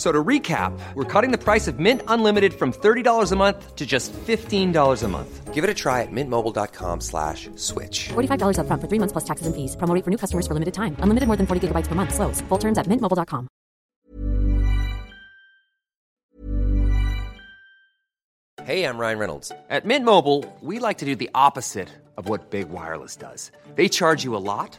So to recap, we're cutting the price of Mint Unlimited from $30 a month to just $15 a month. Give it a try at mintmobile.com slash switch. $45 upfront for three months plus taxes and fees. Promo for new customers for limited time. Unlimited more than 40 gigabytes per month. Slows. Full terms at mintmobile.com. Hey, I'm Ryan Reynolds. At Mint Mobile, we like to do the opposite of what Big Wireless does. They charge you a lot,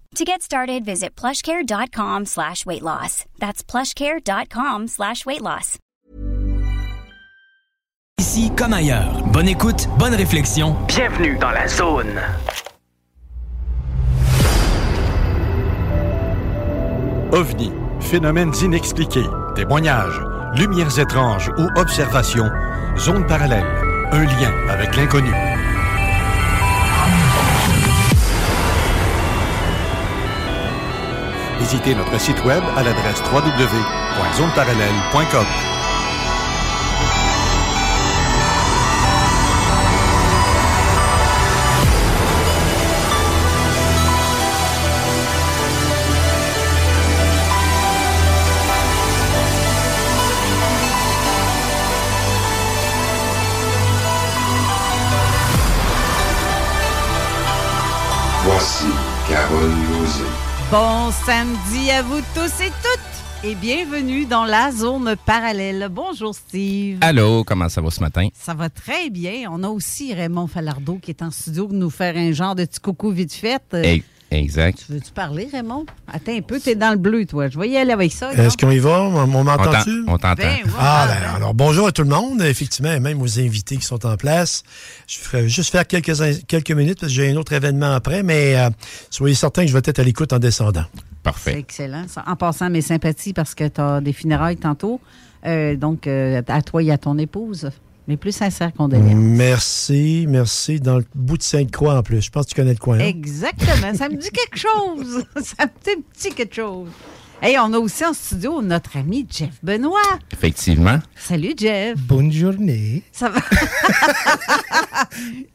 To get started, visit plushcare.com slash weight loss. That's plushcare.com slash weight loss. Ici comme ailleurs. Bonne écoute, bonne réflexion. Bienvenue dans la zone. OVNI, phénomènes inexpliqués, témoignages, lumières étranges ou observations, zone parallèle, un lien avec l'inconnu. Visitez notre site web à l'adresse www.zoneparallèle.com. Voici Carole. Bon samedi à vous tous et toutes et bienvenue dans la zone parallèle. Bonjour Steve. Allô, comment ça va ce matin? Ça va très bien. On a aussi Raymond Falardeau qui est en studio pour nous faire un genre de petit coucou vite fait. Euh, exact. Tu veux-tu parler, Raymond? Attends un peu, t'es dans le bleu, toi. Je vais y aller avec ça. Est-ce qu'on y va? On m'entend-tu? On t'entend. Ben. Ah, ben, alors bonjour à tout le monde, effectivement, et même aux invités qui sont en place. Je ferai juste faire quelques, quelques minutes parce que j'ai un autre événement après, mais euh, soyez certains que je vais être à l'écoute en descendant. C'est Parfait. excellent. ça. En passant, mes sympathies parce que tu as des funérailles tantôt. Euh, donc, euh, à toi et à ton épouse. Mes plus sincères condoléances. Merci, merci. Dans le bout de Sainte-Croix en plus. Je pense que tu connais le coin. hein? Exactement. Ça me dit quelque chose. Ça me dit un petit quelque chose. Hey, on a aussi en studio notre ami Jeff Benoît. Effectivement. Salut, Jeff. Bonne journée. Ça va?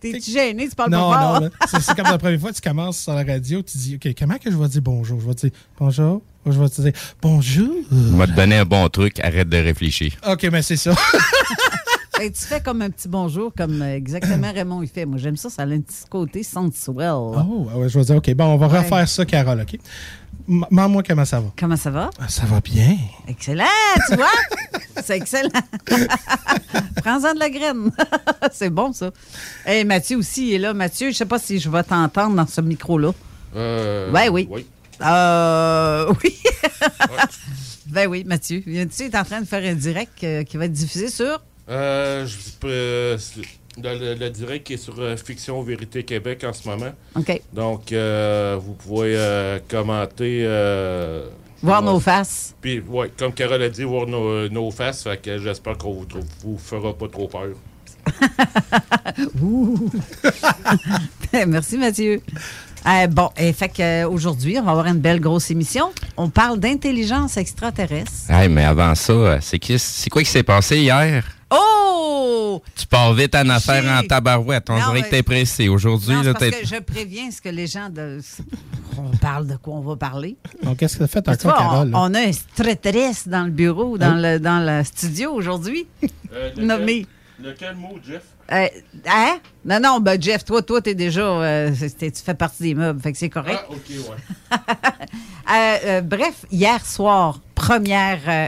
T'es-tu gêné? Tu parles Non, pas non, fort? là, c'est c'est comme la première fois que tu commences sur la radio, tu dis, OK, comment que je vais dire bonjour? Je vais te dire bonjour? Ou je vais te dire bonjour? On va te donner un bon truc. Arrête de réfléchir. OK, mais c'est ça. Ben, tu fais comme un petit bonjour, comme euh, exactement Raymond il fait. Moi, j'aime ça. Ça a un petit côté sensuel. Oh, ah ouais, je vais dire, OK, bon, on va Ouais. refaire ça, Carole, OK? M- Mens-moi comment ça va. Comment ça va? Ah, Ça va bien. Excellent, tu vois? C'est excellent. Prends-en de la graine. C'est bon, ça. Et Mathieu aussi est là. Mathieu, je sais pas si je vais t'entendre dans ce micro-là. Euh, Ouais, oui. Oui. Euh, oui. ben oui, Mathieu. Tu es en train de faire un direct euh, qui va être diffusé sur... Euh, je- euh, le, le direct qui est sur euh, Fiction Vérité Québec en ce moment. OK. Donc, euh, vous pouvez euh, commenter. euh, Voir nos faces. Puis, ouais, comme Carole a dit, voir nos, nos faces. Fait que j'espère qu'on vous, vous fera pas trop peur. Ouh. Merci, Mathieu. Euh, bon, et fait qu'aujourd'hui, on va avoir une belle grosse émission. On parle d'intelligence extraterrestre. Hey, mais avant ça, c'est qui- c'est quoi qui s'est passé hier? Oh! Tu pars vite en affaires en tabarouette. On Non, dirait que t'es pressé. Aujourd'hui, Non, c'est là, parce t'es. que je préviens ce que les gens de. On parle de quoi on va parler. Donc, qu'est-ce que tu fait? Encore, on, Carole? là? on a un extraterrestre dans le bureau, dans, Oh. le, dans le studio aujourd'hui. Euh, Nommé. Lequel mot, Jeff? Euh, hein? Non, non, ben Jeff, toi, toi, t'es déjà. euh, tu fais partie des meubles, fait que c'est correct. Ah, OK, ouais. Euh, euh, bref, hier soir, première euh,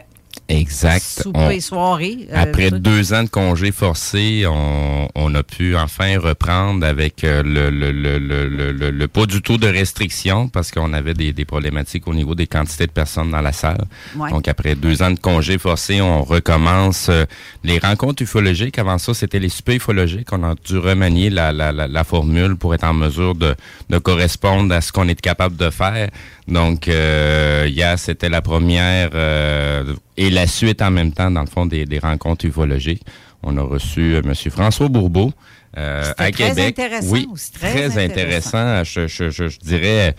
Exact. souper On- soirée. euh, Après deux ans de congés forcés, on, on a pu enfin reprendre avec euh, le, le, le, le, le, le- le pas du tout de restrictions parce qu'on avait des, des problématiques au niveau des quantités de personnes dans la salle. Ouais. Donc après deux ans de congés forcés, on recommence euh, les rencontres ufologiques. Avant ça, c'était les soupers ufologiques. On a dû remanier la, la, la, la formule pour être en mesure de, de correspondre à ce qu'on est capable de faire. Donc euh, hier, c'était la première euh, et la suite en même temps, dans le fond, des, des rencontres ufologiques. On a reçu euh, M. François Bourbeau euh, à très Québec. intéressant oui, aussi, très très intéressant. Je, je, je, je dirais,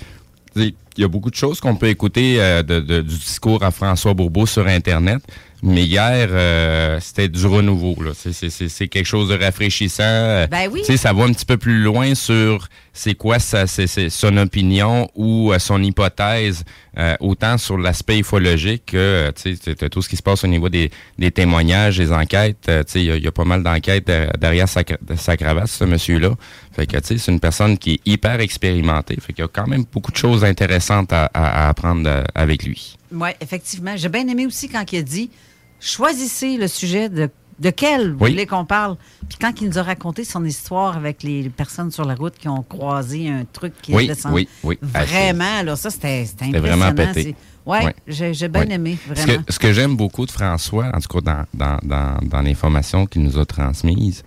y a beaucoup de choses qu'on peut écouter euh, de, de- du discours à François Bourbeau sur Internet. Mais hier, euh, c'était du renouveau. là. C'est- quelque chose de rafraîchissant. Ben oui. Tu sais, ça va un petit peu plus loin sur c'est quoi sa, son opinion ou euh, son hypothèse, euh, autant sur l'aspect ufologique que euh, tu sais, t'as tout ce qui se passe au niveau des, des témoignages, des enquêtes. Euh, tu sais, il y, a- il y a pas mal d'enquêtes derrière sa, sa cravate, ce monsieur-là. Fait que tu sais, c'est une personne qui est hyper expérimentée. Fait qu'il y a quand même beaucoup de choses intéressantes à, à- à apprendre euh, avec lui. Oui, effectivement. J'ai bien aimé aussi quand il a dit choisissez le sujet de, de quel vous Oui. voulez qu'on parle. Puis quand il nous a raconté son histoire avec les personnes sur la route qui ont croisé un truc qui Oui, est oui, oui. Vraiment, là, ça, c'était c'était C'était vraiment impressionnant. pété. Oui, Ouais. j'ai j'ai bien aimé, Ce vraiment. que, ce que j'aime beaucoup de François, en tout cas dans, dans, dans, dans l'information qu'il nous a transmise,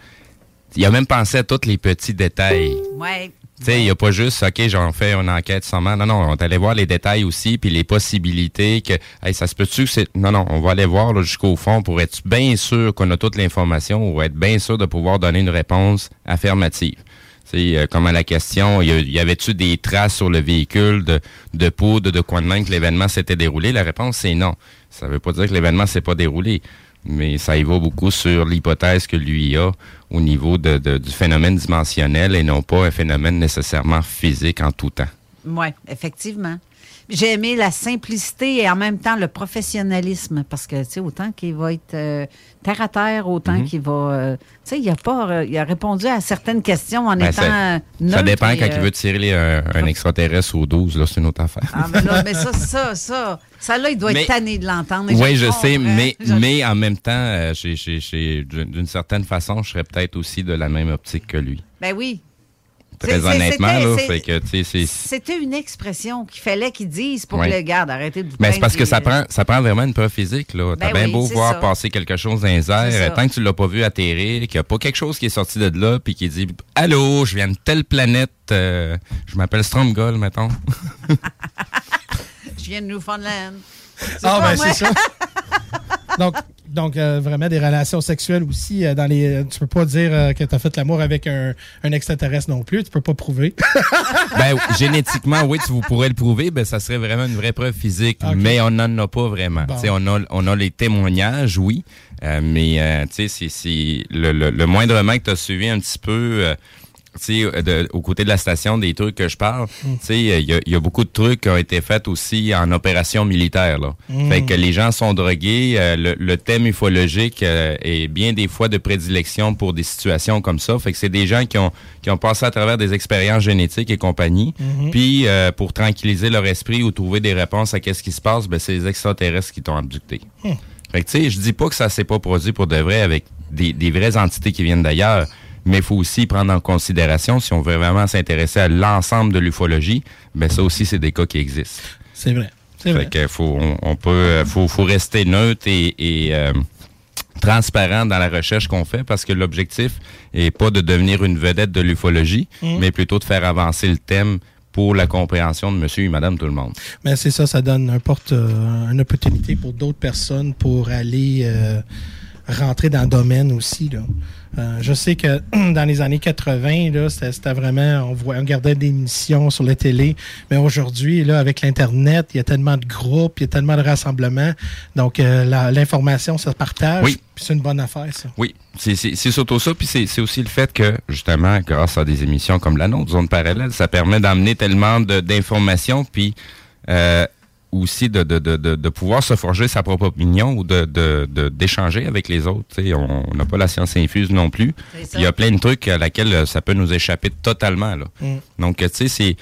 il a même pensé à tous les petits détails. Ouais. Tu sais, il n'y a pas juste, OK, j'en fais une enquête sûrement. Non, non, on est allé voir les détails aussi, puis les possibilités que, hey, ça se peut-tu que c'est. Non, non, on va aller voir jusqu'au fond pour être bien sûr qu'on a toute l'information ou être bien sûr de pouvoir donner une réponse affirmative. Tu sais, euh, comme à la question, y, avait-tu des traces sur le véhicule de, de poudre, de quoi de même que l'événement s'était déroulé? La réponse, c'est non. Ça veut pas dire que l'événement s'est pas déroulé, mais ça y va beaucoup sur l'hypothèse que lui a au niveau du phénomène dimensionnel et non pas un phénomène nécessairement physique en tout temps. Oui, effectivement. J'ai aimé la simplicité et en même temps le professionnalisme parce que, tu sais, autant qu'il va être euh, terre à terre, autant Mhm. qu'il va. euh, tu sais, il a pas. euh, il a répondu à certaines questions en Ben, étant. ça, dépend et, quand il veut tirer un, un extraterrestre au 12, là, c'est une autre affaire. Ah, mais, là, mais ça, ça, ça, ça, là, il doit Mais- être tanné de l'entendre. Oui, je sais, comprends. mais, mais en même temps, d'une certaine façon, je serais peut-être aussi de la même optique que lui. Ben oui. Très honnêtement, c'était- là, fait que. C'était une expression qu'il fallait qu'ils disent pour que le garde arrêtez de vous Mais c'est parce que ça prend, ça prend vraiment une preuve physique. là. T'as Ben bien oui, beau voir ça. passer quelque chose dans les airs, tant que tu l'as pas vu atterrir, qu'il n'y a pas quelque chose qui est sorti de là, puis qui dit « Allô, je viens de telle planète, euh, je m'appelle Stromgol, mettons. Je viens de Newfoundland. Ah, ben c'est ça. donc, donc euh, vraiment des relations sexuelles aussi. euh, dans les, tu peux pas dire euh, que tu as fait l'amour avec un, un extraterrestre non plus. Tu peux pas prouver. ben, génétiquement, oui, tu vous pourrais le prouver, ben, ça serait vraiment une vraie preuve physique, mais on n'en a pas vraiment. Bon. Tu sais, On, a, on a les témoignages, oui, euh, mais euh, tu sais, c'est- c'est le, le, le moindrement que tu as suivi un petit peu... euh, de- aux côtés de la station, des trucs que je parle, Mm. tu sais, il y, a- y a beaucoup de trucs qui ont été faits aussi en opération militaire, là. Mm. Fait que les gens sont drogués, euh, le, le thème ufologique euh, est bien des fois de prédilection pour des situations comme ça. Fait que c'est des gens qui ont, qui ont passé à travers des expériences génétiques et compagnie. Mhm. Puis, euh, pour tranquilliser leur esprit ou trouver des réponses à qu'est-ce qui se passe, ben, c'est les extraterrestres qui t'ont abducté. Hmm. Fait que, tu sais, je dis pas que ça s'est pas produit pour de vrai avec des, des vraies entités qui viennent d'ailleurs, mais il faut aussi prendre en considération, si on veut vraiment s'intéresser à l'ensemble de l'ufologie, ben ça aussi, c'est des cas qui existent. C'est vrai. C'est vrai. Fait que faut, on, on peut, euh, faut, faut rester neutre et, et, euh, transparent dans la recherche qu'on fait parce que l'objectif est pas de devenir une vedette de l'ufologie, Mhm. mais plutôt de faire avancer le thème pour la compréhension de monsieur et madame tout le monde. Mais c'est ça, ça donne un porte, euh, une opportunité pour d'autres personnes pour aller euh, rentrer dans le domaine aussi. Là. Euh, je sais que dans les années 80, là, c'était, vraiment, on, voit, on regardait des émissions sur la télé, mais aujourd'hui, là, avec l'Internet, il y a tellement de groupes, il y a tellement de rassemblements, donc euh, l'information se partage, Oui. puis c'est une bonne affaire, ça. Oui, c'est c'est- c'est surtout ça. Puis c'est c'est aussi le fait que, justement, grâce à des émissions comme la nôtre, Zone Parallèle, ça permet d'amener tellement de- d'informations, puis euh, aussi de, de, de, de, de pouvoir se forger sa propre opinion ou de de- de- d'échanger avec les autres. Tu sais, on on n'a pas la science infuse non plus. Il y a plein de trucs à laquelle euh, ça peut nous échapper totalement. Là. Mm. Donc, tu sais, c'est...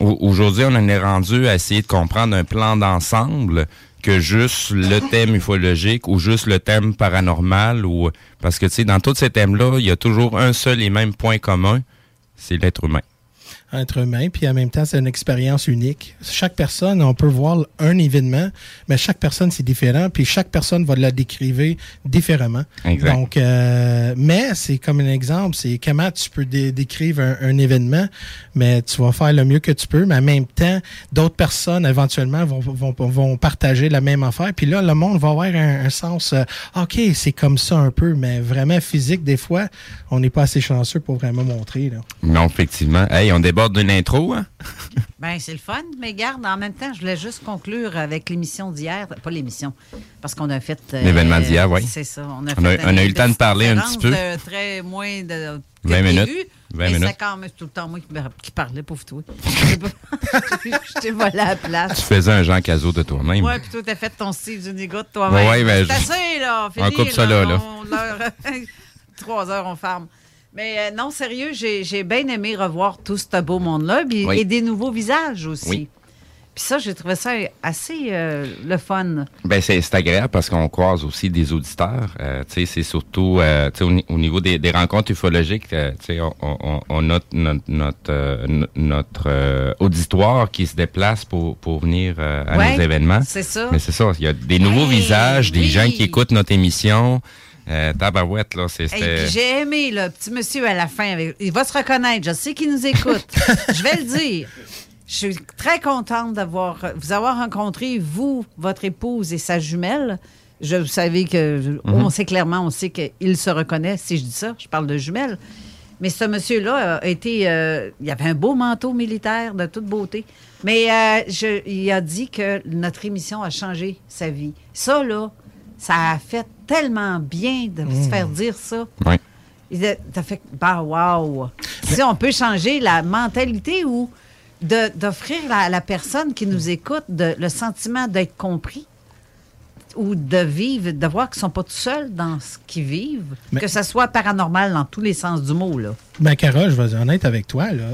au- Aujourd'hui, on en est rendu à essayer de comprendre un plan d'ensemble que juste le thème ufologique ou juste le thème paranormal ou parce que tu sais dans tous ces thèmes-là, il y a toujours un seul et même point commun, c'est l'être humain. Être humain, puis en même temps, c'est une expérience unique. Chaque personne, on peut voir un événement, mais chaque personne, c'est différent, puis chaque personne va la décrire différemment. Exact. Donc, euh, mais c'est comme un exemple, c'est comment tu peux dé- décrire un, un événement, mais tu vas faire le mieux que tu peux, mais en même temps, d'autres personnes, éventuellement, vont, vont, vont partager la même affaire, puis là, le monde va avoir un, un sens, euh, OK, c'est comme ça un peu, mais vraiment physique, des fois, on n'est pas assez chanceux pour vraiment montrer. Là. Non, effectivement. Hey, on déborde d'une intro, hein? Ben, c'est le fun, mais garde, en même temps, je voulais juste conclure avec l'émission d'hier. Pas l'émission, parce qu'on a fait. euh, L'événement d'hier, oui. C'est ça. On a, On a- fait on a eu le temps de parler un petit peu. de très moins de. que 20 minutes. prévu, 20 mais minutes. c'est quand même tout le temps moi qui, parlais, pauvre toi. je t'ai volé à la Tu place. faisais un Jean Cazot de toi-même. Ouais, puis toi, t'as fait ton Steve Zuniga de toi-même. Ben, c'est je- assez, là. on coupe ça là, là. On- Trois heures, on ferme. Mais euh, non, sérieux, j'ai bien aimé revoir tout ce beau monde-là Oui. et des nouveaux visages aussi. Oui. Puis ça, j'ai trouvé ça assez euh, le fun. Ben c'est agréable parce qu'on croise aussi des auditeurs. Euh, tu sais, c'est surtout euh, tu sais, au, ni- au niveau des, des rencontres ufologiques. tu sais, on, on, on note notre notre, no- notre auditoire qui se déplace pour, pour venir à Ouais, nos événements. c'est ça. Mais c'est ça. Il y a des nouveaux Hey, visages, des oui. gens qui écoutent notre émission. Euh, tabarouette là, Hey, j'ai aimé le petit monsieur à la fin. avec- il va se reconnaître. Je sais qu'il nous écoute. je vais le dire. Je suis très contente d'avoir vous avoir rencontré, vous, votre épouse et sa jumelle. Je, vous savez que Mhm. on sait clairement, on sait qu'il se reconnaît. Si je dis ça, je parle de jumelle. Mais ce monsieur-là a été. euh, il avait un beau manteau militaire de toute beauté. Mais euh, je- il a dit que notre émission a changé sa vie. Ça, là, ça a fait tellement bien de se Mm. faire dire ça. Ouais. Il a- T'as fait, bah, wow! Si on peut changer la mentalité ou d'offrir à la personne qui nous écoute de- le sentiment d'être compris ou de vivre, de voir qu'ils ne sont pas tout seuls dans ce qu'ils vivent, Mais- que ce soit paranormal dans tous les sens du mot. Là. Ben, Cara, je vais être honnête avec toi. Là.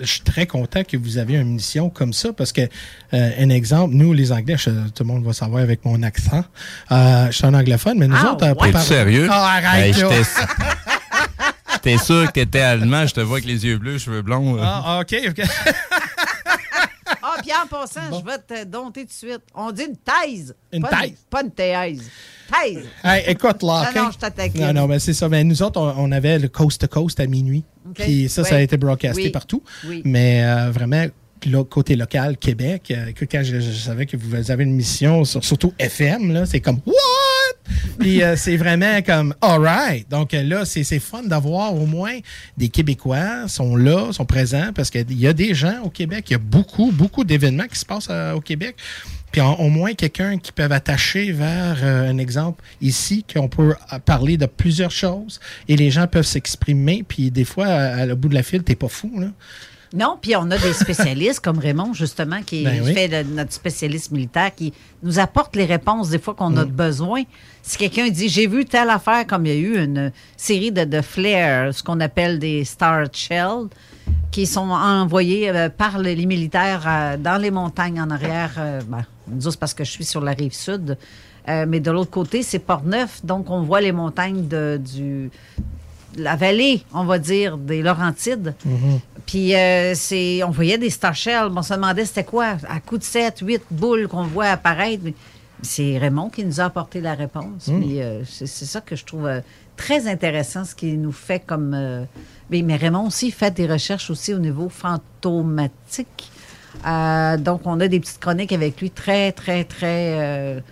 Je suis très content que vous avez une mission comme ça parce que, euh, un exemple, nous, les Anglais, je- tout le monde va savoir avec mon accent, euh, je suis un anglophone, mais nous Ah, autres... euh, T'es-tu par- sérieux? Ah, arrête, j'étais- T'es sûr que t'étais allemand? Je te vois avec les yeux bleus, cheveux blonds. euh. Ah, OK, OK. Puis en passant, je vais te dompter tout de suite. On dit une thèse. Une pas thèse. pas une thèse. Thèse. Hey, écoute, là, Non, non, je t'attaque. Non, non, mais c'est ça. Mais nous autres, on, on avait le coast to coast à minuit. Puis ça, ça a été broadcasté Oui. partout. Oui. Mais euh, vraiment, là, côté local, Québec, euh, que quand je, je savais que vous avez une mission, sur- surtout FM, là, c'est comme What? Puis euh, c'est vraiment comme All right. Donc euh, là, c'est fun d'avoir au moins des Québécois sont là, sont présents, parce qu'il y a des gens au Québec, il y a beaucoup, beaucoup d'événements qui se passent euh, au Québec. Puis au moins quelqu'un qui peut attacher vers un exemple ici, qu'on peut parler de plusieurs choses et les gens peuvent s'exprimer. Puis des fois, à, le bout de la file, t'es pas fou, là. Non, puis on a des spécialistes comme Raymond, justement, qui Ben oui. fait le- notre spécialiste militaire, qui nous apporte les réponses des fois qu'on Mm. a besoin. Si quelqu'un dit J'ai vu telle affaire, comme il y a eu une série de, de flares, ce qu'on appelle des Star Shell, qui sont envoyés euh, par les les militaires euh, dans les montagnes en arrière. euh, ben, nous autres, c'est parce que je suis sur la rive sud. Euh, mais de l'autre côté, c'est Port-Neuf, donc on voit les montagnes de, du, la vallée, on va dire, des Laurentides. Puis euh, c'est, on voyait des star shells, mais on se demandait c'était quoi, à coup de 7, 8 boules qu'on voit apparaître. Mais c'est Raymond qui nous a apporté la réponse. Mm. Puis, euh, c'est, ça que je trouve euh, très intéressant, ce qu'il nous fait comme... mais, mais Raymond aussi fait des recherches aussi au niveau fantomatique. Donc, on a des petites chroniques avec lui très, très, très...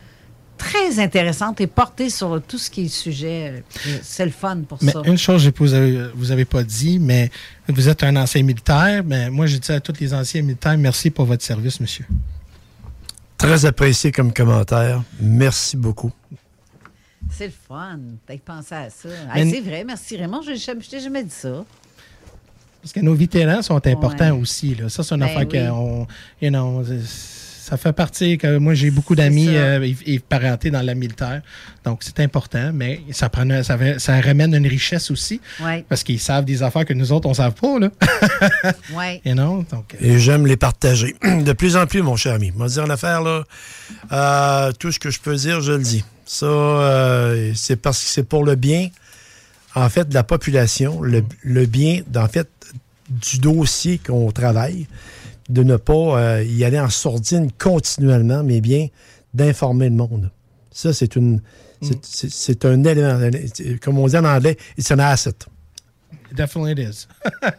très intéressantes et portées sur tout ce qui est sujet. Euh, C'est le fun pour Mais ça. une chose que vous avez, vous avez pas dit, mais vous êtes un ancien militaire. Mais moi, je dis à tous les anciens militaires, merci pour votre service, monsieur. Très apprécié comme commentaire. Merci beaucoup. C'est le fun. T'as pensé à ça. Mais- Hey, c'est vrai, merci Raymond. Je t'ai jamais dit ça. Parce que nos vétérans sont importants Ouais. aussi. Là. Ça, c'est une Ben affaire oui. que on, you know, ça fait partie que moi, j'ai beaucoup d'amis euh, et, et parentés dans la militaire. Donc, c'est important, mais ça, prend, ça, ramène une richesse aussi. Ouais. Parce qu'ils savent des affaires que nous autres, on ne savent pas. Là. Ouais. know? Donc, euh, Et j'aime les partager. De plus en plus, mon cher ami. Moi, dire une affaire, là, euh, tout ce que je peux dire, je le dis. Ça, euh, c'est parce que c'est pour le bien, en fait, de la population, le, le bien, en fait, du dossier qu'on travaille, de ne pas euh, y aller en sourdine continuellement, mais bien d'informer le monde. Ça, c'est une... c'est- c'est un élément, comme on dit en anglais, it's an asset. definitely it is.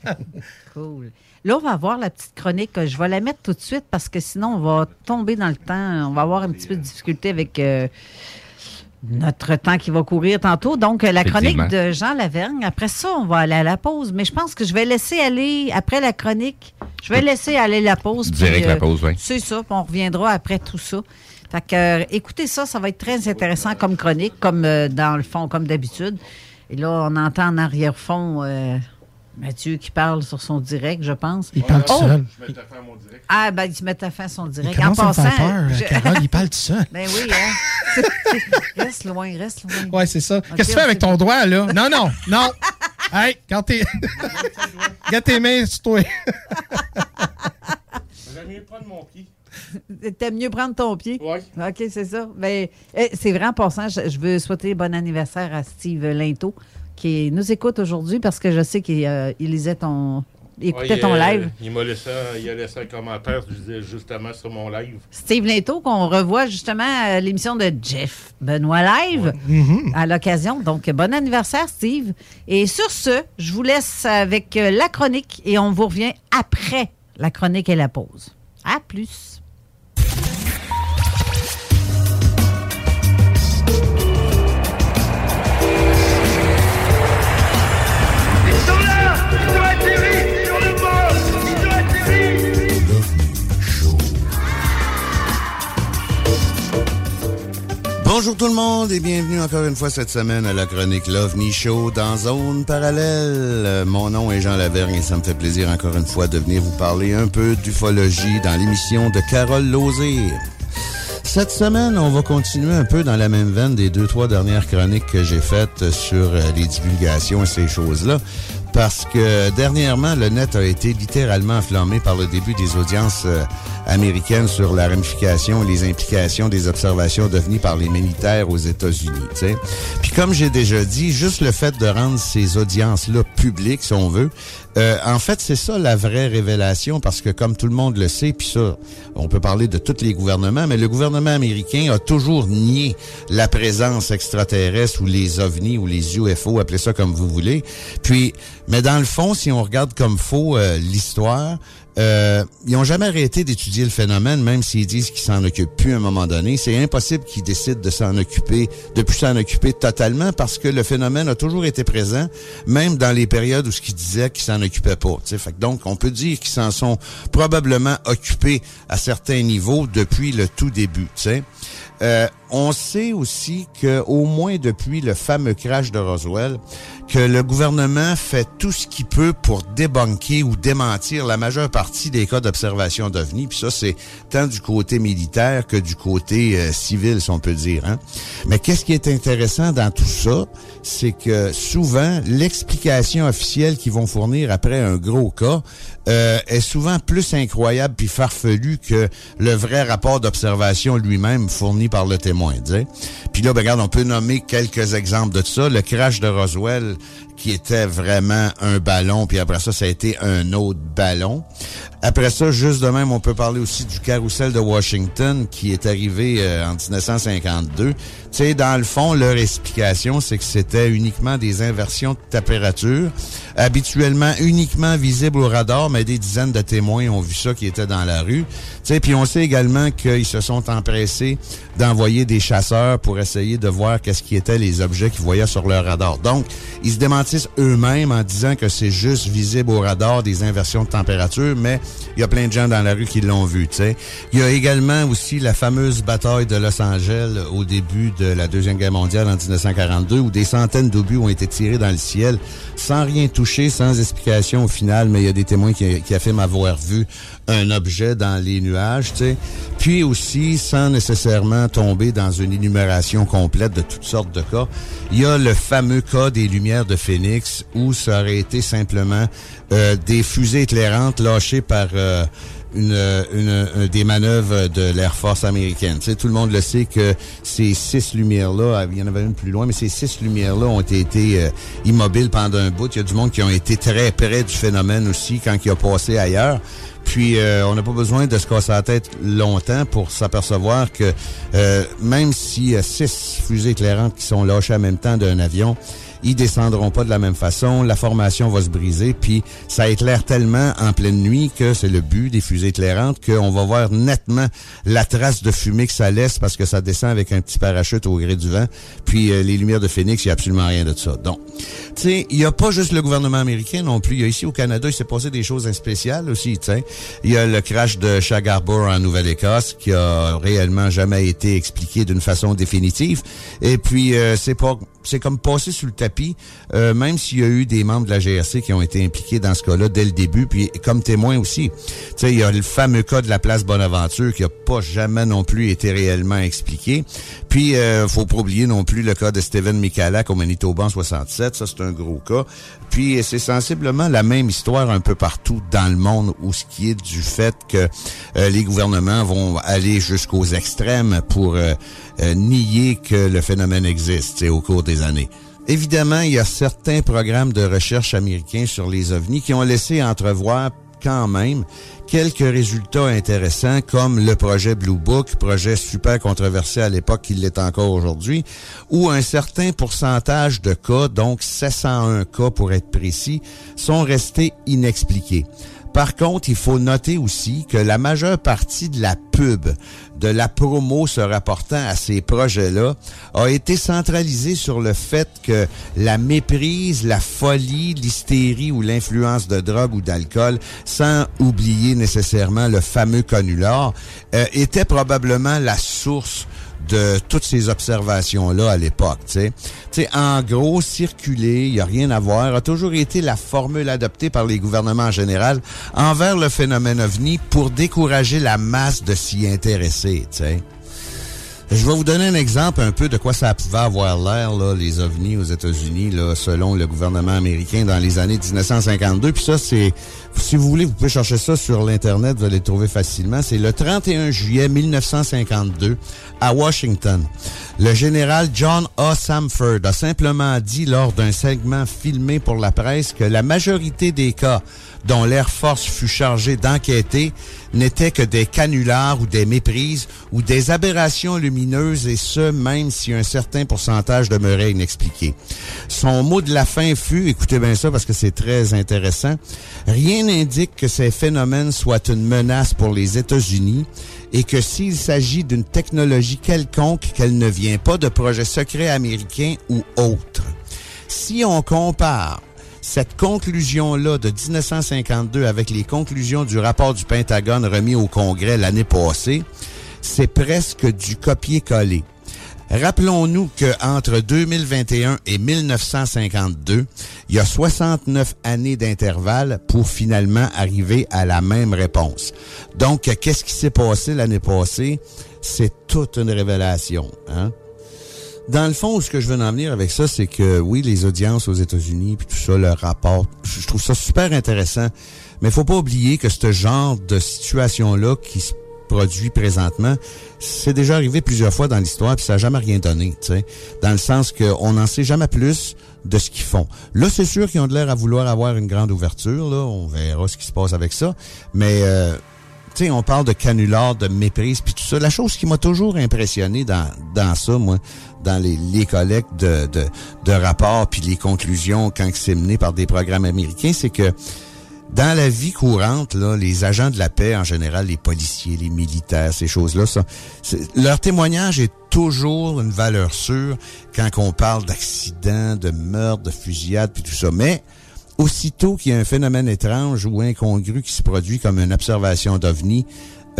Cool. Là, on va voir la petite chronique. Je vais la mettre tout de suite parce que sinon, on va tomber dans le temps. On va avoir un petit peu de difficulté avec euh, notre temps qui va courir tantôt. Donc, euh, la chronique de Jean Lavergne. Après ça, on va aller à la pause. Mais je pense que je vais laisser aller, après la chronique, je vais laisser aller la pause. puis, Direct la euh, pause, oui. C'est ça, puis on reviendra après tout ça. Fait que, euh, écoutez ça, ça va être très intéressant comme chronique, comme euh, dans le fond, comme d'habitude. Et là, on entend en arrière-fond euh, Mathieu qui parle sur son direct, je pense. Il parle tout Oh! seul. Je mets ta fin à mon direct. Ah, ben, il se met à fin son Il direct. à me faire peur, je- Carole, il parle tout seul. Ben oui, hein. reste loin, reste loin. Ouais, c'est ça. Qu'est-ce que tu fais avec ton doigt, là? Non, non, non. Hey, quand t'es. Garde tes mains sur toi. J'aime mieux prendre mon pied. T'aimes mieux prendre ton pied? Oui. OK, c'est ça. Ben, eh, c'est vrai, en passant, je, je veux souhaiter bon anniversaire à Steve Linto, qui nous écoute aujourd'hui parce que je sais qu'il euh, lisait ton. il écoutait Ouais, ton il, euh, live. Il m'a laissé, il a laissé un commentaire, je disais justement sur mon live. Steve Linto, qu'on revoit justement à l'émission de Jeff Benoît Live à l'occasion. Donc, bon anniversaire, Steve. Et sur ce, je vous laisse avec euh, la chronique et on vous revient après la chronique et la pause. À plus. Bonjour tout le monde et bienvenue encore une fois cette semaine à la chronique Love Show dans Zone Parallèle. Mon nom est Jean Lavergne et ça me fait plaisir encore une fois de venir vous parler un peu d'ufologie dans l'émission de Carole Lozé. Cette semaine, on va continuer un peu dans la même veine des deux, trois dernières chroniques que j'ai faites sur euh, les divulgations et ces choses-là. Parce que dernièrement, le net a été littéralement enflammé par le début des audiences euh, américaines sur la ramification et les implications des observations d'OVNI par les militaires aux États-Unis. Puis comme j'ai déjà dit, juste le fait de rendre ces audiences-là publiques, si on veut, euh, en fait, c'est ça la vraie révélation, parce que comme tout le monde le sait, puis ça, on peut parler de tous les gouvernements, mais le gouvernement américain a toujours nié la présence extraterrestre ou les ovnis ou les UFO, appelez ça comme vous voulez. Puis, mais dans le fond, si on regarde comme faux euh, l'histoire, euh, ils n'ont jamais arrêté d'étudier le phénomène, même s'ils disent qu'ils s'en occupent plus à un moment donné. C'est impossible qu'ils décident de s'en occuper, de plus s'en occuper totalement, parce que le phénomène a toujours été présent, même dans les périodes où ce qu'ils disaient qu'ils s'en occupaient pas. Fait que donc, on peut dire qu'ils s'en sont probablement occupés à certains niveaux depuis le tout début. Euh, on sait aussi que au moins depuis le fameux crash de Roswell, que le gouvernement fait tout ce qu'il peut pour débunker ou démentir la majeure partie des cas d'observation d'OVNI. Puis ça, c'est tant du côté militaire que du côté euh, civil, si on peut dire. Hein? Mais qu'est-ce qui est intéressant dans tout ça, c'est que souvent, l'explication officielle qu'ils vont fournir après un gros cas euh, est souvent plus incroyable puis farfelu que le vrai rapport d'observation lui-même fourni par le témoin. Sais. Puis là, ben, regarde, on peut nommer quelques exemples de ça. Le crash de Roswell, qui était vraiment un ballon, puis après ça, ça a été un autre ballon. Après ça, juste de même, on peut parler aussi du carrousel de Washington qui est arrivé euh, en 1952. Sais, dans le fond, leur explication, c'est que c'était uniquement des inversions de température, habituellement uniquement visibles au radar, mais des dizaines de témoins ont vu ça qui était dans la rue. Tu sais, puis on sait également qu'ils se sont empressés d'envoyer des chasseurs pour essayer de voir qu'est-ce qui étaient les objets qu'ils voyaient sur leur radar. Donc, ils se démentissent eux-mêmes en disant que c'est juste visible au radar des inversions de température, mais il y a plein de gens dans la rue qui l'ont vu, tu sais. Il y a également aussi la fameuse bataille de Los Angeles au début de la Deuxième Guerre mondiale en 1942, où des centaines d'obus ont été tirés dans le ciel sans rien toucher, sans explication au final, mais il y a des témoins qui, qui affirment avoir vu un objet dans les nuages, tu sais. Puis aussi, sans nécessairement tomber dans une énumération complète de toutes sortes de cas, il y a le fameux cas des lumières de Phoenix où ça aurait été simplement euh, des fusées éclairantes lâchées par euh, une, une, des manœuvres de l'Air Force américaine. Tu sais, tout le monde le sait que ces six lumières-là, il y en avait une plus loin, mais ces six lumières-là ont été euh, immobiles pendant un bout. Il y a du monde qui ont été très près du phénomène aussi quand il a passé ailleurs. Puis euh, on n'a pas besoin de se casser la tête longtemps pour s'apercevoir que euh, même s'il y a six fusées éclairantes qui sont lâchées en même temps d'un avion, ils descendront pas de la même façon, la formation va se briser, puis ça éclaire tellement en pleine nuit que c'est le but des fusées éclairantes qu'on va voir nettement la trace de fumée que ça laisse parce que ça descend avec un petit parachute au gré du vent, puis euh, les lumières de Phoenix, il n'y a absolument rien de ça. Donc, tu sais, il n'y a pas juste le gouvernement américain non plus, il y a ici au Canada, il s'est passé des choses spéciales aussi, tu sais. Il y a le crash de Shag en Nouvelle-Écosse qui a réellement jamais été expliqué d'une façon définitive, et puis euh, c'est pas c'est comme passé sous le tapis, euh, même s'il y a eu des membres de la GRC qui ont été impliqués dans ce cas-là dès le début, puis comme témoins aussi. Tu sais, il y a le fameux cas de la place Bonaventure qui a pas jamais non plus été réellement expliqué. Puis, euh, faut pas oublier non plus le cas de Steven Michalak au Manitoba en 67. Ça, c'est un gros cas. Puis, c'est sensiblement la même histoire un peu partout dans le monde où ce qui est du fait que euh, les gouvernements vont aller jusqu'aux extrêmes pour euh, euh, nier que le phénomène existe au cours des années. Évidemment, il y a certains programmes de recherche américains sur les ovnis qui ont laissé entrevoir quand même quelques résultats intéressants comme le projet Blue Book, projet super controversé à l'époque qu'il l'est encore aujourd'hui, où un certain pourcentage de cas, donc 701 cas pour être précis, sont restés inexpliqués. Par contre, il faut noter aussi que la majeure partie de la pub, de la promo se rapportant à ces projets-là, a été centralisée sur le fait que la méprise, la folie, l'hystérie ou l'influence de drogue ou d'alcool, sans oublier nécessairement le fameux connular, euh, était probablement la source de toutes ces observations-là à l'époque. Tu sais, en gros, circuler, il n'y a rien à voir, a toujours été la formule adoptée par les gouvernements en général envers le phénomène ovni pour décourager la masse de s'y intéresser. Tu sais. Je vais vous donner un exemple un peu de quoi ça pouvait avoir l'air, là, les ovnis aux États-Unis, selon le gouvernement américain dans les années 1952. Puis ça, c'est, si vous voulez, vous pouvez chercher ça sur l'Internet, vous allez le trouver facilement. C'est le 31 juillet 1952 à Washington. Le général John A. Samford a simplement dit lors d'un segment filmé pour la presse que la majorité des cas dont l'Air Force fut chargé d'enquêter n'étaient que des canulars ou des méprises ou des aberrations lumineuses et ce, même si un certain pourcentage demeurait inexpliqué. Son mot de la fin fut, écoutez bien ça parce que c'est très intéressant, rien n'indique que ces phénomènes soient une menace pour les États-Unis et que s'il s'agit d'une technologie quelconque, qu'elle ne vient pas de projets secrets américains ou autres. Si on compare cette conclusion-là de 1952 avec les conclusions du rapport du Pentagone remis au Congrès l'année passée, c'est presque du copier-coller. Rappelons-nous qu'entre 2021 et 1952, il y a 69 années d'intervalle pour finalement arriver à la même réponse. Donc, qu'est-ce qui s'est passé l'année passée? C'est toute une révélation. Hein? Dans le fond, ce que je veux en venir avec ça, c'est que oui, les audiences aux États-Unis, puis tout ça, leur rapport, je trouve ça super intéressant. Mais faut pas oublier que ce genre de situation-là qui se produit présentement, c'est déjà arrivé plusieurs fois dans l'histoire, puis ça n'a jamais rien donné, tu sais. Dans le sens qu'on n'en sait jamais plus de ce qu'ils font. Là, c'est sûr qu'ils ont de l'air à vouloir avoir une grande ouverture, là. On verra ce qui se passe avec ça. Mais euh, tu sais, on parle de canular, de méprise, puis tout ça. La chose qui m'a toujours impressionné dans, dans ça, moi, dans les, les collectes de, de, de rapports puis les conclusions quand c'est mené par des programmes américains, c'est que dans la vie courante, là, les agents de la paix, en général, les policiers, les militaires, ces choses-là, ça, leur témoignage est toujours une valeur sûre quand on parle d'accidents, de meurtres, de fusillades, puis tout ça. Mais aussitôt qu'il y a un phénomène étrange ou incongru qui se produit comme une observation d'OVNI,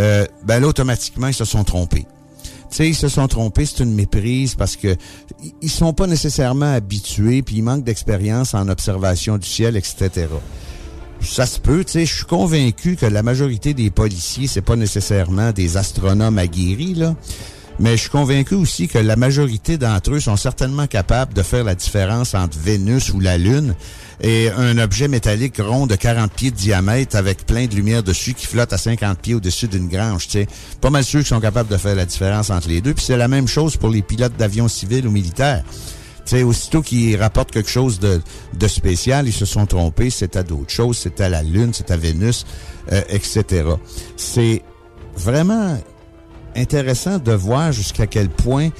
euh, ben là, automatiquement, ils se sont trompés. Tu sais, ils se sont trompés, c'est une méprise parce que ils sont pas nécessairement habitués, puis ils manquent d'expérience en observation du ciel, etc. Ça se peut, tu sais, je suis convaincu que la majorité des policiers, c'est pas nécessairement des astronomes aguerris, là. Mais je suis convaincu aussi que la majorité d'entre eux sont certainement capables de faire la différence entre Vénus ou la Lune et un objet métallique rond de 40 pieds de diamètre avec plein de lumière dessus qui flotte à 50 pieds au-dessus d'une grange, tu sais. Pas mal sûr qu'ils sont capables de faire la différence entre les deux. Puis c'est la même chose pour les pilotes d'avions civils ou militaires. Sais, aussitôt qu'ils rapportent quelque chose de, de spécial, ils se sont trompés, c'est à d'autres choses, c'est à la Lune, c'est à Vénus, euh, etc. C'est vraiment intéressant de voir jusqu'à quel point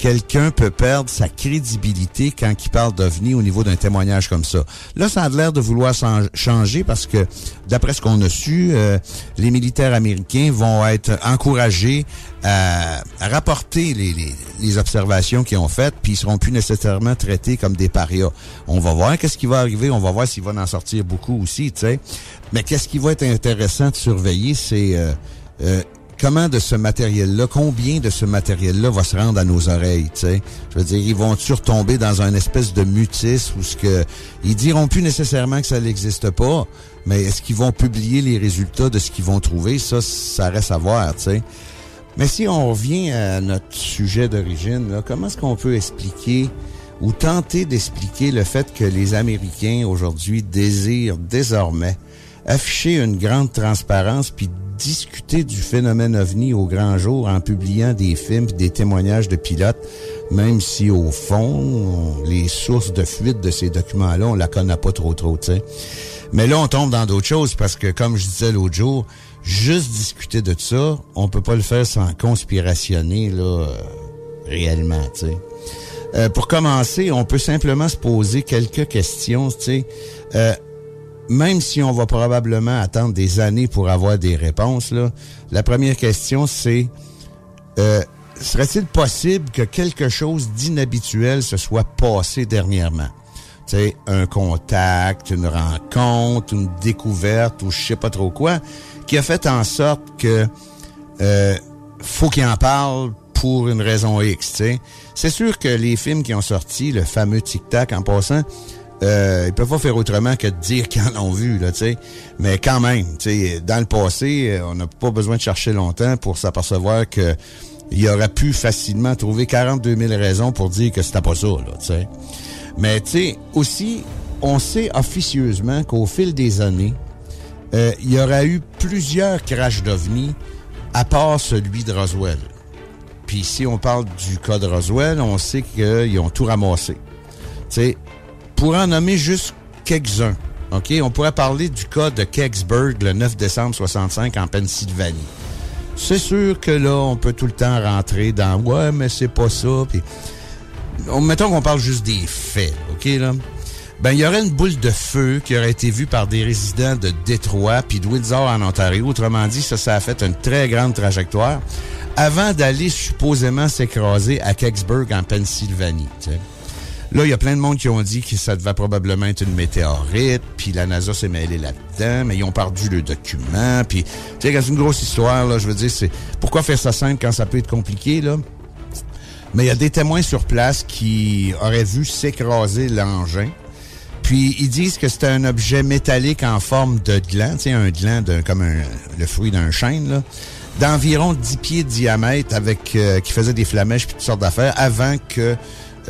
quelqu'un peut perdre sa crédibilité quand il parle d'OVNI au niveau d'un témoignage comme ça. Là, ça a l'air de vouloir changer parce que, d'après ce qu'on a su, euh, les militaires américains vont être encouragés à, à rapporter les, les- les observations qu'ils ont faites, puis ils seront plus nécessairement traités comme des parias. On va voir qu'est-ce qui va arriver, on va voir s'il va en sortir beaucoup aussi, tu sais. Mais qu'est-ce qui va être intéressant de surveiller, c'est... euh, euh, comment de ce matériel-là, combien de ce matériel-là va se rendre à nos oreilles, tu sais? Je veux dire, ils vont-tu retomber dans un espèce de mutisme où ce que, ils diront plus nécessairement que ça n'existe pas, mais est-ce qu'ils vont publier les résultats de ce qu'ils vont trouver? Ça, ça reste à voir, tu sais. Mais si on revient à notre sujet d'origine, comment est-ce qu'on peut expliquer ou tenter d'expliquer le fait que les Américains aujourd'hui désirent désormais afficher une grande transparence puis discuter du phénomène ovni au grand jour en publiant des films des témoignages de pilotes, même si au fond, on- les sources de fuite de ces documents-là, on la connaît pas trop trop, tu sais. Mais là, on tombe dans d'autres choses parce que, comme je disais l'autre jour, juste discuter de ça, on peut pas le faire sans conspirationner, là, euh, réellement, tu sais. Euh, pour commencer, on peut simplement se poser quelques questions, tu sais. Euh, même si on va probablement attendre des années pour avoir des réponses, là, la première question, c'est euh, serait-il possible que quelque chose d'inhabituel se soit passé dernièrement? Sais, un contact, une rencontre, une découverte ou je sais pas trop quoi, qui a fait en sorte que euh, faut qu'il en parle pour une raison X. C'est sûr que les films qui ont sorti, le fameux Tic Tac en passant, euh, ils peuvent pas faire autrement que de dire qu'ils en ont vu, là, tu sais. Mais quand même, tu sais, dans le passé, euh, on n'a pas besoin de chercher longtemps pour s'apercevoir que il aurait pu facilement trouver 42 000 raisons pour dire que c'était pas ça, là, tu sais. Mais, tu sais, aussi, on sait officieusement qu'au fil des années, euh, il y aura eu plusieurs crashs d'OVNI à part celui de Roswell. Puis si on parle du cas de Roswell, on sait qu'ils ont tout ramassé. Tu sais, pour en nommer juste quelques-uns? On pourrait parler du cas de Kecksburg le 9 décembre 65 en Pennsylvanie. C'est sûr que là, on peut tout le temps rentrer dans « Ouais, mais c'est pas ça. » Puis, on- mettons qu'on parle juste des faits, OK, là? Ben, il y aurait une boule de feu qui aurait été vue par des résidents de Détroit puis de Windsor en Ontario. Autrement dit, ça, a fait une très grande trajectoire avant d'aller supposément s'écraser à Kecksburg en Pennsylvanie. Là, il y a plein de monde qui ont dit que ça devait probablement être une météorite, puis la NASA s'est mêlée là-dedans, mais ils ont perdu le document, puis tu sais, c'est une grosse histoire, là, je veux dire, c'est pourquoi faire ça simple quand ça peut être compliqué, là? Mais il y a des témoins sur place qui auraient vu s'écraser l'engin. Puis ils disent que c'était un objet métallique en forme de gland, tu sais, un gland comme un- le fruit d'un chêne, là, d'environ 10 pieds de diamètre avec euh, qui faisait des flamèches puis toutes sortes d'affaires avant que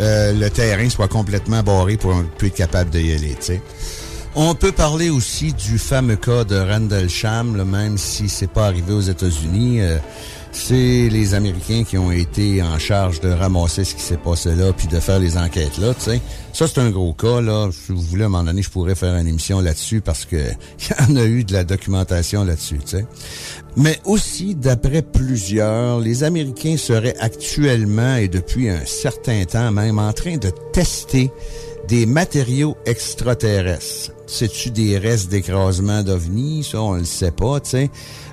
euh, le terrain soit complètement barré pour un peu être capable d'y aller. On peut parler aussi du fameux cas de Rendlesham, là, même si c'est pas arrivé aux États-Unis. Euh, c'est les Américains qui ont été en charge de ramasser ce qui s'est passé là, puis de faire les enquêtes là, tu sais. Ça, c'est un gros cas, là. Si vous voulez, à un moment donné, je pourrais faire une émission là-dessus parce que il y en a eu de la documentation là-dessus, tu sais. Mais aussi, d'après plusieurs, les Américains seraient actuellement et depuis un certain temps même en train de tester des matériaux extraterrestres. C'est-tu des restes d'écrasement d'ovnis? Ça, on le sait pas, tu sais.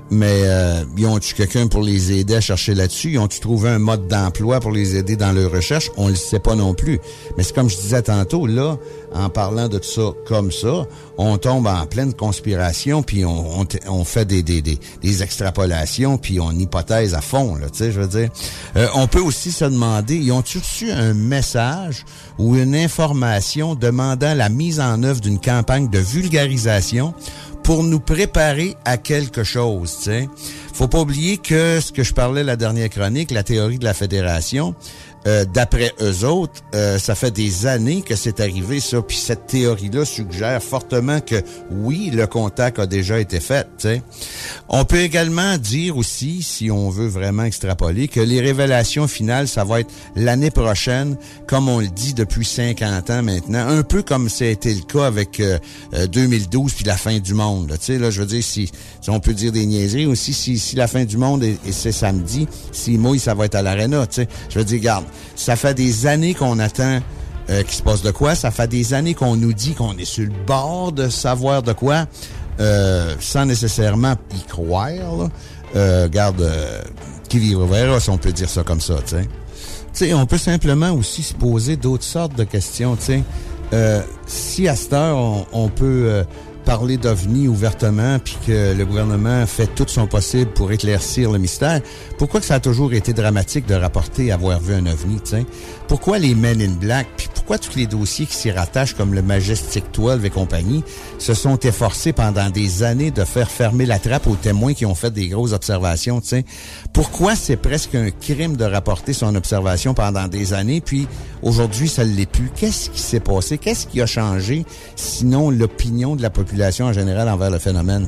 Mais euh, ils ont-tu quelqu'un pour les aider à chercher là-dessus? Ils ont-tu trouvé un mode d'emploi pour les aider dans leur recherche? On le sait pas non plus. Mais c'est comme je disais tantôt, là, en parlant de tout ça comme ça, on tombe en pleine conspiration, puis on, on, on fait des, des, des, des, extrapolations, puis on hypothèse à fond, là, tu sais, je veux dire. Euh, on peut aussi se demander, ils ont-tu reçu un message ou une information demandant la mise en œuvre d'une campagne de vulgarisation pour nous préparer à quelque chose, tu sais. Faut pas oublier que ce que je parlais la dernière chronique, la théorie de la fédération, euh, d'après eux autres, euh, ça fait des années que c'est arrivé ça. Puis cette théorie-là suggère fortement que oui, le contact a déjà été fait. On peut également dire aussi, si on veut vraiment extrapoler, que les révélations finales, ça va être l'année prochaine, comme on le dit depuis 50 ans maintenant, un peu comme ça a été le cas avec euh, 2012 puis la fin du monde. Tu sais, là, je veux dire, si, on peut dire des niaiseries aussi, si, si la fin du monde est, et c'est samedi, si mouille, ça va être à l'aréna. Tu sais, je veux dire, garde, ça fait des années qu'on attend euh, qu'il se passe de quoi. Ça fait des années qu'on nous dit qu'on est sur le bord de savoir de quoi, euh, sans nécessairement y croire. Là. Euh, garde, euh, qui vivra verra, si on peut dire ça comme ça, tu sais. Tu sais, on peut simplement aussi se poser d'autres sortes de questions, tu sais. Euh, si à cette heure, on, on peut euh, parler d'OVNI ouvertement, puis que le gouvernement fait tout son possible pour éclaircir le mystère, pourquoi que ça a toujours été dramatique de rapporter avoir vu un OVNI, sais? Pourquoi les Men in Black, puis pourquoi tous les dossiers qui s'y rattachent, comme le Majestic 12 et compagnie, se sont efforcés pendant des années de faire fermer la trappe aux témoins qui ont fait des grosses observations, sais? Pourquoi c'est presque un crime de rapporter son observation pendant des années, puis aujourd'hui, ça ne l'est plus? Qu'est-ce qui s'est passé? Qu'est-ce qui a changé, sinon l'opinion de la population en général envers le phénomène?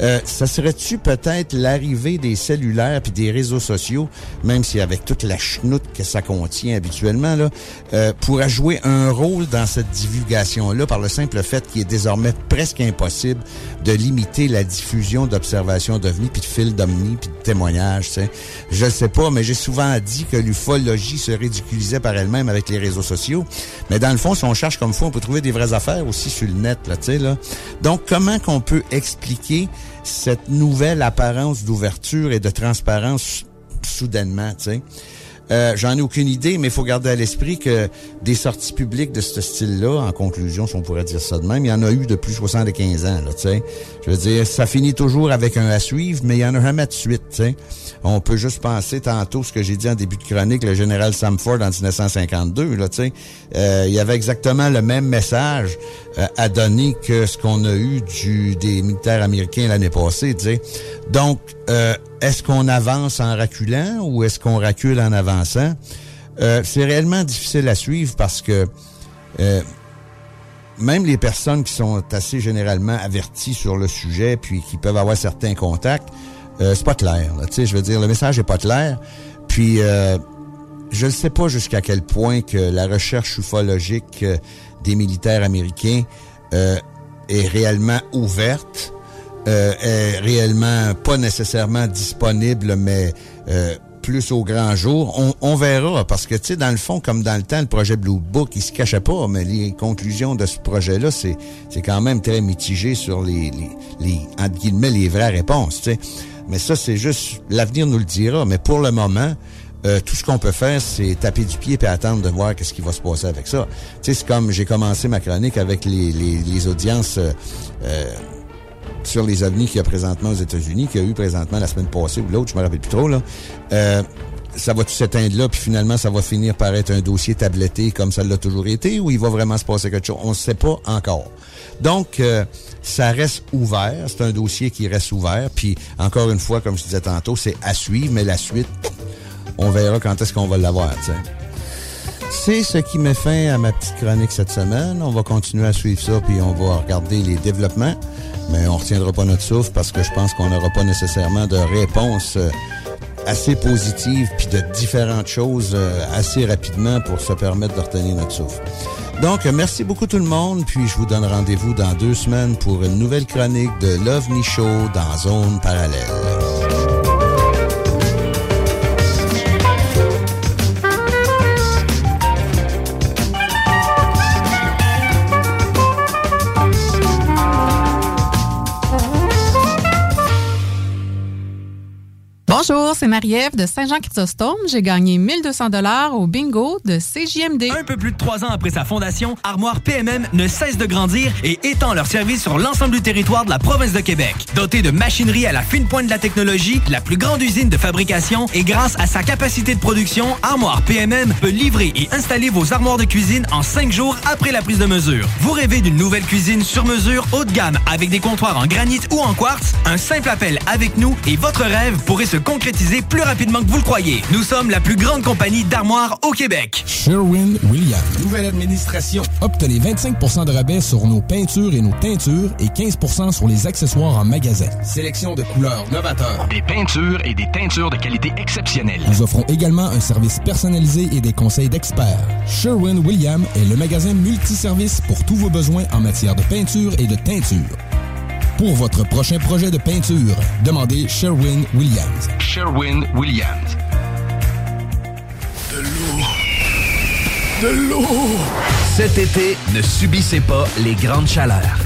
Euh, ça serait-tu peut-être l'arrivée des cellulaires puis des réseaux sociaux, même si avec toute la chenoute que ça contient habituellement, là, euh, pourrait jouer un rôle dans cette divulgation-là par le simple fait qu'il est désormais presque impossible de limiter la diffusion d'observations d'OVNI puis de fils d'OVNI puis de témoignages. Je ne sais pas, mais j'ai souvent dit que l'ufologie se ridiculisait par elle-même avec les réseaux sociaux. Mais dans le fond, si on cherche comme faut, on peut trouver des vraies affaires aussi sur le net, là, tu sais. Donc, comment qu'on peut expliquer cette nouvelle apparence d'ouverture et de transparence soudainement, tu sais? Euh, J'en ai aucune idée, mais il faut garder à l'esprit que des sorties publiques de ce style-là, en conclusion, si on pourrait dire ça de même, il y en a eu depuis 75 ans, là, tu sais. Je veux dire, ça finit toujours avec un à suivre, mais il y en a jamais de suite, tu sais. On peut juste penser tantôt ce que j'ai dit en début de chronique, le général Samford en 1952, là, tu sais. Euh, il y avait exactement le même message euh, à donner que ce qu'on a eu du, des militaires américains l'année passée, tu sais. Donc, euh, est-ce qu'on avance en reculant ou est-ce qu'on recule en avançant? Euh, c'est réellement difficile à suivre parce que euh, même les personnes qui sont assez généralement averties sur le sujet puis qui peuvent avoir certains contacts, euh, c'est pas clair. Tu sais, je veux dire, le message est pas clair. Puis euh, je ne sais pas jusqu'à quel point que la recherche ufologique euh, des militaires américains est réellement ouverte, euh, est réellement pas nécessairement disponible, mais euh, plus au grand jour. On, on verra, parce que, tu sais, dans le fond, comme dans le temps, le projet Blue Book, il se cachait pas, mais les conclusions de ce projet-là, c'est, c'est quand même très mitigé sur les, les, les, entre guillemets, les vraies réponses, tu sais. Mais ça, c'est juste, l'avenir nous le dira. Mais pour le moment, euh, tout ce qu'on peut faire, c'est taper du pied et attendre de voir qu'est-ce qui va se passer avec ça. Tu sais, c'est comme j'ai commencé ma chronique avec les, les, les audiences euh, euh, sur les ovnis qu'il y a présentement aux États-Unis, qu'il y a eu présentement la semaine passée ou l'autre, je me rappelle plus trop, là. Euh, ça va tout s'éteindre là, puis finalement, ça va finir par être un dossier tabletté comme ça l'a toujours été, ou il va vraiment se passer quelque chose? On ne sait pas encore. Donc, euh, ça reste ouvert. C'est un dossier qui reste ouvert. Puis, encore une fois, comme je disais tantôt, c'est à suivre, mais la suite, on verra quand est-ce qu'on va l'avoir. C'est ce qui met fin à ma petite chronique cette semaine. On va continuer à suivre ça, puis on va regarder les développements. Mais on retiendra pas notre souffle parce que je pense qu'on n'aura pas nécessairement de réponse euh, assez positive puis de différentes choses euh, assez rapidement pour se permettre de retenir notre souffle. Donc, merci beaucoup tout le monde, puis je vous donne rendez-vous dans deux semaines pour une nouvelle chronique de l'OVNI Show dans Zone Parallèle. Bonjour, c'est Marie-Ève de Saint-Jean-Chrysostome. J'ai gagné 1200 dollars au bingo de CJMD. Un peu plus de trois ans après sa fondation, Armoire PMM ne cesse de grandir et étend leur service sur l'ensemble du territoire de la province de Québec. Dotée de machinerie à la fine pointe de la technologie, la plus grande usine de fabrication et grâce à sa capacité de production, Armoire PMM peut livrer et installer vos armoires de cuisine en cinq jours après la prise de mesure. Vous rêvez d'une nouvelle cuisine sur mesure haut de gamme avec des comptoirs en granit ou en quartz? Un simple appel avec nous et votre rêve pourrait se concrétiser plus rapidement que vous le croyez. Nous sommes la plus grande compagnie d'armoires au Québec. Sherwin-Williams. Nouvelle administration. Obtenez 25% de rabais sur nos peintures et nos teintures et 15% sur les accessoires en magasin. Sélection de couleurs novateurs. Des peintures et des teintures de qualité exceptionnelle. Nous offrons également un service personnalisé et des conseils d'experts. Sherwin-Williams est le magasin multiservice pour tous vos besoins en matière de peinture et de teinture. Pour votre prochain projet de peinture, demandez Sherwin-Williams. Sherwin-Williams. De l'eau. De l'eau. Cet été, ne subissez pas les grandes chaleurs.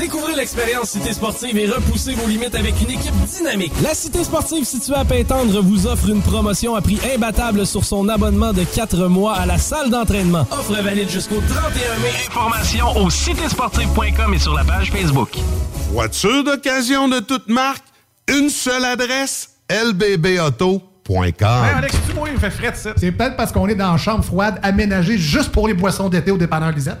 Découvrez l'expérience Cité Sportive et repoussez vos limites avec une équipe dynamique. La Cité Sportive située à Pintendre vous offre une promotion à prix imbattable sur son abonnement de 4 mois à la salle d'entraînement. Offre valide jusqu'au 31 mai. Informations au citésportive.com et sur la page Facebook. Voiture d'occasion de toute marque, une seule adresse, lbbauto.com. Ouais, Alex, tu moi, il fait frais de ça. C'est peut-être parce qu'on est dans une chambre froide aménagée juste pour les boissons d'été au dépanneur Lisette.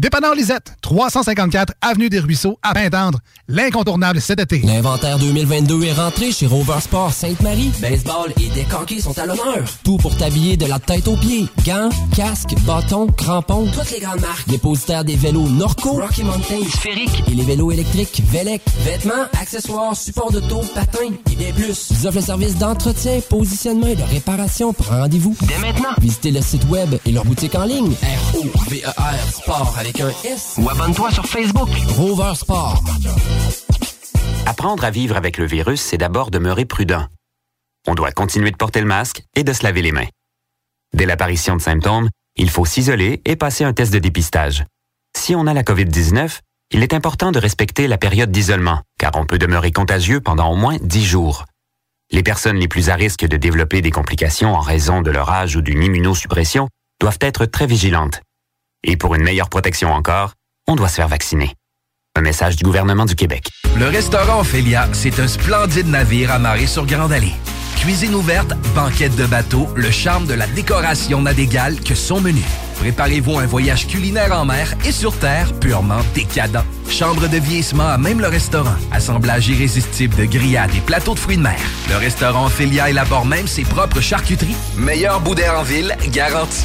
Dépanneur Lisette, 354 Avenue des Ruisseaux, à Pintendre. L'incontournable cet été. L'inventaire 2022 est rentré chez Rover Sport Sainte-Marie. Baseball et décanqués sont à l'honneur. Tout pour t'habiller de la tête aux pieds. Gants, casques, bâtons, crampons. Toutes les grandes marques. Dépositaire des vélos Norco, Rocky Mountain, Sphérique et les vélos électriques Velec. Vêtements, accessoires, supports de taux, patins et bien plus. Ils offrent le service d'entretien, positionnement et de réparation. Prends rendez-vous dès maintenant. Visitez le site web et leur boutique en ligne. R-O-V-E-R Sport avec un S. Ou abonne-toi sur Facebook. Rover Sport. Apprendre à vivre avec le virus, c'est d'abord demeurer prudent. On doit continuer de porter le masque et de se laver les mains. Dès l'apparition de symptômes, il faut s'isoler et passer un test de dépistage. Si on a la COVID-19, il est important de respecter la période d'isolement, car on peut demeurer contagieux pendant au moins 10 jours. Les personnes les plus à risque de développer des complications en raison de leur âge ou d'une immunosuppression doivent être très vigilantes. Et pour une meilleure protection encore, on doit se faire vacciner. Un message du gouvernement du Québec. Le restaurant Ophélia, c'est un splendide navire amarré sur Grande Allée. Cuisine ouverte, banquette de bateau, le charme de la décoration n'a d'égal que son menu. Préparez-vous un voyage culinaire en mer et sur terre purement décadent. Chambre de vieillissement à même le restaurant. Assemblage irrésistible de grillades et plateaux de fruits de mer. Le restaurant Ophélia élabore même ses propres charcuteries. Meilleur boudin en ville, garanti.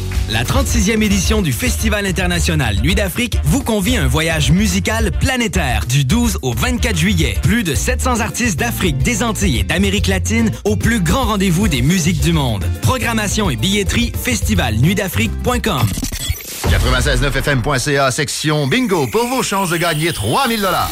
La 36e édition du Festival international Nuit d'Afrique vous convie à un voyage musical planétaire du 12 au 24 juillet. Plus de 700 artistes d'Afrique, des Antilles et d'Amérique latine au plus grand rendez-vous des musiques du monde. Programmation et billetterie festivalnuitdafrique.com. 969fm.ca, section bingo, pour vos chances de gagner 3000 dollars.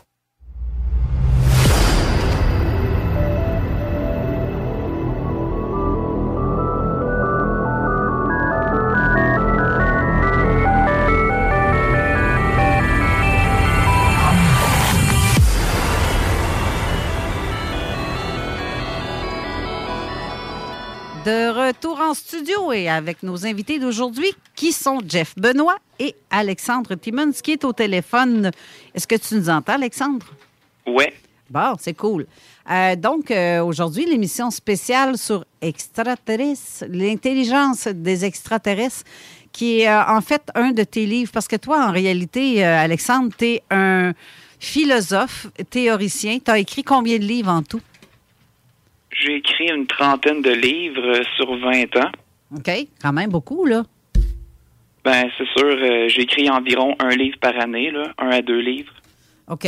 Retour en studio et avec nos invités d'aujourd'hui qui sont Jeff Benoît et Alexandre Timmons qui est au téléphone. Est-ce que tu nous entends, Alexandre? Oui. Bon, c'est cool. Euh, donc, euh, aujourd'hui, l'émission spéciale sur extraterrestres, l'intelligence des extraterrestres, qui est euh, en fait un de tes livres. Parce que toi, en réalité, Alexandre, tu es un philosophe, théoricien. Tu as écrit combien de livres en tout? J'ai écrit une trentaine de livres sur 20 ans. OK, quand même beaucoup, là. Ben, c'est sûr, euh, j'écris environ un livre par année, là, un à deux livres. OK.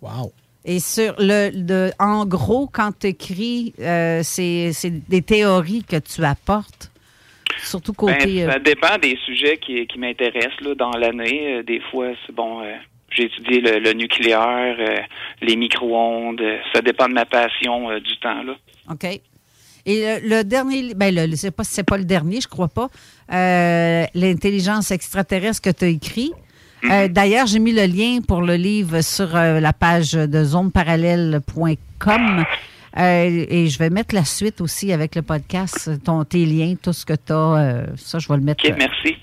Wow. Et sur le, le- en gros, quand tu écris, euh, c'est c'est des théories que tu apportes, surtout côté. Ben, ça dépend des sujets qui, qui m'intéressent là, dans l'année. Euh, Des fois, c'est bon. euh, j'ai étudié le, le nucléaire, euh, les micro-ondes. euh, ça dépend de ma passion euh, du temps. Là. OK. Et le, le dernier, ben le, c'est pas, c'est pas le dernier, je crois pas. euh, L'intelligence extraterrestre que tu as écrit. Euh, D'ailleurs, j'ai mis le lien pour le livre sur la page de zoneparallèle.com. Euh, et je vais mettre la suite aussi avec le podcast, ton, tes liens, tout ce que tu as. ça, je vais le mettre. OK, euh, merci.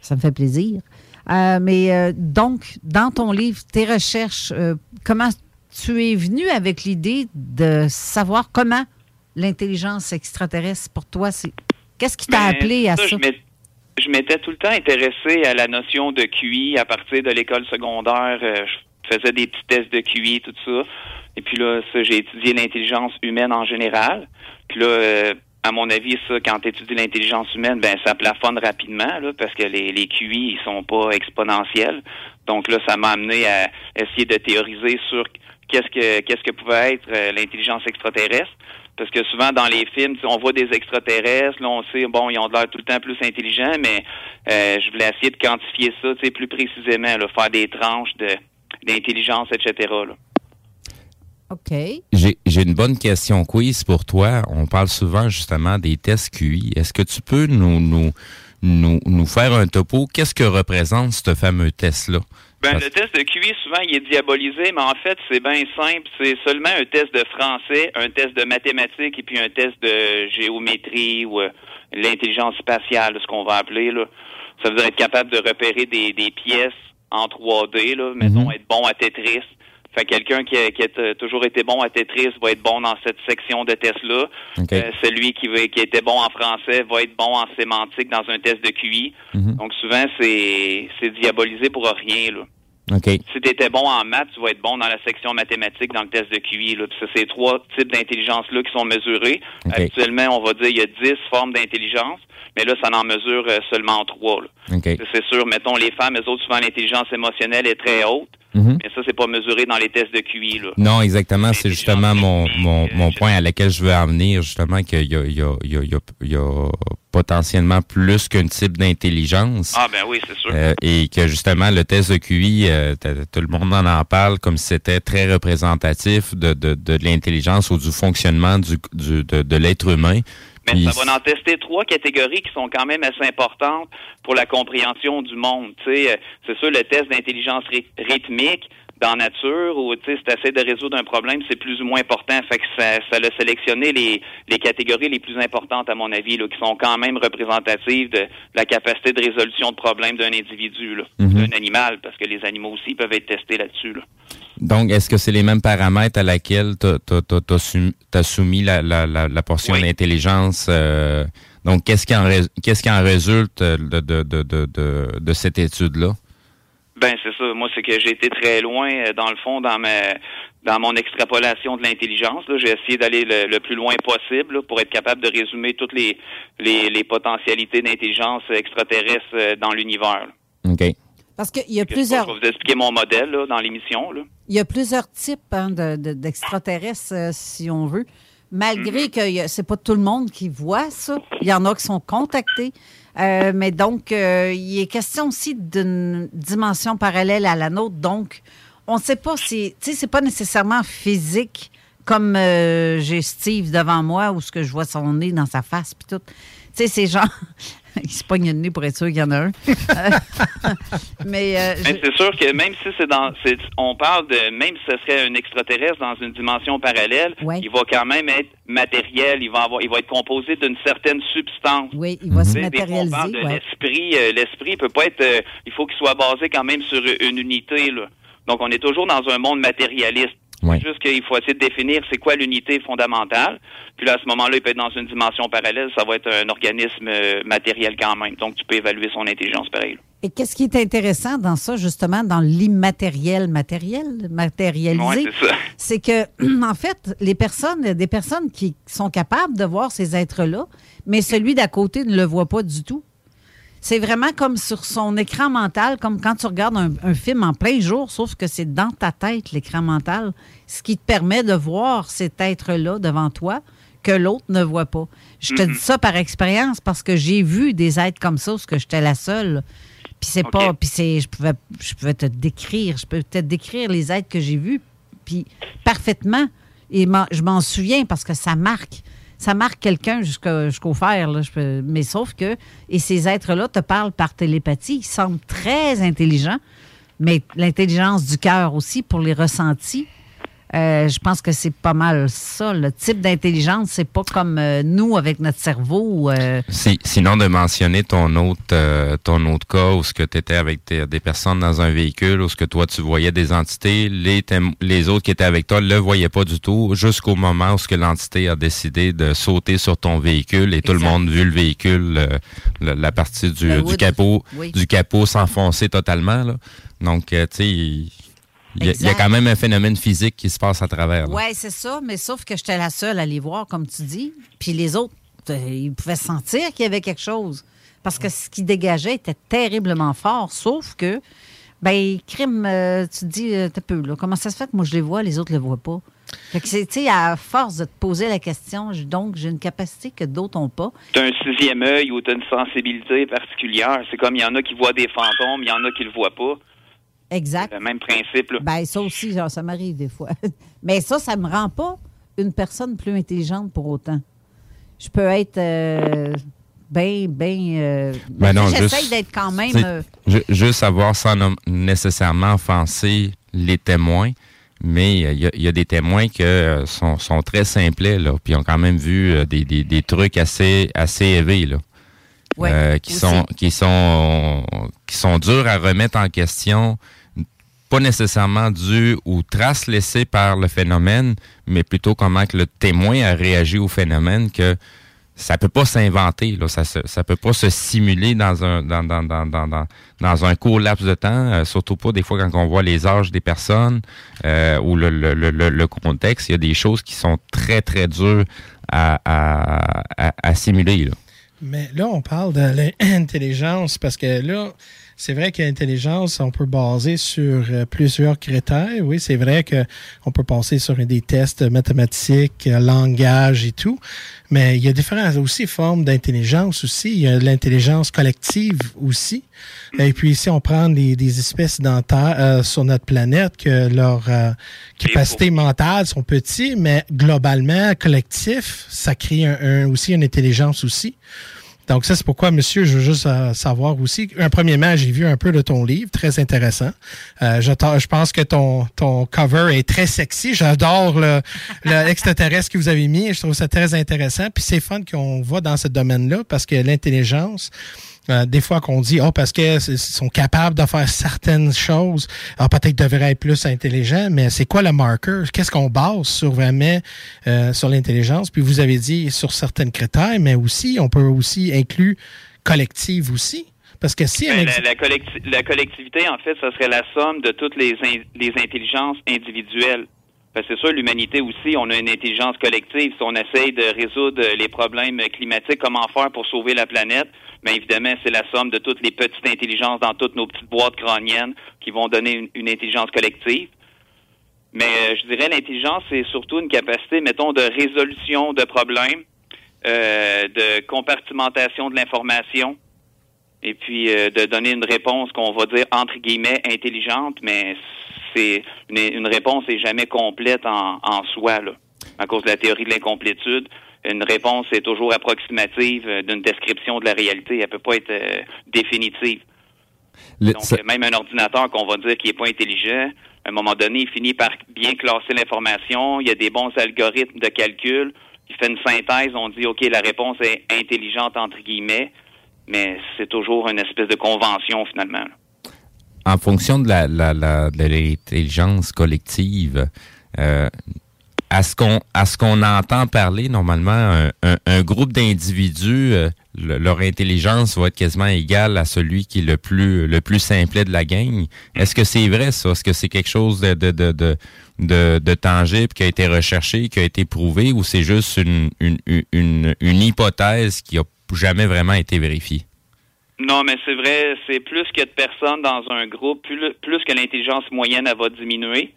Ça me fait plaisir. Euh, mais euh, donc, dans ton livre, tes recherches, euh, comment tu es venu avec l'idée de savoir comment l'intelligence extraterrestre, pour toi, c'est. Qu'est-ce qui t'a Ben, appelé à ça? je m'étais- Je m'étais tout le temps intéressé à la notion de QI à partir de l'école secondaire. Euh, je faisais des petits tests de QI, tout ça. Et puis là, ça, j'ai étudié l'intelligence humaine en général. Puis là, euh, à mon avis, ça, quand tu étudies l'intelligence humaine, ben ça plafonne rapidement, là, parce que les, les QI, ils sont pas exponentiels. Donc là, ça m'a amené à essayer de théoriser sur qu'est-ce que qu'est-ce que pouvait être euh, l'intelligence extraterrestre. Parce que souvent dans les films, on voit des extraterrestres, là on sait, bon, ils ont l'air tout le temps plus intelligents, mais euh, je voulais essayer de quantifier ça, plus précisément, là, faire des tranches d'intelligence, etc. Là. OK. J'ai j'ai une bonne question quiz pour toi. On parle souvent justement des tests QI. Est-ce que tu peux nous, nous, nous, nous faire un topo? Qu'est-ce que représente ce fameux test-là? Ben, le test de QI, souvent, il est diabolisé, mais en fait, c'est bien simple. C'est seulement un test de français, un test de mathématiques et puis un test de géométrie ou euh, l'intelligence spatiale, ce qu'on va appeler. Là. Ça veut dire être capable de repérer des, des pièces en 3D, là, mettons, être bon à Tetris. Fait quelqu'un qui a, qui a t- toujours été bon à Tetris va être bon dans cette section de test-là. Euh, celui qui, était bon en français va être bon en sémantique dans un test de QI. Mhm. Donc souvent, c'est diabolisé pour rien. Là. Si tu étais bon en maths, tu vas être bon dans la section mathématique dans le test de QI. Là. Puis ça, c'est trois types d'intelligence-là qui sont mesurés. Actuellement, on va dire il y a 10 formes d'intelligence, mais là, ça en mesure euh, seulement trois. C'est sûr, mettons, les femmes, eux autres, souvent, l'intelligence émotionnelle est très haute, Mhm. mais ça, c'est pas mesuré dans les tests de QI. Là. Non, exactement. C'est justement mon, mon, mon point à laquelle je veux en venir, justement, qu'il y a, il y, a, il y, a, il y a- potentiellement plus qu'un type d'intelligence. Ah, ben oui, c'est sûr. Euh, et que justement, le test de QI, euh, tout le monde en en parle comme si c'était très représentatif de, de, de l'intelligence ou du fonctionnement du, du, de, de l'être humain. Mais ça va en tester trois catégories qui sont quand même assez importantes pour la compréhension du monde. Tu sais, euh, c'est sûr, le test d'intelligence ry- rythmique dans nature, où tu sais, c'est de résoudre un problème, c'est plus ou moins important. Fait que ça, ça a sélectionné les, les catégories les plus importantes, à mon avis, là, qui sont quand même représentatives de, de la capacité de résolution de problèmes d'un individu, là, Mhm. d'un animal, parce que les animaux aussi peuvent être testés là-dessus. Là. Donc, est-ce que c'est les mêmes paramètres à laquelle tu as, soumis la, la, la, la portion d'intelligence? euh, donc, qu'est-ce qui, qu'est-ce qui en résulte euh, de, de, de, de, de, de cette étude-là? Ben c'est ça. Moi, c'est que j'ai été très loin euh, dans le fond dans ma dans mon extrapolation de l'intelligence. J'ai essayé d'aller le, le plus loin possible là, pour être capable de résumer toutes les les, les potentialités d'intelligence extraterrestre euh, dans l'univers. OK. Parce qu'il y a Je plusieurs, vais vous expliquer mon modèle là, dans l'émission. là. il y a plusieurs types hein, de- de- d'extraterrestres, euh, si on veut. Malgré Mhm. que c'est pas tout le monde qui voit ça. Il y en a qui sont contactés. Euh, mais donc, euh, il est question aussi d'une dimension parallèle à la nôtre. Donc, on ne sait pas si. Tu sais, c'est pas nécessairement physique comme euh, j'ai Steve devant moi où ce que je vois son nez dans sa face puis tout. Tu sais, c'est genre. il se pogne le nez pour être sûr qu'il y en a un. Euh, mais. euh, Mais c'est sûr que même si c'est dans, on parle de, même si ce serait un extraterrestre dans une dimension parallèle, il va quand même être matériel, il va avoir, il va être composé d'une certaine substance. Oui, il va se matérialiser. On parle de ouais. l'esprit, euh, l'esprit peut pas être, euh, il faut qu'il soit basé quand même sur une unité, là. Donc, on est toujours dans un monde matérialiste. Ouais. C'est juste qu'il faut essayer de définir c'est quoi l'unité fondamentale. Puis là, à ce moment-là, il peut être dans une dimension parallèle, ça va être un organisme euh, matériel quand même. Donc, tu peux évaluer son intelligence pareil. Et qu'est-ce qui est intéressant dans ça, justement, dans l'immatériel matériel, matérialisé, Ouais, c'est que, en fait, les personnes, des personnes qui sont capables de voir ces êtres-là, mais celui d'à côté ne le voit pas du tout. C'est vraiment comme sur son écran mental, comme quand tu regardes un, un film en plein jour, sauf que c'est dans ta tête, l'écran mental, ce qui te permet de voir cet être-là devant toi que l'autre ne voit pas. Je te dis ça par expérience parce que j'ai vu des êtres comme ça, parce que j'étais la seule. Puis c'est pas, puis c'est, je pouvais, je pouvais te décrire, je peux te décrire les êtres que j'ai vus, puis parfaitement. Et je m'en souviens parce que ça marque, ça marque quelqu'un jusqu'au jusqu'au fer. mais sauf que, et ces êtres-là te parlent par télépathie, ils semblent très intelligents, mais l'intelligence du cœur aussi pour les ressentis. Euh, je pense que c'est pas mal ça. Le type d'intelligence, c'est pas comme euh, nous avec notre cerveau. euh, Si- sinon, de mentionner ton autre, ton autre cas où ce que tu étais avec tes- des personnes dans un véhicule, où ce que toi, tu voyais des entités, les, les autres qui étaient avec toi le voyaient pas du tout, jusqu'au moment où ce que l'entité a décidé de sauter sur ton véhicule et tout le monde vu le véhicule, le- la partie du, Le du capot, Oui. du capot s'enfoncer totalement. Là. Donc, tu sais, il y, a- il y a Exact. quand même un phénomène physique qui se passe à travers. Oui, c'est ça, mais sauf que j'étais la seule à les voir, comme tu dis. Puis les autres, euh, ils pouvaient sentir qu'il y avait quelque chose. Parce que ce qui dégageait était terriblement fort, sauf que, ben, crime, euh, tu te dis, euh, t'as peu, là, comment ça se fait que moi je les vois, les autres le voient pas? Fait que c'est, tu sais, à force de te poser la question, donc j'ai une capacité que d'autres n'ont pas. tu un sixième œil ou tu une sensibilité particulière. C'est comme il y en a qui voient des fantômes, il y en a qui le voient pas. Exact. Le même principe. Là. Ben, ça aussi, genre, ça m'arrive des fois. Mais ça, ça me rend pas une personne plus intelligente pour autant. Je peux être euh, bien, bien. Ben non, J'essaie juste- d'être quand même. Euh, ju- juste savoir sans nécessairement offenser les témoins, mais euh, il y, a- il y a des témoins qui sont, sont très simplets, là, puis ont quand même vu euh, des, des- des trucs assez, assez élevés, là. Ouais, Euh, qui aussi. sont qui sont qui sont durs à remettre en question pas nécessairement dû ou traces laissées par le phénomène mais plutôt comment que le témoin a réagi au phénomène que ça peut pas s'inventer là ça se, ça peut pas se simuler dans un dans dans dans dans dans, un court laps de temps euh, surtout pas des fois quand on voit les âges des personnes euh, ou le, le, le, le- contexte il y a des choses qui sont très très dures à, à simuler là. Mais là, on parle de l'intelligence parce que là, c'est vrai que l'intelligence, on peut baser sur euh, plusieurs critères. Oui, c'est vrai que on peut passer sur des tests mathématiques, euh, langage et tout. Mais il y a différentes aussi formes d'intelligence aussi. Il y a l'intelligence collective aussi. Et puis ici, on prend des, des espèces dentaires euh, sur notre planète que leurs euh, capacités mentales sont petites, mais globalement, collectif, ça crée un- un- aussi une intelligence aussi. Donc, ça, c'est pourquoi, monsieur, je veux juste euh, savoir aussi. Un premièrement, j'ai vu un peu de ton livre, très intéressant. Euh, je, pense que ton, ton cover est très sexy. J'adore le, le extraterrestre que vous avez mis. Je trouve ça très intéressant. Puis c'est fun qu'on va dans ce domaine-là parce que l'intelligence, euh, des fois qu'on dit, oh, parce qu'ils sont capables de faire certaines choses, ah, peut-être qu'ils devraient être plus intelligents, mais c'est quoi le marqueur? Qu'est-ce qu'on base sur vraiment euh, sur l'intelligence? Puis vous avez dit sur certains critères, mais aussi, on peut aussi inclure collective aussi. Parce que si Ben, la, collectivité, en fait, ça serait la somme de toutes les, in- les intelligences individuelles. C'est sûr, l'humanité aussi, on a une intelligence collective. Si on essaye de résoudre les problèmes climatiques, comment faire pour sauver la planète, bien évidemment, c'est la somme de toutes les petites intelligences dans toutes nos petites boîtes crâniennes qui vont donner une, une intelligence collective. Mais euh, je dirais l'intelligence, c'est surtout une capacité, mettons, de résolution de problèmes, euh, de compartimentation de l'information, et puis euh, de donner une réponse qu'on va dire entre guillemets intelligente, mais c'est une, une réponse n'est jamais complète en, en soi, là, à cause de la théorie de l'incomplétude. Une réponse est toujours approximative euh, d'une description de la réalité. Elle peut pas être euh, définitive. Le- Donc, ça- euh, même un ordinateur qu'on va dire qui est pas intelligent, à un moment donné, il finit par bien classer l'information. Il y a des bons algorithmes de calcul. Il fait une synthèse. On dit, OK, la réponse est intelligente, entre guillemets, mais c'est toujours une espèce de convention, finalement. là. En fonction de l'intelligence collective, euh, à ce qu'on entend parler normalement, un, un- groupe d'individus, euh, le- leur intelligence va être quasiment égale à celui qui est le plus le plus simplet de la gang. Est-ce que c'est vrai ça? Est-ce que c'est quelque chose de de, tangible qui a été recherché, qui a été prouvé, ou c'est juste une, une hypothèse qui a jamais vraiment été vérifiée? Non, mais c'est vrai, c'est plus que de personnes dans un groupe, plus, que l'intelligence moyenne, elle va diminuer.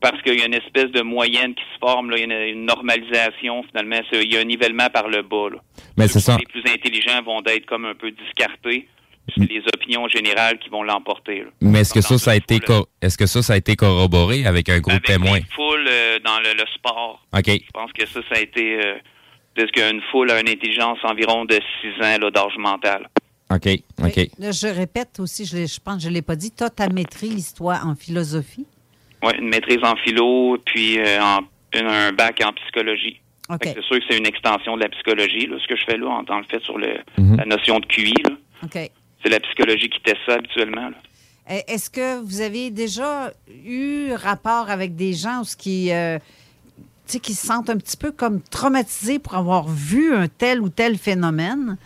Parce qu'il y a une espèce de moyenne qui se forme, là. il y a une, normalisation finalement, il y a un nivellement par le bas. Là. Mais c'est ça. Les plus intelligents vont être comme un peu discartés. C'est les opinions générales qui vont l'emporter. Mais est-ce que ça, ça a été co- est-ce que ça, ça a été corroboré avec un groupe témoin? Une foule euh, dans le, le sport. OK. Je pense que ça, ça a été... Euh, parce qu'une foule a une intelligence environ de 6 ans d'âge mental. OK. OK. Là, je répète aussi, je, pense que je ne l'ai pas dit, tu as ta maîtrise, toi, en philosophie. Oui, une maîtrise en philo, puis euh, en, une- un bac en psychologie. OK. Fait que C'est sûr que c'est une extension de la psychologie, là, ce que je fais là, en, dans le fait sur le, Mhm. la notion de QI. là. OK. C'est la psychologie qui teste ça habituellement. là. Eh, Est-ce que vous avez déjà eu rapport avec des gens qui, euh, tu sais, qui se sentent un petit peu comme traumatisés pour avoir vu un tel ou tel phénomène?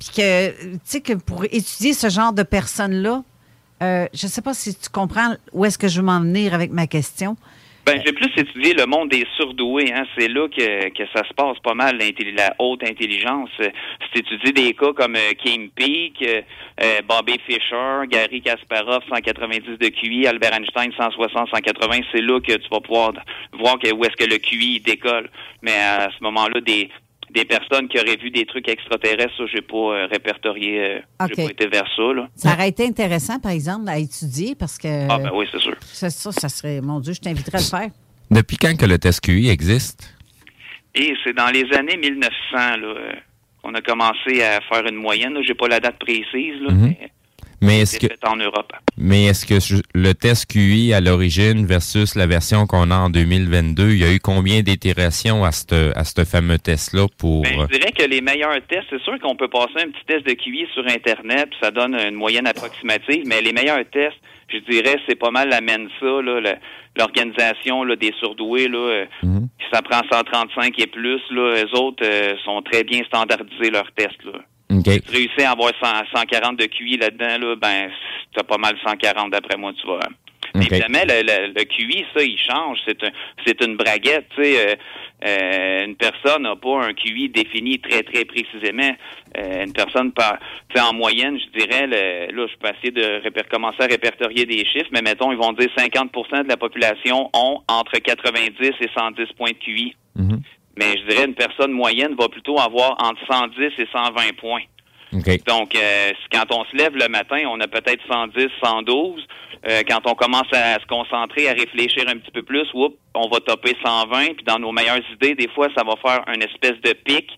Puis que, tu sais, que pour étudier ce genre de personnes-là, euh, je ne sais pas si tu comprends où est-ce que je veux m'en venir avec ma question. Ben, j'ai plus étudié le monde des surdoués. Hein. C'est là que, que ça se passe pas mal, la haute intelligence. Si tu des cas comme euh, Kim Peek, euh, euh, Bobby Fischer, Gary Kasparov, 190 de QI, Albert Einstein, 160, 180, c'est là que tu vas pouvoir voir que, où est-ce que le QI décolle. Mais à ce moment-là, des, des personnes qui auraient vu des trucs extraterrestres, ça, j'ai pas euh, répertorié, euh, j'ai pas été vers ça, là. Ça aurait été intéressant, par exemple, à étudier parce que. Ah, ben oui, c'est sûr. Ça, ça, ça serait, mon Dieu, je t'inviterais à le faire. Depuis quand que le test QI existe? Et c'est dans les années 1900 là, euh, qu'on a commencé à faire une moyenne. là. J'ai pas la date précise, là, Mhm. mais Mais est-ce que fait en Europe. mais est-ce que je- le test QI à l'origine versus la version qu'on a en 2022, il y a eu combien d'itérations à ce à ce fameux test-là pour Ben, je dirais que les meilleurs tests, c'est sûr qu'on peut passer un petit test de QI sur Internet, puis ça donne une moyenne approximative, mais les meilleurs tests, je dirais, c'est pas mal la MENSA, là, l'organisation là, des surdoués, là, euh, qui ça prend 135 et plus, là, eux autres euh, sont très bien standardisés leurs tests. Là. OK. Si tu réussis à avoir 100 140 de QI là-dedans, là, ben, t'as pas mal 140 d'après moi, tu vois. Mais OK. Évidemment, le, le- le QI, ça, il change. C'est un, c'est une braguette. Tu sais, euh, euh, une personne n'a pas un QI défini très, très précisément. Euh, une personne, par, tu sais, en moyenne, je dirais, le- là, je peux essayer de réper- commencer à répertorier des chiffres, mais mettons, ils vont dire 50% de la population ont entre 90 et 110 points de QI. Mais je dirais, une personne moyenne va plutôt avoir entre 110 et 120 points. OK. Donc, euh, quand on se lève le matin, on a peut-être 110, 112. Euh, quand on commence à, se concentrer, à réfléchir un petit peu plus, whoop, on va topper 120. Puis dans nos meilleures idées, des fois, ça va faire une espèce de pic.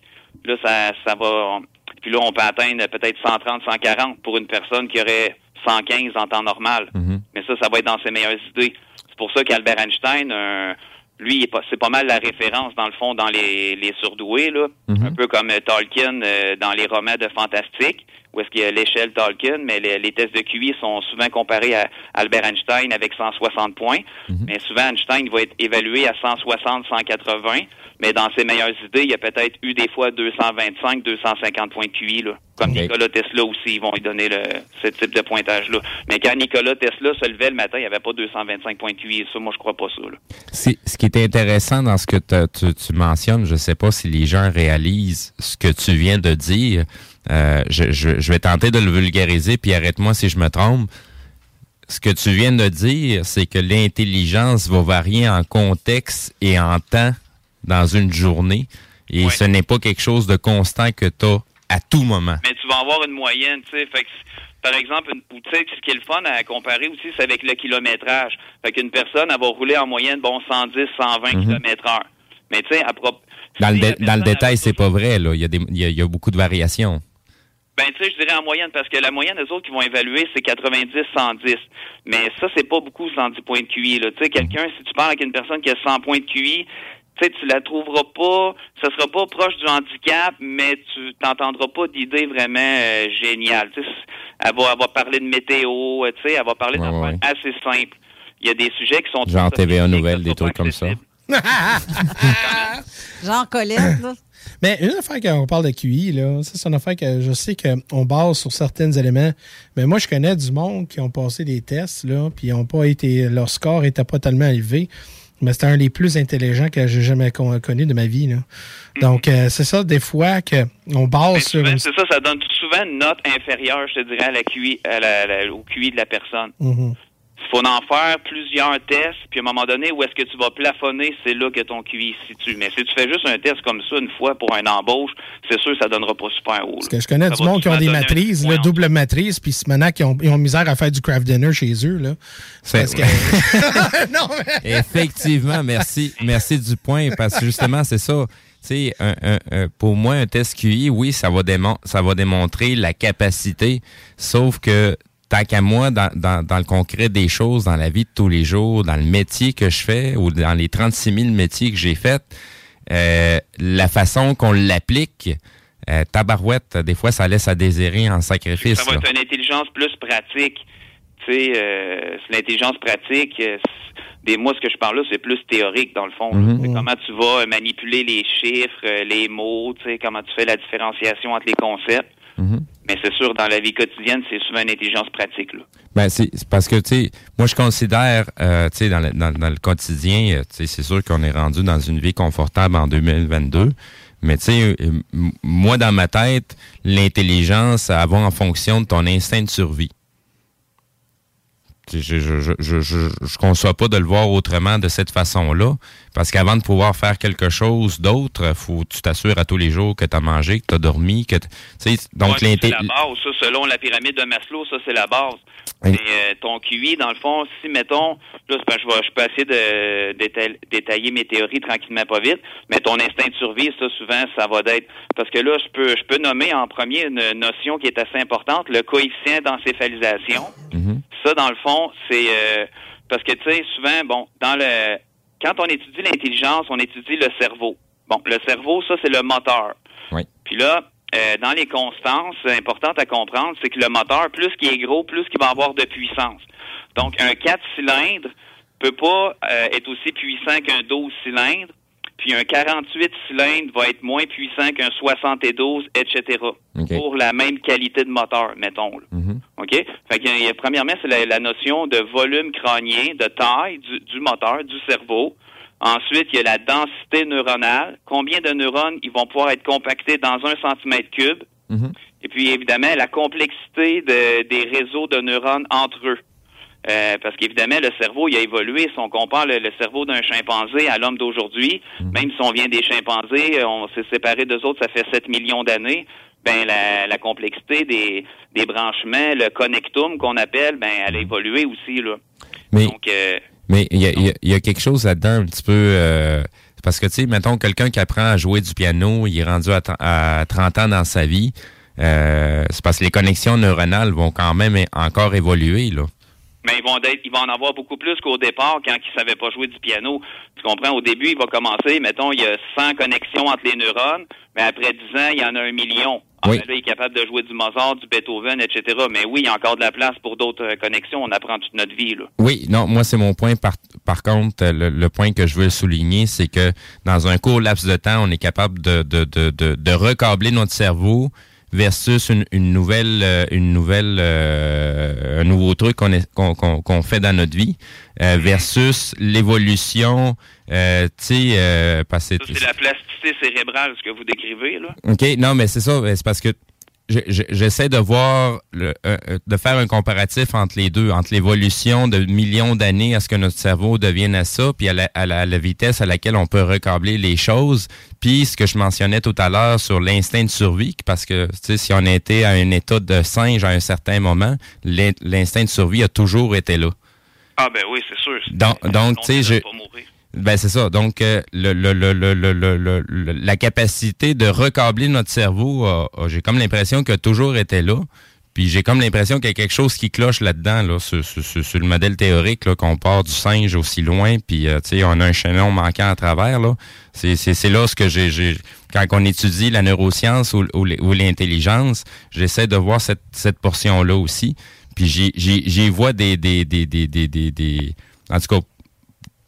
Là, ça, ça va. Puis là, on peut atteindre peut-être 130, 140 pour une personne qui aurait 115 en temps normal. Mais ça, ça va être dans ses meilleures idées. C'est pour ça qu'Albert Einstein, euh, lui, c'est pas mal la référence, dans le fond, dans les, les surdoués, là. Un peu comme euh, Tolkien euh, dans les romans de fantastique, où est-ce qu'il y a l'échelle Tolkien, mais les, les tests de QI sont souvent comparés à Albert Einstein avec 160 points. Mais souvent, Einstein va être évalué à 160, 180. Mais dans ses meilleures idées, il y a peut-être eu des fois 225, 250 points de QI, là. Comme Nikola Tesla aussi, ils vont lui donner le, ce type de pointage-là. Mais quand Nikola Tesla se levait le matin, il n'y avait pas 225 points de QI. Ça, moi, je crois pas ça, là. Ce qui est intéressant dans ce que tu, tu mentionnes, je ne sais pas si les gens réalisent ce que tu viens de dire. Euh, je, je- je vais tenter de le vulgariser, puis arrête-moi si je me trompe. Ce que tu viens de dire, c'est que l'intelligence va varier en contexte et en temps dans une journée. Et ce n'est pas quelque chose de constant que tu as à tout moment. Mais tu vas avoir une moyenne, tu sais. Fait que, par exemple, une- ou tu sais, ce qui est le fun à comparer aussi, c'est avec le kilométrage. Fait qu'une personne, elle va rouler en moyenne, bon, 110, 120 Mhm. km heure. Mais tu sais, à propos... Dans le, dé- dans le détail, c'est pas vrai. Là. Il, y a des, il, y a, il y a beaucoup de variations. Ben, tu sais, je dirais en moyenne, parce que la moyenne des autres qui vont évaluer, c'est 90, 110. Mais ça, c'est pas beaucoup, 110 points de QI, là. Tu sais, quelqu'un, si tu parles avec une personne qui a 100 points de QI, tu sais, tu la trouveras pas, ça sera pas proche du handicap, mais tu t'entendras pas d'idées vraiment euh, géniales. Tu sais, elle va, elle va parler de météo, euh, tu sais, elle va parler Ouais, d'un ouais. assez simple. Il y a des sujets qui sont Genre TVA que des trucs comme ça. Jean Colette, là. Mais une affaire quand on parle de QI, là, ça, c'est une affaire que je sais qu'on base sur certains éléments. Mais moi, je connais du monde qui ont passé des tests, là, puis ont pas été. Leur score n'était pas tellement élevé. Mais c'était un des plus intelligents que j'ai jamais con- connu de ma vie. Là. Donc, euh, c'est ça, des fois, qu'on base sur. Souvent, une- C'est ça, ça donne souvent une note inférieure, je te dirais, à la QI, à la- la- au QI de la personne. Mhm. Il faut en faire plusieurs tests, puis à un moment donné, où est-ce que tu vas plafonner, c'est là que ton QI se situe. Mais si tu fais juste un test comme ça une fois pour un embauche, c'est sûr que ça donnera pas super haut. Parce que je connais du monde qui ont des matrices, là, double matrice, puis maintenant qui ont, ils ont misère à faire du craft dinner chez eux. Là. Que- non, mais- Effectivement, merci, merci du point, parce que justement, c'est ça. Tu sais, un- un- un- pour moi, un test QI, oui, ça va, démon- ça va démontrer la capacité, sauf que tant qu'à moi, dans, dans, dans le concret des choses, dans la vie de tous les jours, dans le métier que je fais, ou dans les 36 000 métiers que j'ai faits, euh, la façon qu'on l'applique, euh, tabarouette, des fois, ça laisse à désirer en sacrifice. Ça va là. être une intelligence plus pratique. Tu sais, euh, c'est l'intelligence pratique. euh, des, moi, ce que je parle là, c'est plus théorique, dans le fond. Mhm. Comment tu vas manipuler les chiffres, les mots, tu sais, comment tu fais la différenciation entre les concepts. Mhm. Mais c'est sûr, dans la vie quotidienne, c'est souvent une intelligence pratique. Là. Ben, c'est parce que, tu sais, moi, je considère, euh, tu sais, dans, le- dans, dans le quotidien, euh, tu sais, c'est sûr qu'on est rendu dans une vie confortable en 2022. Mais, tu sais, euh, moi, dans ma tête, l'intelligence, ça va en fonction de ton instinct de survie. Je, je, je, je, je, je conçois pas de le voir autrement de cette façon-là. Parce qu'avant de pouvoir faire quelque chose d'autre, faut tu t'assures à tous les jours que tu as mangé, que tu as dormi, que donc Ouais, ça, c'est la base. Ça, selon la pyramide de Maslow, ça, c'est la base. Et, euh, ton QI, dans le fond, si, mettons, là, je, vais, je peux essayer de déta- détailler mes théories tranquillement, pas vite, mais ton instinct de survie, ça, souvent, ça va d'être... Parce que là, je peux, je peux nommer en premier une notion qui est assez importante, le coefficient d'encéphalisation. Ça, dans le fond, c'est... euh, parce que, tu sais, souvent, bon, dans le... Quand on étudie l'intelligence, on étudie le cerveau. Bon, le cerveau, ça, c'est le moteur. Oui. Puis là, euh, dans les constances importantes à comprendre, c'est que le moteur, plus qu'il est gros, plus qu'il va avoir de puissance. Donc, un 4 cylindres peut pas euh, être aussi puissant qu'un 12 cylindres, puis un 48 cylindres va être moins puissant qu'un 72, etc. Pour la même qualité de moteur, mettons. là. OK? Fait que, a- premièrement, c'est la, la notion de volume crânien, de taille du, du moteur, du cerveau. Ensuite, il y a la densité neuronale. Combien de neurones ils vont pouvoir être compactés dans un centimètre cube? Et puis, évidemment, la complexité de- des réseaux de neurones entre eux. Euh, parce qu'évidemment, le cerveau, il a évolué. Si on compare le, le cerveau d'un chimpanzé à l'homme d'aujourd'hui, même si on vient des chimpanzés, on s'est séparé d'eux autres, ça fait 7 millions d'années, ben la, la complexité des, des branchements, le connectum qu'on appelle, ben elle a évolué aussi. Là. Mais, Donc, euh, mais il y a, y a- y a quelque chose là-dedans un petit peu... euh, parce que, tu sais, mettons, quelqu'un qui apprend à jouer du piano, il est rendu à, à 30 ans dans sa vie, euh, c'est parce que les connexions neuronales vont quand même encore évoluer, là. Mais ils vont être, ils vont en avoir beaucoup plus qu'au départ quand ils savaient pas jouer du piano. Tu comprends? Au début, il va commencer, mettons, il y a 100 connexions entre les neurones, mais après 10 ans, il y en a un million. Ah, Oui. ben là, il est capable de jouer du Mozart, du Beethoven, etc. Mais oui, il y a encore de la place pour d'autres euh, connexions. On apprend toute notre vie, là. Oui, non, moi, c'est mon point par- par contre, le, le point que je veux souligner, c'est que dans un court laps de temps, on est capable de, de, de, de, de recabler notre cerveau versus une, une nouvelle, euh, une nouvelle, euh, un nouveau truc qu'on est- qu'on qu'on- qu'on fait dans notre vie, euh, versus l'évolution, euh, tu sais, euh, parce que Ça, c'est la plasticité cérébrale, ce que vous décrivez, là. OK, non, mais c'est ça. C'est parce que j'essaie de voir, le, euh, euh, de faire un comparatif entre les deux, entre l'évolution de millions d'années à ce que notre cerveau devienne à ça, puis à la, à la- à la vitesse à laquelle on peut recabler les choses, puis ce que je mentionnais tout à l'heure sur l'instinct de survie, parce que tu sais, si on était à un état de singe à un certain moment, l'in- l'instinct de survie a toujours été là. Ah, ben oui, c'est sûr. Donc, donc tu sais, je. Ben c'est ça. Donc, euh, le, le, le, le, le, la capacité de recabler notre cerveau, j'ai comme l'impression qu'elle a toujours été là. Puis j'ai comme l'impression qu'il y a quelque chose qui cloche là-dedans, là, sur, sur- sur- le modèle théorique, là, qu'on part du singe aussi loin, puis euh, tu sais, on a un chaînon manquant à travers. Là. C'est, c'est, c'est là ce que j'ai, j'ai quand on étudie la neuroscience ou, ou, l'intelligence, j'essaie de voir cette, cette portion-là aussi. Puis j'y, j'y, j'y vois des, des, des, des, des, des- en tout cas,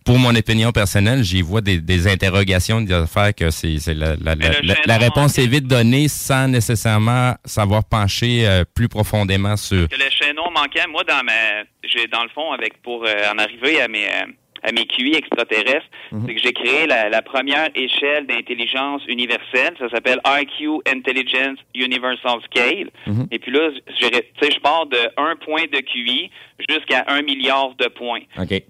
pour mon opinion personnelle, j'y vois des, des interrogations, des affaires que c'est, c'est la, la, la, la- la réponse est vite donnée sans nécessairement savoir pencher euh, plus profondément sur. que le chaînon manquant, moi, dans ma, j'ai dans le fond, avec pour euh, en arriver à mes euh, à mes QI extraterrestres, c'est que j'ai créé la, la première échelle d'intelligence universelle. Ça s'appelle IQ Intelligence Universal Scale. Mhm. Et puis là, j'ai- tu sais, je pars de 1 point de QI jusqu'à 1 milliard de points.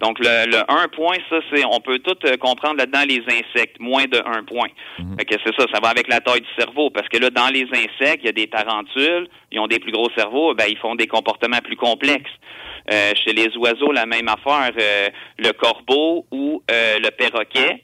Donc, le, le 1 point, ça, c'est, on peut tout euh, comprendre là-dedans les insectes, moins de 1 point. Fait que c'est ça, ça va avec la taille du cerveau, parce que là, dans les insectes, il y a des tarentules, ils ont des plus gros cerveaux, ben, ils font des comportements plus complexes. Euh, chez les oiseaux, la même affaire. Euh, le corbeau ou euh, le perroquet,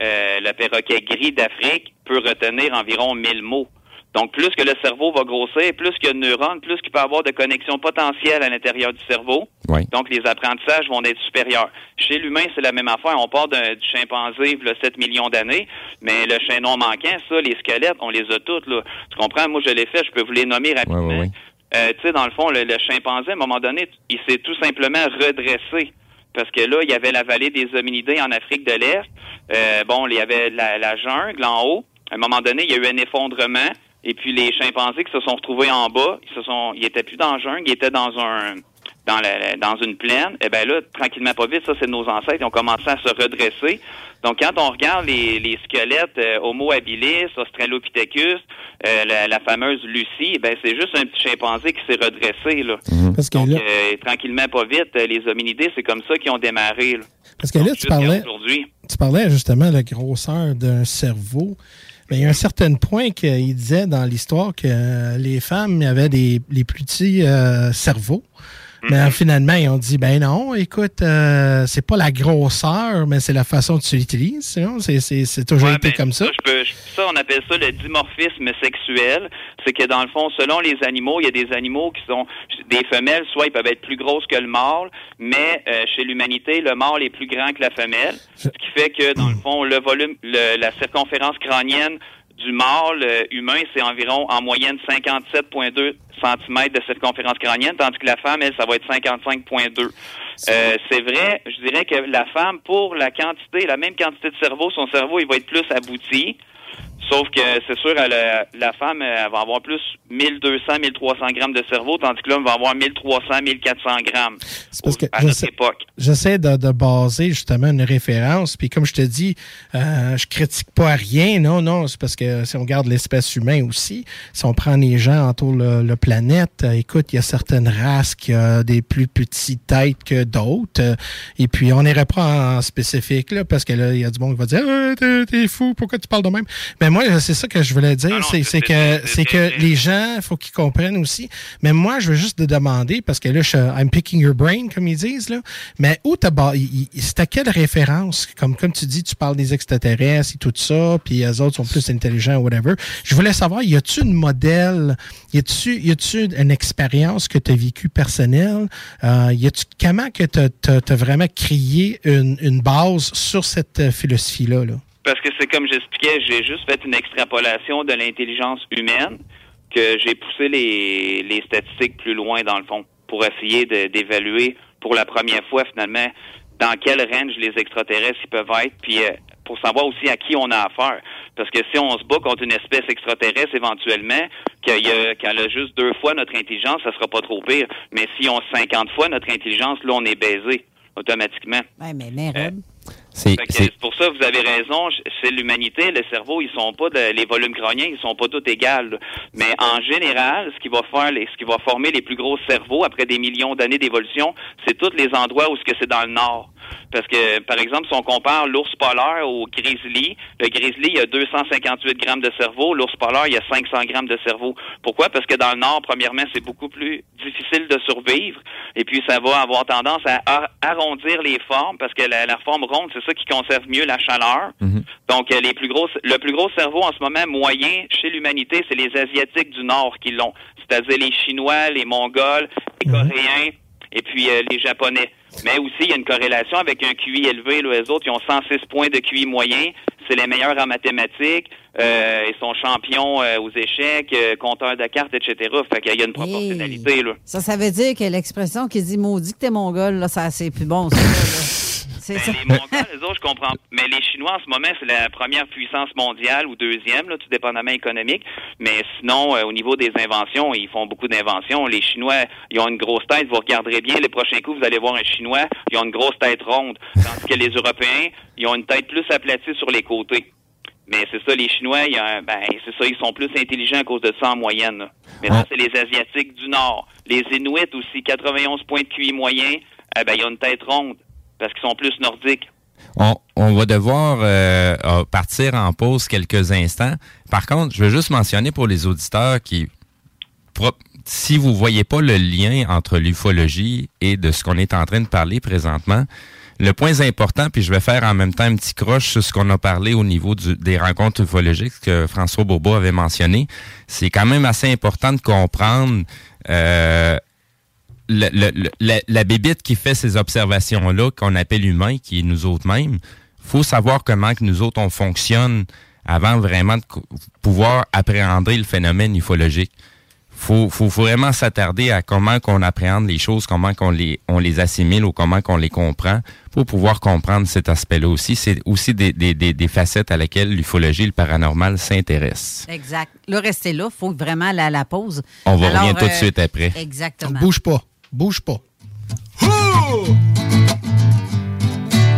euh, le perroquet gris d'Afrique peut retenir environ 1000 mots. Donc, plus que le cerveau va grossir, plus qu'il y a de neurones, plus qu'il peut avoir de connexions potentielles à l'intérieur du cerveau. Donc, les apprentissages vont être supérieurs. Chez l'humain, c'est la même affaire. On part d'un- du chimpanzé, il 7 millions d'années, mais le chaînon manquant, ça, les squelettes, on les a toutes. Là. Tu comprends? Moi, je l'ai fait, je peux vous les nommer rapidement. Euh, tu sais, dans le fond, le, le chimpanzé, à un moment donné, il s'est tout simplement redressé. Parce que là, il y avait la vallée des hominidés en Afrique de l'Est. Euh, bon, il y avait la, la jungle en haut. À un moment donné, il y a eu un effondrement. Et puis les chimpanzés qui se sont retrouvés en bas, ils se sont, ils étaient plus dans la jungle, ils étaient dans un, dans la, dans une plaine. Et ben là, tranquillement pas vite, ça c'est nos ancêtres, ils ont commencé à se redresser. Donc quand on regarde les, les squelettes euh, Homo habilis, Australopithecus, euh, la, la fameuse Lucie, ben c'est juste un petit chimpanzé qui s'est redressé là. Parce que Donc là, euh, tranquillement pas vite, les hominidés, c'est comme ça qu'ils ont démarré. Là. parce que là tu parlais, aujourd'hui. tu parlais justement de la grosseur d'un cerveau. Mais il y a un certain point qu'il disait dans l'histoire que les femmes avaient des les plus petits cerveaux. Mais finalement, ils ont dit, ben non, écoute, euh, c'est pas la grosseur, mais c'est la façon dont tu l'utilises. C'est- toujours été comme ça. Ça, je peux- je- ça, on appelle ça le dimorphisme sexuel. C'est que dans le fond, selon les animaux, il y a des animaux qui sont des femelles, soit ils peuvent être plus grosses que le mâle, mais euh, chez l'humanité, le mâle est plus grand que la femelle. Ce qui fait que, dans le fond, le volume, le- la circonférence crânienne du mâle euh, humain, c'est environ en moyenne 57,2 cm de circonférence crânienne, tandis que la femme, elle, ça va être 55,2. Euh, c'est vrai, je dirais que la femme, pour la quantité, la même quantité de cerveau, son cerveau, il va être plus abouti. Sauf que c'est sûr, elle, euh, la femme, elle va avoir plus 1200, 1300 grammes de cerveau, tandis que l'homme va avoir 1300, 1400 grammes C'est parce que à notre époque. J'essaie de, de baser justement une référence. Puis comme je te dis, euh, je critique pas rien. Non, non, c'est parce que si on regarde l'espèce humaine aussi, si on prend les gens autour le, le planète, euh, écoute, il y a certaines races qui ont des plus petites têtes que d'autres. Euh, et puis on n'irait pas en spécifique là, parce que là, il y a du monde qui va dire Ah, t'es, t'es fou, pourquoi tu parles de même? Mais moi, c'est ça que je voulais dire. c'est, c'est que c'est que les gens, faut qu'ils comprennent aussi. Mais moi, je veux juste te demander, parce que là, je, I'm picking your brain, comme ils disent, là. Mais où t'as c'est à quelle référence? Comme, comme tu dis, tu parles des extraterrestres et tout ça, puis les autres sont plus intelligents, whatever. Je voulais savoir, y a-tu une modèle, y a-tu, y a-tu une expérience que tu as vécue personnelle? Euh, y a-tu, comment que t'as, t'as, t'as vraiment créé une, une base sur cette euh, philosophie-là, là? Parce que c'est comme j'expliquais, j'ai juste fait une extrapolation de l'intelligence humaine que j'ai poussé les, les statistiques plus loin dans le fond pour essayer d'évaluer pour la première fois finalement dans quel range les extraterrestres ils peuvent être, puis euh, pour savoir aussi à qui on a affaire. Parce que si on se bat contre une espèce extraterrestre éventuellement, qu'il y a- qu'elle a juste deux fois notre intelligence, ça sera pas trop pire. Mais si on 50 fois notre intelligence, là, on est baisé automatiquement. Ouais, mais Fait que c'est- pour ça vous avez raison. C'est l'humanité, le cerveau, ils sont pas de- les volumes crâniens, ils sont pas tous égaux. Mais en général, ce qui va faire, les- ce qui va former les plus gros cerveaux après des millions d'années d'évolution, c'est tous les endroits où ce que c'est dans le nord. Parce que, par exemple, si on compare l'ours polaire au grizzly, le grizzly, il y a 258 grammes de cerveau, l'ours polaire, il y a 500 grammes de cerveau. Pourquoi? Parce que dans le nord, premièrement, c'est beaucoup plus difficile de survivre. Et puis, ça va avoir tendance à ar- arrondir les formes, parce que la, la forme ronde, c'est ça qui conserve mieux la chaleur. Donc, euh, les plus gros, le plus gros cerveau en ce moment moyen chez l'humanité, c'est les Asiatiques du Nord qui l'ont. C'est-à-dire les Chinois, les Mongols, les Coréens, et puis euh, les Japonais. Mais aussi, il y a une corrélation avec un QI élevé. Là, les autres, ils ont 106 points de QI moyen. C'est les meilleurs en mathématiques. Euh, ils sont champions euh, aux échecs, euh, compteurs de cartes, etc. Fait qu'il y a une proportionnalité. Là. Ça, ça veut dire que l'expression qui dit maudit que t'es mongol, là, ça, c'est plus bon, ça. là. C'est ça. Les Mongols, les autres, je comprends. Mais les Chinois, en ce moment, c'est la première puissance mondiale ou deuxième, là, tout dépendamment économique. Mais sinon, euh, au niveau des inventions, ils font beaucoup d'inventions. Les Chinois, ils ont une grosse tête. Vous regarderez bien, les prochains coups, vous allez voir un Chinois, ils ont une grosse tête ronde. Tandis que les Européens, ils ont une tête plus aplatie sur les côtés. Mais c'est ça, les Chinois, il y a un- ben, c'est ça, ils sont plus intelligents à cause de ça en moyenne. là. Mais là, c'est les Asiatiques du Nord. Les Inuits aussi, 91 points de QI moyen, eh ben, ils ont une tête ronde parce qu'ils sont plus nordiques. on, on va devoir euh, euh, partir en pause quelques instants. Par contre, je veux juste mentionner pour les auditeurs qui, si vous voyez pas le lien entre l'ufologie et de ce qu'on est en train de parler présentement, le point important, puis je vais faire en même temps un petit croche sur ce qu'on a parlé au niveau des rencontres ufologiques que François Bobo avait mentionné, c'est quand même assez important de comprendre euh, le- le- la, la bébite qui fait ces observations-là, qu'on appelle humain, qui est nous autres mêmes, faut savoir comment que nous autres on fonctionne avant vraiment de pouvoir appréhender le phénomène ufologique. Faut, faut vraiment s'attarder à comment qu'on appréhende les choses, comment qu'on les, on les assimile ou comment qu'on les comprend pour pouvoir comprendre cet aspect-là aussi. C'est aussi des, des, des, des facettes à laquelle l'ufologie et le paranormal s'intéressent. Exact. Là, restez là. Il faut vraiment la, la pause. On va revenir tout de euh, suite après. Exactement. Bouge pas. Bouge pas.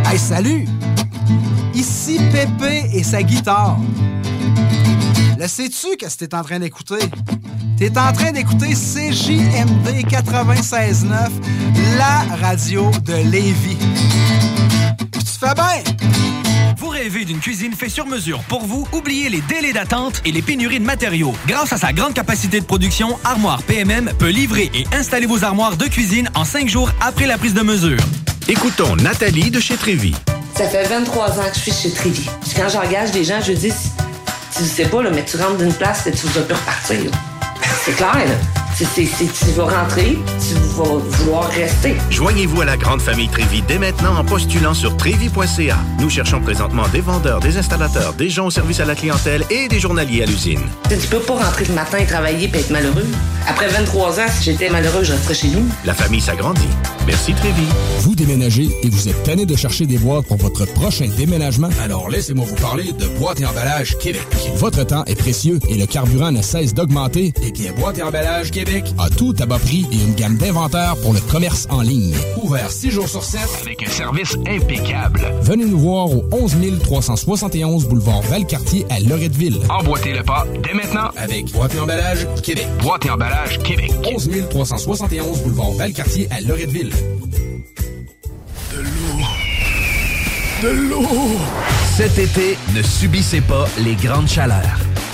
Hey, salut! Ici Pépé et sa guitare. Le sais-tu que t'es en train d'écouter? T'es en train d'écouter CJMD 96.9, la radio de Lévis. Tu fais bien! Vous rêvez d'une cuisine faite sur mesure pour vous? Oubliez les délais d'attente et les pénuries de matériaux. Grâce à sa grande capacité de production, Armoire PMM peut livrer et installer vos armoires de cuisine en cinq jours après la prise de mesure. Écoutons Nathalie de chez Trévy. Ça fait 23 ans que je suis chez Trévy. Puis quand j'engage des gens, je dis, tu sais pas, là, mais tu rentres d'une place et tu vas plus repartir. C'est clair, là. C'est- tu vas rentrer, tu vas vouloir rester. Joignez-vous à la grande famille Trévy dès maintenant en postulant sur trévy.ca. Nous cherchons présentement des vendeurs, des installateurs, des gens au service à la clientèle et des journaliers à l'usine. Tu sais, tu peux pas rentrer le matin et travailler et être malheureux. Après 23 ans, si j'étais malheureux, je resterais chez nous. La famille s'agrandit. Merci Trévy. Vous déménagez et vous êtes tanné de chercher des boîtes pour votre prochain déménagement? Alors laissez-moi vous parler de Boîte et Emballage Québec. Votre temps est précieux et le carburant ne cesse d'augmenter. Eh bien, Boîte et Emballage Québec a tout à bas prix et une gamme d'inventaires pour le commerce en ligne. Ouvert 6 jours sur 7 avec un service impeccable. Venez nous voir au 11 371 boulevard Valcartier à Loretteville. Emboîtez le pas dès maintenant avec Boîte et Emballage Québec. Boîte et Emballage Québec. 11 371 boulevard Valcartier à Loretteville. De l'eau. De l'eau. Cet été, ne subissez pas les grandes chaleurs.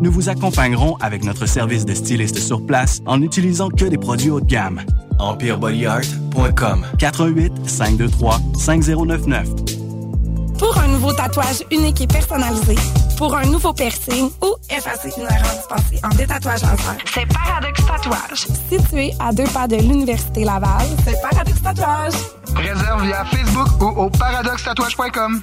Nous vous accompagnerons avec notre service de styliste sur place en n'utilisant que des produits haut de gamme. EmpireBodyArt.com 418 523 5099 Pour un nouveau tatouage unique et personnalisé, pour un nouveau piercing ou effacer une erreur dispensée en détatouage laser, c'est Paradox Tatouage. Situé à deux pas de l'Université Laval, c'est Paradox Tatouage. Réserve via Facebook ou au paradoxtatouage.com.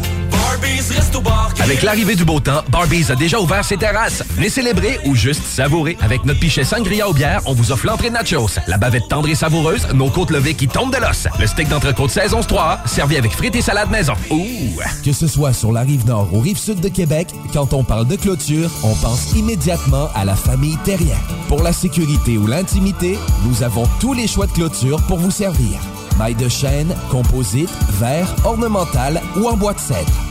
Avec l'arrivée du beau temps, Barbies a déjà ouvert ses terrasses. Venez célébrer ou juste savourer. Avec notre pichet sangria aux bières, on vous offre l'entrée de nachos, la bavette tendre et savoureuse, nos côtes levées qui tombent de l'os, le steak d'entrecôte saison 3, servi avec frites et salade maison. Ouh! Que ce soit sur la rive nord ou rive sud de Québec, quand on parle de clôture, on pense immédiatement à la famille Terrien. Pour la sécurité ou l'intimité, nous avons tous les choix de clôture pour vous servir. Maille de chêne, composite, verre, ornemental ou en bois de cèdre.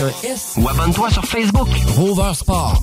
un S. Ou abonne-toi sur Facebook. Rover Sport.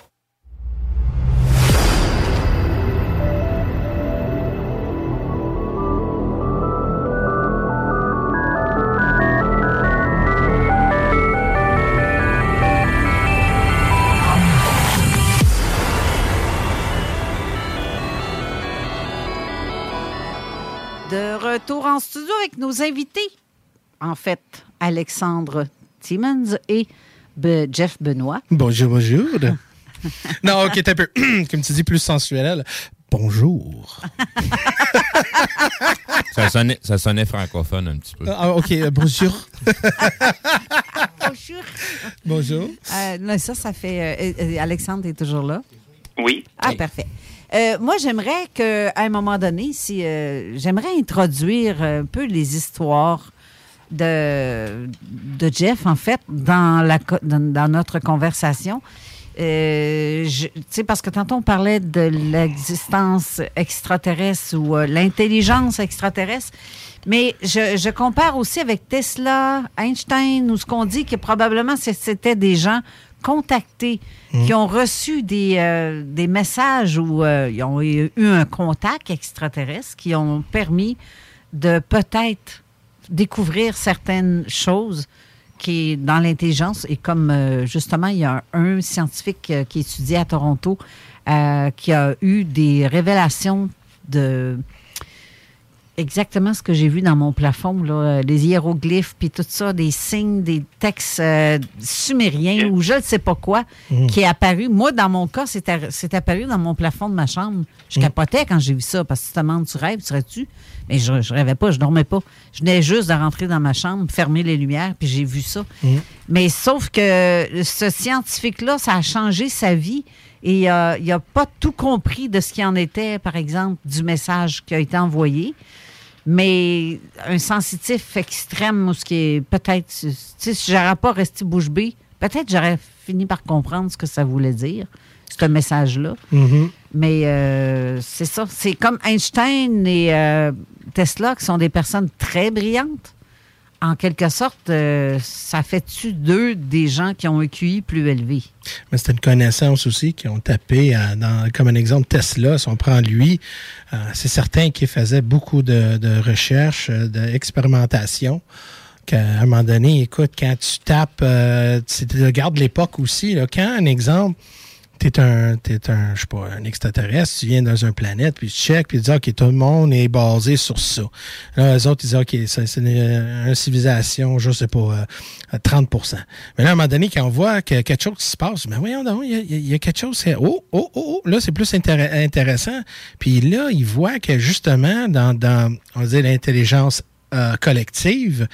En studio avec nos invités. En fait, Alexandre Timmons et Be- Jeff Benoît. Bonjour, bonjour. non, ok, t'es un peu, comme tu dis, plus sensuel. Bonjour. Ça sonnait, ça sonnait francophone un petit peu. Ah, ok, euh, bonjour. Bonjour. bonjour. Euh, non, ça, ça fait. euh, euh, Alexandre est toujours là. Oui. Ah, parfait. Euh, moi, j'aimerais qu'à un moment donné, si euh, j'aimerais introduire un peu les histoires de, de Jeff, en fait, dans, la, dans, notre conversation. Euh, tu sais, parce que tantôt, on parlait de l'existence extraterrestre ou l'intelligence extraterrestre. Mais je, je compare aussi avec Tesla, Einstein, ou ce qu'on dit que probablement c'était des gens contactés qui ont reçu des, euh, des messages ou euh, ils ont eu un contact extraterrestre qui ont permis de peut-être découvrir certaines choses qui est dans l'intelligence. Et comme euh, justement, il y a un, un scientifique euh, qui étudiait à Toronto qui a eu des révélations de exactement ce que j'ai vu dans mon plafond, là, euh, les hiéroglyphes, puis tout ça, des signes, des textes euh, sumériens ou je ne sais pas quoi Mhm. qui est apparu. Moi, dans mon cas, c'est ar- c'est apparu dans mon plafond de ma chambre. Je Mhm. capotais quand j'ai vu ça, parce que tu te demandes, tu rêves, tu serais-tu? Mais je, je rêvais pas, je dormais pas. Je venais juste de rentrer dans ma chambre, fermer les lumières, puis j'ai vu ça. Mhm. Mais sauf que ce scientifique-là, ça a changé sa vie et euh, il n'a pas tout compris de ce qui en était, par exemple, du message qui a été envoyé. Mais un sensitif extrême, ou ce qui est peut-être, tu sais, si j'aurais pas resté bouche bée, peut-être j'aurais fini par comprendre ce que ça voulait dire, ce message-là. Mhm. Mais euh, c'est ça. C'est comme Einstein et euh, Tesla, qui sont des personnes très brillantes. En quelque sorte, euh, ça fait-tu d'eux des gens qui ont un QI plus élevé? Mais c'était une connaissance aussi qui ont tapé à- dans, comme un exemple Tesla, si on prend lui, euh, c'est certain qu'il faisait beaucoup de, recherches, euh, d'expérimentation. Qu'à un moment donné, écoute, quand tu tapes, euh, tu regardes l'époque aussi, là, quand un exemple, t'es un, t'es un, je sais pas, un extraterrestre, tu viens dans une planète, puis tu check, puis tu dis, OK, tout le monde est basé sur ça. Là, les autres, ils disent, OK, c'est une, civilisation, je sais pas, euh, à 30 Mais là, à un moment donné, quand on voit que quelque chose qui se passe, mais voyons il y a, y a quelque chose, c'est, oh, oh, oh, oh, là, c'est plus intér- intéressant. Puis là, ils voient que justement, dans, dans on va dire, l'intelligence euh, collective,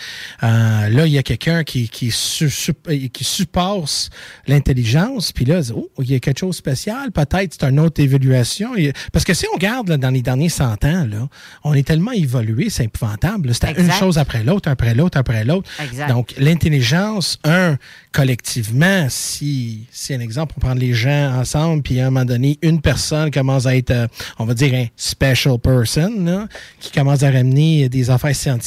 euh, là, il y a quelqu'un qui, qui, su- su- qui supporte l'intelligence, puis là, oh, il y a quelque chose de spécial, peut-être c'est une autre évaluation. Parce que si on regarde là, dans les derniers 100 ans, là, on est tellement évolué, c'est épouvantable. C'était une chose après l'autre, après l'autre, après l'autre. Exact. Donc, l'intelligence, un, collectivement, si, si un exemple, on prend les gens ensemble, puis à un moment donné, une personne commence à être, euh, on va dire, un special person, là, qui commence à ramener des affaires scientifiques,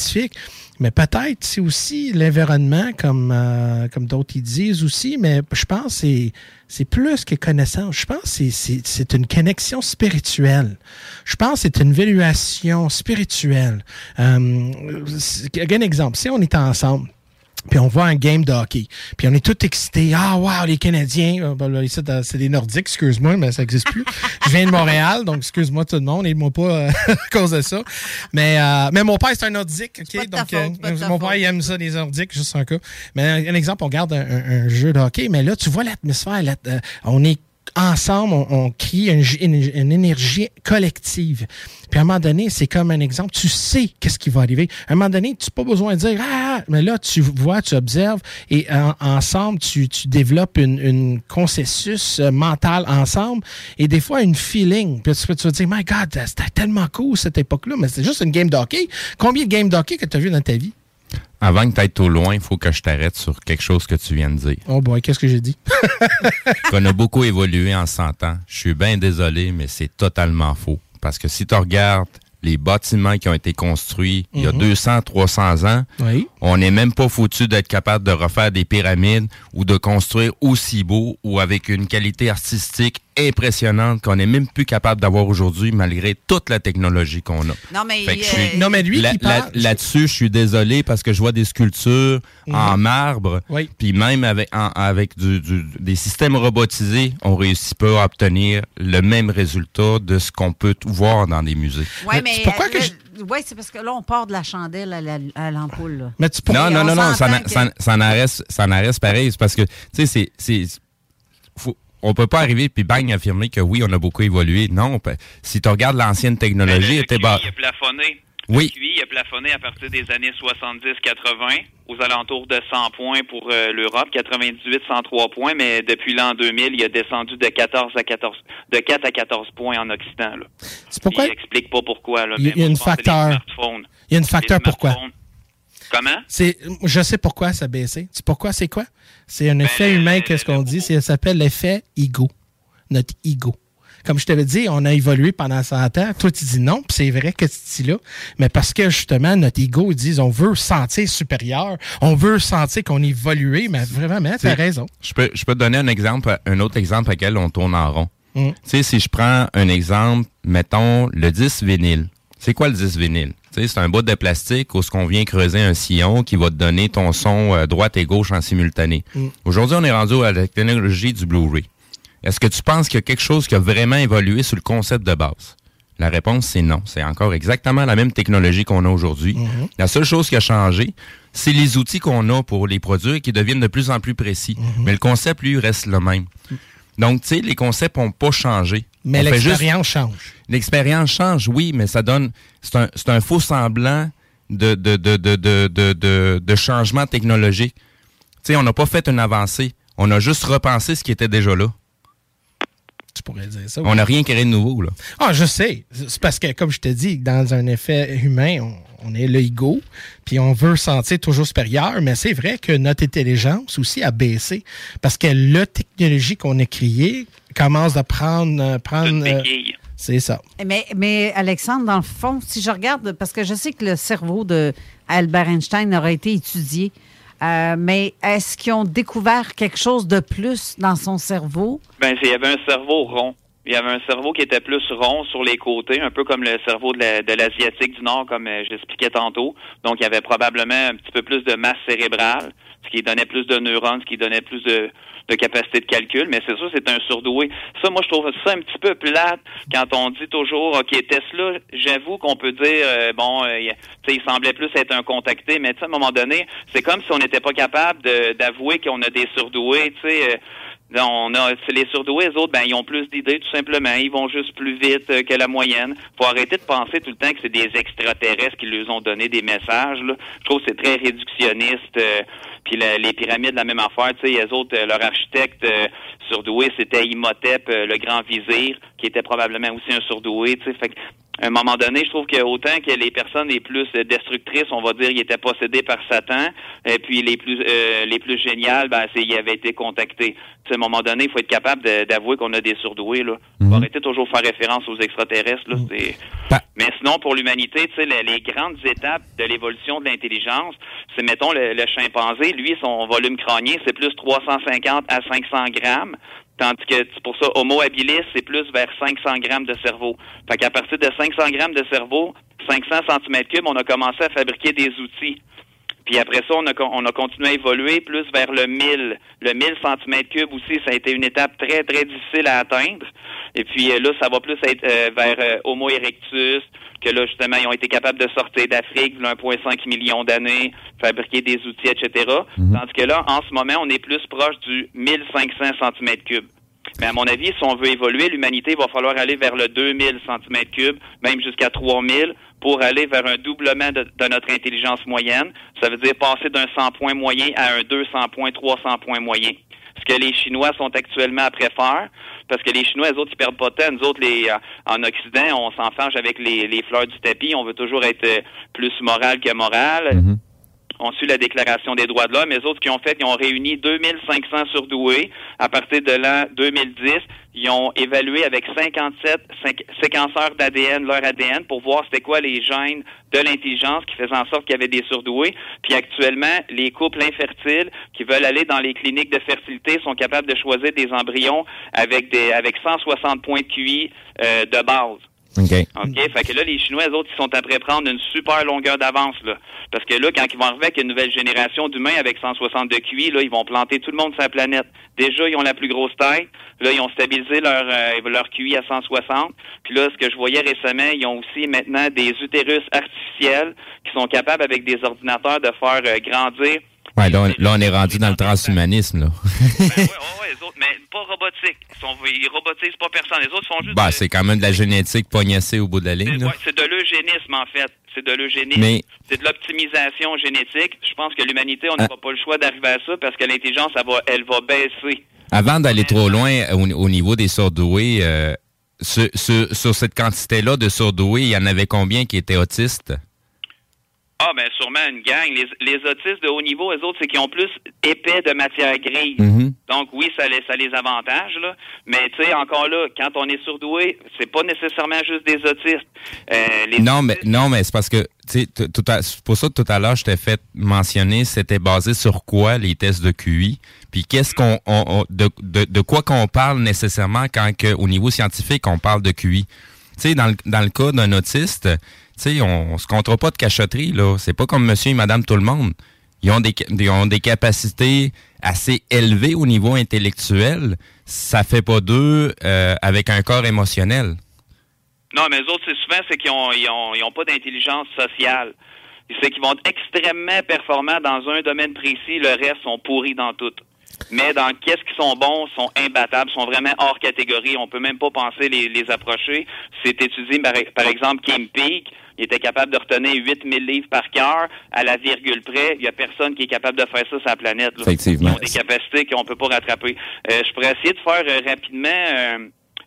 mais peut-être c'est aussi l'environnement, comme, euh, comme d'autres disent aussi, mais je pense que c'est, plus que connaissance. Je pense que c'est, une connexion spirituelle. Je pense que c'est une évaluation spirituelle. Euh, un exemple, si on est ensemble, puis on voit un game de hockey. Puis on est tout excités. Ah, wow, les Canadiens. Euh, ben c'est des Nordiques, excuse-moi, mais ça n'existe plus. Je viens de Montréal, donc excuse-moi tout le monde. Aide-moi pas euh, à cause de ça. Mais, euh, mais mon père, c'est un Nordique. OK? pas de ta Donc, faute, euh, mon père, il aime ça, les Nordiques, juste un cas. Mais un, un exemple, on regarde un, un- un jeu de hockey, mais là, tu vois l'atmosphère. euh, on est ensemble, on, on crée une, une- énergie collective. Puis à un moment donné, c'est comme un exemple, tu sais qu'est-ce qui va arriver. À un moment donné, tu n'as pas besoin de dire Ah, mais là, tu vois, tu observes et en- ensemble, tu, tu développes une, une consensus euh, mental ensemble et des fois, une feeling. Puis tu, tu vas dire My God, c'était tellement cool cette époque-là, mais c'est juste une game de hockey. Combien de games de hockey que tu as vu dans ta vie? Avant que tu ailles trop loin, il faut que je t'arrête sur quelque chose que tu viens de dire. Oh boy, qu'est-ce que j'ai dit? qu'on a beaucoup évolué en 100 ans. Je suis bien désolé, mais c'est totalement faux. Parce que si tu regardes les bâtiments qui ont été construits il y a Mhm. 200, 300 ans, Oui. on n'est même pas foutu d'être capable de refaire des pyramides ou de construire aussi beau ou avec une qualité artistique impressionnante qu'on n'est même plus capable d'avoir aujourd'hui malgré toute la technologie qu'on a. Non, mais, euh, suis- Non, mais lui là- parle- là- Là-dessus, je suis désolé parce que je vois des sculptures Mhm. en marbre, Oui. puis même avec, en- avec du- du- des systèmes robotisés, on réussit pas à obtenir le même résultat de ce qu'on peut voir dans des musées. Ouais, mais. pourquoi euh, que là, je- ouais, c'est parce que là, on part de la chandelle à la- à l'ampoule. là. Mais tu Non, non, on non, non, ça, que- ça, ça en reste, ça en reste pareil. C'est parce que, tu sais, c'est, c'est, faut- on peut pas arriver puis bang affirmer que oui, on a beaucoup évolué. Non, si tu regardes l'ancienne technologie, le était bas. a plafonné. Oui. Le QI a plafonné à partir des années 70-80 aux alentours de 100 points pour euh, l'Europe, 98-103 points, mais depuis l'an 2000, il a descendu de 14 à 14, de 4 à 14 points en Occident. Là. C'est pourquoi? Il explique pas pourquoi. Là, Il y a une facteur. Il y a une facteur pourquoi? Comment? C'est, je sais pourquoi ça a baissé. Tu sais pourquoi c'est quoi? C'est un effet Ben, le- humain, qu'est-ce qu'on dit? C'est, ça s'appelle l'effet ego. Notre ego. Comme je t'avais dit, on a évolué pendant 100 ans. Toi, tu dis non, puis c'est vrai que tu dis là. Mais parce que justement, notre ego, ils disent on veut se sentir supérieur, on veut sentir qu'on évolué, mais vraiment, mais t'as C'est- raison. Je peux, je peux te donner un exemple, un autre exemple à quel on tourne en rond. Mm. Tu sais, si je prends un exemple, mettons le 10 vinyle. C'est quoi le 10 vinyle? C'est un bout de plastique où ce qu'on vient creuser un sillon qui va te donner ton son euh, droite et gauche en simultané. Mm. Aujourd'hui, on est rendu à la technologie du Blu-ray. Est-ce que tu penses qu'il y a quelque chose qui a vraiment évolué sur le concept de base? La réponse, c'est non. C'est encore exactement la même technologie qu'on a aujourd'hui. Mhm. La seule chose qui a changé, c'est les outils qu'on a pour les produire qui deviennent de plus en plus précis. Mhm. Mais le concept, lui, reste le même. Donc, tu sais, les concepts n'ont pas changé. Mais l'expérience change. L'expérience change, oui, mais ça donne. C'est un, un faux semblant de, de, de, de, de, changement technologique. Tu sais, on n'a pas fait une avancée. On a juste repensé ce qui était déjà là. Tu pourrais dire ça. On n'a rien créé de nouveau, là. Ah, je sais. C'est parce que, comme je te dis, dans un effet humain, on, on est l'ego, puis on veut se sentir toujours supérieur, mais c'est vrai que notre intelligence aussi a baissé. Parce que la technologie qu'on a créée commence à prendre. euh, prendre euh, c'est ça. Mais, mais Alexandre, dans le fond, si je regarde, parce que je sais que le cerveau de Albert Einstein aurait été étudié, euh, mais est-ce qu'ils ont découvert quelque chose de plus dans son cerveau? Ben, il y avait un cerveau rond. Il y avait un cerveau qui était plus rond sur les côtés, un peu comme le cerveau de la- de l'Asiatique du Nord, comme euh, j'expliquais tantôt. Donc, il y avait probablement un petit peu plus de masse cérébrale, ce qui donnait plus de neurones, ce qui donnait plus de, de capacité de calcul. Mais c'est sûr, c'est un surdoué. Ça, moi, je trouve ça un petit peu plate quand on dit toujours, OK, Tesla, j'avoue qu'on peut dire, euh, bon, euh, il- semblait plus être un contacté, mais à un moment donné, c'est comme si on n'était pas capable d'avouer qu'on a des surdoués, tu sais. On a, les surdoués, les autres, ben, ils ont plus d'idées, tout simplement. Ils vont juste plus vite euh, que la moyenne. Faut arrêter de penser tout le temps que c'est des extraterrestres qui leur ont donné des messages, là. Je trouve que c'est très réductionniste. euh, puis les pyramides, la même affaire, tu sais, les autres, euh, leur architecte euh, surdoué, c'était Imhotep, euh, le grand vizir, qui était probablement aussi un surdoué, tu sais. Fait que, à un moment donné, je trouve que autant que les personnes les plus euh, destructrices, on va dire, ils étaient possédés par Satan, et puis les plus euh, les plus géniales, ben, c'est ils avaient été contactés. À un moment donné, il faut être capable d'avouer qu'on a des surdoués. Là. Faut arrêter de toujours faire référence aux extraterrestres. Là, c'est... Mais sinon, pour l'humanité, tu sais, les, les grandes étapes de l'évolution de l'intelligence, c'est, mettons, le, le chimpanzé, lui, son volume crânien, c'est plus 350 à 500 grammes. Tandis que pour ça, Homo habilis, c'est plus vers 500 grammes de cerveau. Fait qu'à partir de 500 grammes de cerveau, 500 cm cubes, on a commencé à fabriquer des outils. Puis après ça, on a, on a continué à évoluer plus vers le 1000. Le 1000 cm cubes aussi, ça a été une étape très, très difficile à atteindre. Et puis euh, là, ça va plus être euh, vers euh, Homo erectus, que là, justement, ils ont été capables de sortir d'Afrique, v'là 1,5 million d'années, fabriquer des outils, etc. Tandis que là, en ce moment, on est plus proche du 1500 cm cubes. Mais à mon avis, si on veut évoluer, l'humanité va falloir aller vers le 2000 cm3, même jusqu'à 3000, pour aller vers un doublement de, de notre intelligence moyenne. Ça veut dire passer d'un 100 points moyen à un 200 points, 300 points moyen. Ce que les Chinois sont actuellement après faire, parce que les Chinois, les autres, ils perdent pas de. Nous autres, les, euh, en Occident, on s'enfarge avec les, les fleurs du tapis. On veut toujours être euh, plus moral que moral ont su la Déclaration des droits de l'homme. Les autres qui ont fait, ils ont réuni 2500 surdoués. À partir de l'an 2010, ils ont évalué avec 57 cinq- séquenceurs d'ADN leur ADN pour voir c'était quoi les gènes de l'intelligence qui faisaient en sorte qu'il y avait des surdoués. Puis actuellement, les couples infertiles qui veulent aller dans les cliniques de fertilité sont capables de choisir des embryons avec des avec 160 points de QI euh, de base. OK. OK? Fait que là, les Chinois, eux autres, ils sont après prendre une super longueur d'avance, là. Parce que là, quand ils vont arriver avec une nouvelle génération d'humains avec 160 de QI, là, ils vont planter tout le monde sur la planète. Déjà, ils ont la plus grosse taille. Là, ils ont stabilisé leur, euh, leur QI à 160. Puis là, ce que je voyais récemment, ils ont aussi maintenant des utérus artificiels qui sont capables, avec des ordinateurs, de faire euh, grandir Ouais, là, on, là, on est rendu dans le transhumanisme, là. ouais, les autres, mais pas robotique. Ils, sont, ils robotisent pas personne. Les autres font juste bah, c'est quand même de la génétique pognassée au bout de la ligne. Ouais, c'est de l'eugénisme, en fait. C'est de l'eugénisme. Mais- C'est de l'optimisation génétique. Je pense que l'humanité, on Ah. n'aura pas le choix d'arriver à ça parce que l'intelligence, elle va, elle va baisser. Avant d'aller trop loin au, au niveau des surdoués, euh, sur, sur- sur cette quantité-là de surdoués, il y en avait combien qui étaient autistes? Ah, ben sûrement une gang. Les, les autistes de haut niveau, eux autres, c'est qu'ils ont plus épais de matière grise. Mhm. Donc oui, ça les, ça les avantage, là. Mais tu sais, encore là, quand on est surdoué, c'est pas nécessairement juste des autistes. Euh, les Non, mais non, mais c'est parce que tu sais, pour ça que tout à l'heure je t'ai fait mentionner, c'était basé sur quoi les tests de QI, puis qu'est-ce qu'on on- on- de, de, de quoi qu'on parle nécessairement quand que, au niveau scientifique on parle de QI. Tu sais, dans le, dans le cas d'un autiste, on, se comptera pas de cachotterie là. C'est pas comme Monsieur et Madame tout le monde. Ils ont des, capacités assez élevées au niveau intellectuel. Ça fait pas d'eux euh, avec un corps émotionnel. Non, mais eux autres, c'est souvent, qu'ils ont, ils pas d'intelligence sociale. C'est qu'ils vont être extrêmement performants dans un domaine précis, le reste sont pourris dans tout. Mais dans qu'est-ce qu'ils sont bons, sont imbattables, sont vraiment hors catégorie. On peut même pas penser les, les approcher. C'est étudié, par, par exemple, Kim Peak. Il était capable de retenir 8000 livres par cœur à la virgule près. Il y a personne qui est capable de faire ça sur la planète. là. Effectivement. Ils ont des capacités qu'on peut pas rattraper. Euh, je pourrais essayer de faire euh, rapidement euh,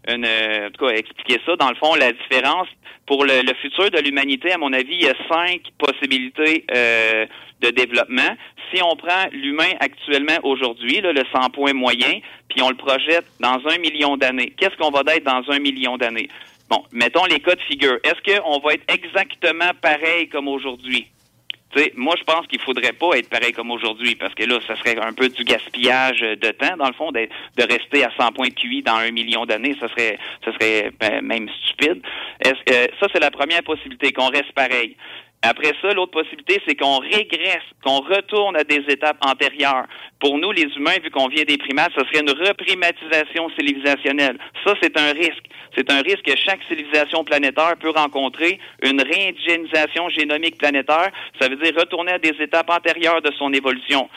une, euh, en tout cas, expliquer ça. Dans le fond, la différence pour le, le futur de l'humanité, à mon avis, il y a cinq possibilités euh, de développement. Si on prend l'humain actuellement aujourd'hui, le 100 points moyen, puis on le projette dans un million d'années, qu'est-ce qu'on va être dans un million d'années? Bon, mettons les cas de figure. Est-ce qu'on va être exactement pareil comme aujourd'hui? Tu sais, moi, je pense qu'il faudrait pas être pareil comme aujourd'hui, parce que là, ça serait un peu du gaspillage de temps, dans le fond, de, rester à 100 points de QI dans un million d'années, ça serait, ça serait ben, même stupide. Est-ce que ça, c'est la première possibilité, qu'on reste pareil. Après ça, l'autre possibilité, c'est qu'on régresse, qu'on retourne à des étapes antérieures. Pour nous, les humains, vu qu'on vient des primates, ce serait une reprimatisation civilisationnelle. Ça, c'est un risque. C'est un risque que chaque civilisation planétaire peut rencontrer, une réindigénisation génomique planétaire. Ça veut dire retourner à des étapes antérieures de son évolution.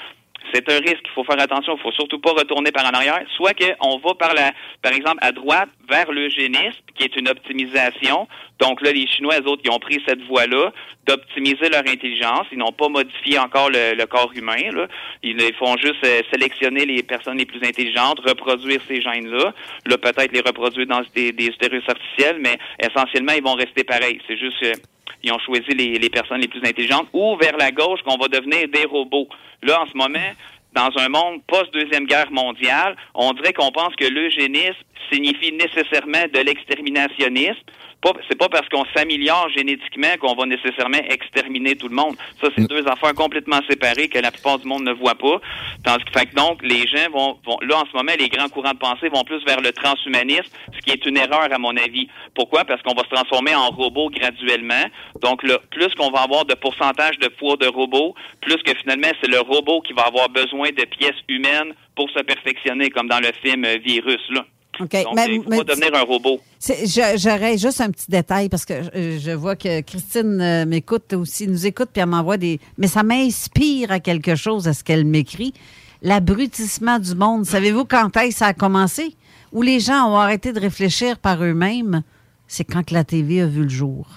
C'est un risque. Il faut faire attention. Il faut surtout pas retourner par en arrière. Soit qu'on va par la, par exemple, à droite vers l'eugénisme, qui est une optimisation. Donc là, les Chinois, eux autres, ils ont pris cette voie-là d'optimiser leur intelligence. Ils n'ont pas modifié encore le, le corps humain. Là. Ils, font juste euh, sélectionner les personnes les plus intelligentes, reproduire ces gènes-là. Là, peut-être les reproduire dans des, des utérus artificiels, mais essentiellement, ils vont rester pareils. C'est juste que ils ont choisi les, personnes les plus intelligentes, ou vers la gauche qu'on va devenir des robots. Là, en ce moment, dans un monde post-deuxième guerre mondiale, on dirait qu'on pense que l'eugénisme signifie nécessairement de l'exterminationnisme. Pas- C'est pas parce qu'on s'améliore génétiquement qu'on va nécessairement exterminer tout le monde. Ça, c'est deux affaires complètement séparées que la plupart du monde ne voit pas. Tandis que, fait que donc, les gens vont, vont, là, en ce moment, les grands courants de pensée vont plus vers le transhumanisme, ce qui est une erreur, à mon avis. Pourquoi? Parce qu'on va se transformer en robot graduellement. Donc, là, plus qu'on va avoir de pourcentage de poids de robot, plus que finalement, c'est le robot qui va avoir besoin de pièces humaines pour se perfectionner, comme dans le film euh, Virus, là. OK. Donc, Mais- il faut mais pas devenir un robot. J'aurais juste un petit détail parce que euh, je vois que Christine euh, m'écoute aussi, nous écoute, puis elle m'envoie des. Mais ça m'inspire à quelque chose, à ce qu'elle m'écrit. L'abrutissement du monde. Savez-vous quand est-ce que ça a commencé? Où les gens ont arrêté de réfléchir par eux-mêmes? C'est quand que la TV a vu le jour.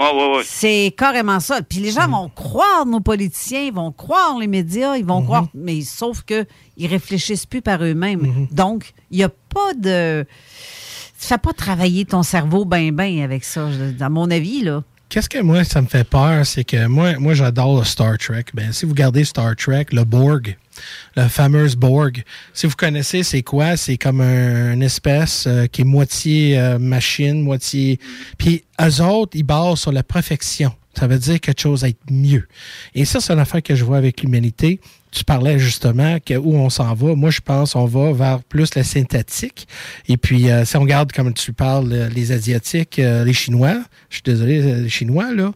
Ouais, ouais, ouais. C'est carrément ça. Puis les gens vont croire nos politiciens, ils vont croire les médias, ils vont croire, mais sauf que ils réfléchissent plus par eux-mêmes. Donc, il n'y a pas de. Tu fais pas travailler ton cerveau ben ben avec ça, à mon avis, là. Qu'est-ce que moi, ça me fait peur, c'est que moi, moi j'adore le Star Trek. Ben, si vous regardez Star Trek, le Borg, le fameux Borg, si vous connaissez, c'est quoi? C'est comme un- une espèce euh, qui est moitié euh, machine, moitié... Puis eux autres, ils basent sur la perfection. Ça veut dire quelque chose à être mieux. Et ça, c'est une affaire que je vois avec l'humanité. Tu parlais justement que où on s'en va. Moi, je pense on va vers plus la synthétique. Et puis, euh, si on regarde, comme tu parles, les Asiatiques, les Chinois, je suis désolé, les Chinois, là.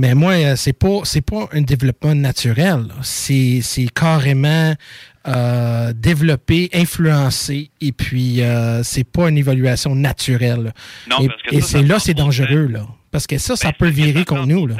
Mais moi, euh, c'est pas c'est pas un développement naturel. C'est c'est carrément euh, développé, influencé, et puis euh, c'est pas une évaluation naturelle. Non, et parce que et c'est là, c'est dangereux, là. Parce que ça, ça peut virer contre nous, là.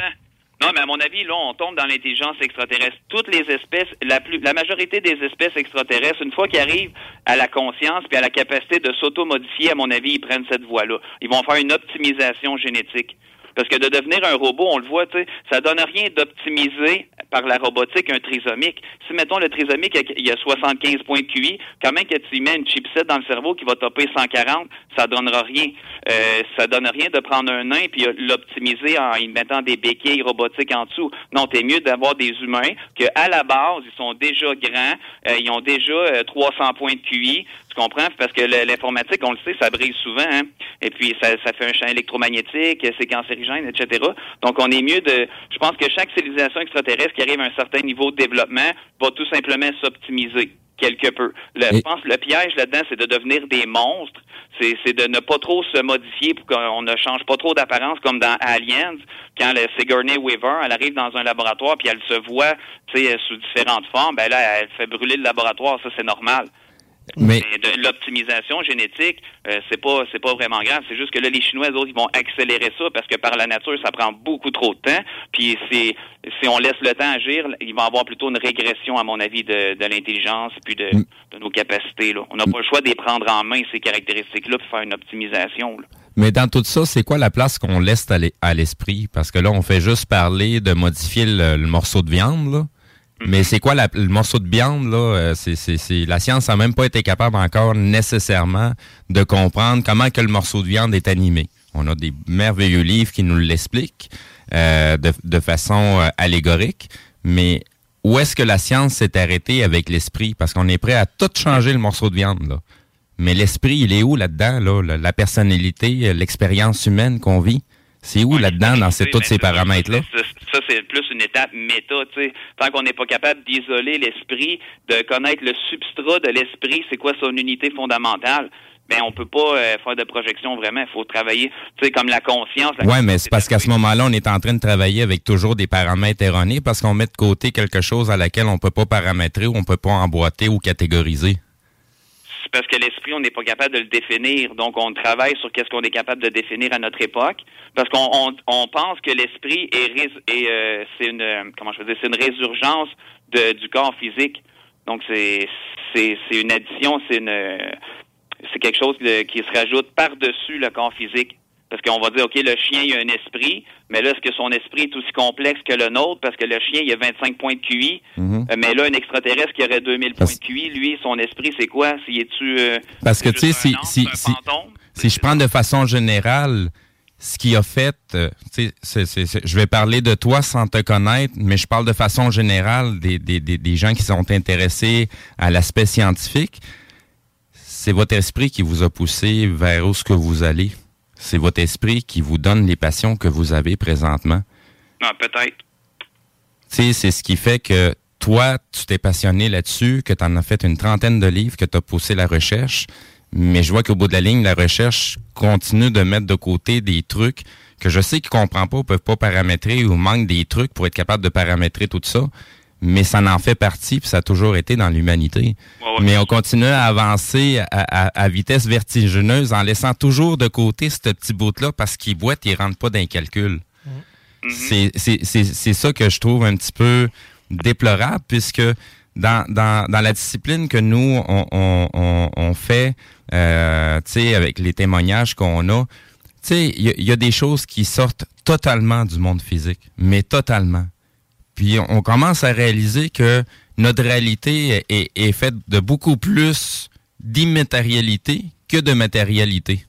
Non, mais à mon avis, là, on tombe dans l'intelligence extraterrestre. Toutes les espèces, la, plus, la majorité des espèces extraterrestres, une fois qu'ils arrivent à la conscience puis à la capacité de s'auto-modifier, à mon avis, ils prennent cette voie-là. Ils vont faire une optimisation génétique. Parce que de devenir un robot, on le voit, ça donne rien d'optimiser par la robotique un trisomique. Si, mettons, le trisomique, il y a 75 points de QI, quand même que tu mets une chipset dans le cerveau qui va topper 140, ça donnera rien. Euh, ça donne rien de prendre un nain puis euh, l'optimiser en y mettant des béquilles robotiques en dessous. Non, t'es mieux d'avoir des humains que à la base, ils sont déjà grands, euh, ils ont déjà euh, 300 points de QI, tu comprends? Parce que l'informatique, on le sait, ça brise souvent, hein? Et puis, ça, ça fait un champ électromagnétique, c'est cancérigène, etc. Donc, on est mieux de... Je pense que chaque civilisation extraterrestre qui arrive à un certain niveau de développement va tout simplement s'optimiser quelque peu. Le- Je pense que le piège là-dedans, c'est de devenir des monstres. C'est de ne pas trop se modifier pour qu'on ne change pas trop d'apparence comme dans Aliens, quand le Sigourney Weaver, elle arrive dans un laboratoire puis elle se voit, tu sais, sous différentes formes, ben là, elle fait brûler le laboratoire, ça c'est normal. Mais- de l'optimisation génétique, euh, c'est pas c'est pas vraiment grave. C'est juste que là, les Chinois, eux autres, ils vont accélérer ça parce que par la nature, ça prend beaucoup trop de temps. Puis c'est si on laisse le temps agir, il va y avoir plutôt une régression, à mon avis, de, de l'intelligence puis de, de nos capacités. Là. On n'a pas le choix de les prendre en main, ces caractéristiques-là, pour faire une optimisation. là. Mais dans tout ça, c'est quoi la place qu'on laisse à l'esprit? Parce que là, on fait juste parler de modifier le, le morceau de viande, là. Mais c'est quoi le morceau de viande, là? euh, la science n'a même pas été capable encore nécessairement de comprendre comment que le morceau de viande est animé. On a des merveilleux livres qui nous l'expliquent euh, de, façon euh, allégorique, mais où est-ce que la science s'est arrêtée avec l'esprit? Parce qu'on est prêt à tout changer le morceau de viande, là. Mais l'esprit, il est où là-dedans, là? La, personnalité, l'expérience humaine qu'on vit? C'est où là-dedans, dans ces, tous ces paramètres-là? Ça, c'est plus une étape méta, tu sais. Tant qu'on n'est pas capable d'isoler l'esprit, de connaître le substrat de l'esprit, c'est quoi son unité fondamentale, ben on peut pas euh, faire de projection vraiment. Il faut travailler, tu sais, comme la conscience. la Ouais, mais c'est parce qu'à ce moment-là, on est en train de travailler avec toujours des paramètres erronés parce qu'on met de côté quelque chose à laquelle on peut pas paramétrer ou on peut pas emboîter ou catégoriser. C'est parce que l'esprit, on n'est pas capable de le définir. Donc, on travaille sur qu'est-ce qu'on est capable de définir à notre époque. Parce qu'on on, on pense que l'esprit est, est, euh, c'est une euh, comment je veux dire, c'est une résurgence de, du corps physique. Donc, c'est c'est une addition, c'est une euh, c'est quelque chose qui se rajoute par-dessus le corps physique. Parce qu'on va dire, OK, le chien, il a un esprit, mais là, est-ce que son esprit est aussi complexe que le nôtre? Parce que le chien, il a 25 points de QI. Mhm. Euh, mais là, un extraterrestre qui aurait 2000 points de QI, lui, son esprit, c'est quoi? S'il est-tu... euh, Parce que, tu sais, si, si, si, si je prends de façon générale ce qui a fait, euh, je vais parler de toi sans te connaître, mais je parle de façon générale des, des, des, des gens qui sont intéressés à l'aspect scientifique. C'est votre esprit qui vous a poussé vers où ce que vous allez. C'est votre esprit qui vous donne les passions que vous avez présentement. Non, peut-être. Tu sais, c'est ce qui fait que toi, tu t'es passionné là-dessus, que tu en as fait une trentaine de livres, que tu as poussé la recherche. Mais je vois qu'au bout de la ligne, la recherche continue de mettre de côté des trucs que je sais qu'ils ne comprennent pas, ou peuvent pas paramétrer ou manquent des trucs pour être capable de paramétrer tout ça. Mais ça en fait partie, puis ça a toujours été dans l'humanité. Mais on continue à avancer à, à- à vitesse vertigineuse en laissant toujours de côté ce petit bout-là parce qu'il boite, il rentre pas dans les calculs. C'est- C'est c'est- c'est ça que je trouve un petit peu déplorable, puisque dans, dans, dans la discipline que nous, on, on, on, fait, euh, tu sais, avec les témoignages qu'on a, tu sais, il y, a- il y a des choses qui sortent totalement du monde physique, mais totalement. Puis on, commence à réaliser que notre réalité est, faite de beaucoup plus d'immatérialité que de matérialité.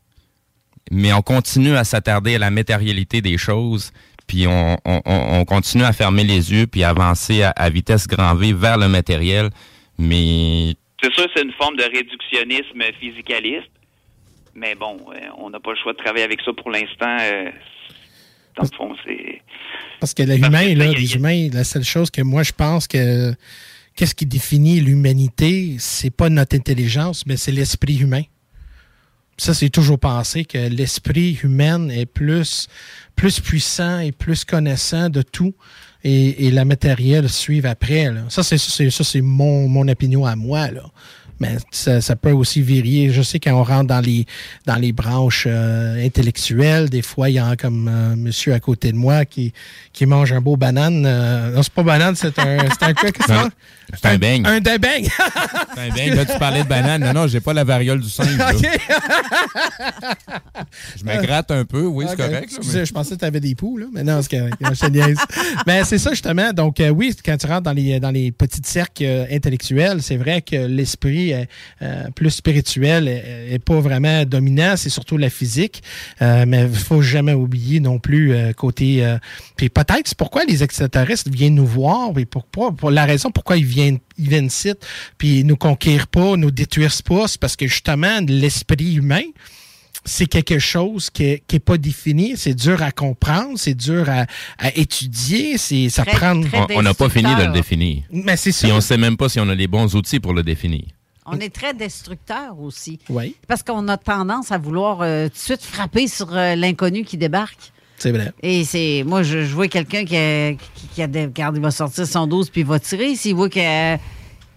Mais on continue à s'attarder à la matérialité des choses, puis on, on- on- on continue à fermer les yeux, puis avancer à, à vitesse grand V vers le matériel. Mais C'est sûr, c'est une forme de réductionnisme physicaliste. Mais bon, euh, on n'a pas le choix de travailler avec ça pour l'instant. Dans le fond, c'est... Parce que l'humain, là, les humains, la seule chose que moi je pense que qu'est-ce qui définit l'humanité, c'est pas notre intelligence, mais c'est l'esprit humain. Ça, c'est toujours pensé que l'esprit humain est plus, plus puissant et plus connaissant de tout et, et la matérielle suivre après. là. Ça, c'est ça, c'est ça, c'est mon, mon opinion à moi. Là. Mais ça, ça peut aussi varier. Je sais quand on rentre dans les dans les branches euh, intellectuelles, des fois, il y a comme un monsieur à côté de moi qui, qui mange un beau banane. Euh, non, c'est pas banane, c'est un, c'est un quoi que c'est un, c'est un beigne. Un de beigne. C'est un beigne. Là, tu parlais de banane. Non, non, j'ai pas la variole du singe. Je me gratte un peu, oui, c'est correct. là, excusez, mais- je pensais que tu avais des poux, là. Mais non, c'est correct. Mais c'est ça, justement. Donc, euh, oui, quand tu rentres dans les, dans les petits cercles euh, intellectuels, c'est vrai que l'esprit euh, euh, plus spirituel est, est pas vraiment dominant. C'est surtout la physique. Euh, mais il faut jamais oublier non plus euh, côté. euh, puis peut-être c'est pourquoi les extraterrestres viennent nous voir et pourquoi, pour la raison pourquoi ils viennent ils viennent ici, puis ils nous conquièrent pas, nous détruisent pas, c'est parce que justement l'esprit humain c'est quelque chose qui n'est pas défini, c'est dur à comprendre, c'est dur à, à étudier, c'est ça Très- prend. très On- n'a pas fini de le définir. Mais c'est ça. Puis on ne sait même pas si on a les bons outils pour le définir. On est très destructeur aussi. Oui. Parce qu'on a tendance à vouloir euh, tout de suite frapper sur euh, l'inconnu qui débarque. C'est vrai. Et c'est. Moi, je, je vois quelqu'un qui, a- qui, qui a des- regarde, il va sortir son 12 puis il va tirer. S'il voit que.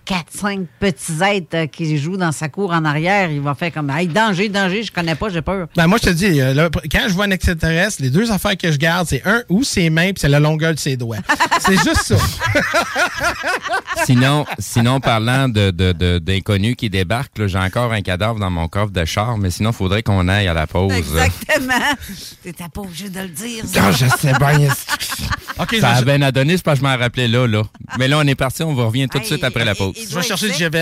Quatre, cinq petits êtres euh, qui jouent dans sa cour en arrière, il va faire comme Hey, danger, danger, je connais pas, j'ai peur. Ben, moi, je te dis, euh, là, quand je vois un extraterrestre, les deux affaires que je garde, c'est un, ou ses mains, puis c'est la longueur de ses doigts. c'est juste ça. Sinon, sinon parlant de, de- de- d'inconnus qui débarquent, j'ai encore un cadavre dans mon coffre de char, mais sinon, il faudrait qu'on aille à la pause. Exactement. T'étais pas obligé de le dire. ça. Non, je sais bien. OK, Ça a je- bien à donner, c'est parce que je m'en rappelais là, là. Mais là, on est parti, on va revient tout de suite après la il- pause. il doit être sec.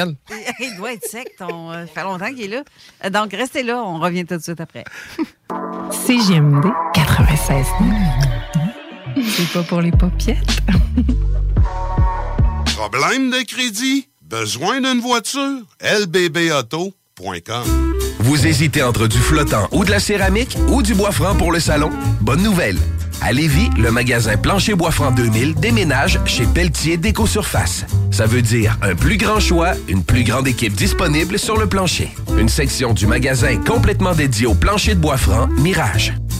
Il doit être sec. Ton, euh, ça fait longtemps qu'il est là. Donc, restez là. On revient tout de suite après. CGMD 96. C'est pas pour les popiettes. Problème de crédit? Besoin d'une voiture? lbbauto.com Vous hésitez entre du flottant ou de la céramique ou du bois franc pour le salon? Bonne nouvelle! À Lévis, le magasin Plancher Bois Franc 2000 déménage chez Pelletier Déco Surface. Ça veut dire un plus grand choix, une plus grande équipe disponible sur le plancher. Une section du magasin complètement dédiée au plancher de bois franc Mirage.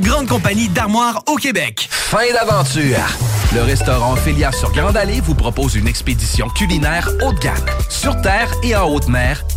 grande compagnie d'armoires au Québec. Fin d'aventure! Le restaurant Ophélia sur Grande Allée vous propose une expédition culinaire haut de gamme, sur terre et en haute mer,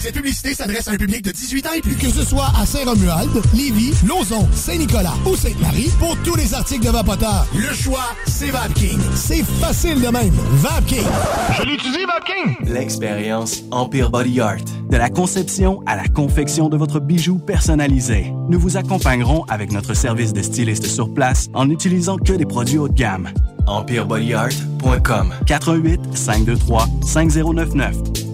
Cette publicité s'adresse à un public de 18 ans et plus. Que ce soit à Saint-Romuald, Lévis, Lauson, Saint-Nicolas ou Sainte-Marie, pour tous les articles de Vapoteur, le choix, c'est VapKing. C'est facile de même. VapKing. Je l'utilise, VapKing. L'expérience Empire Body Art. De la conception à la confection de votre bijou personnalisé. Nous vous accompagnerons avec notre service de styliste sur place en n'utilisant que des produits haut de gamme. EmpireBodyArt.com 418 523 5099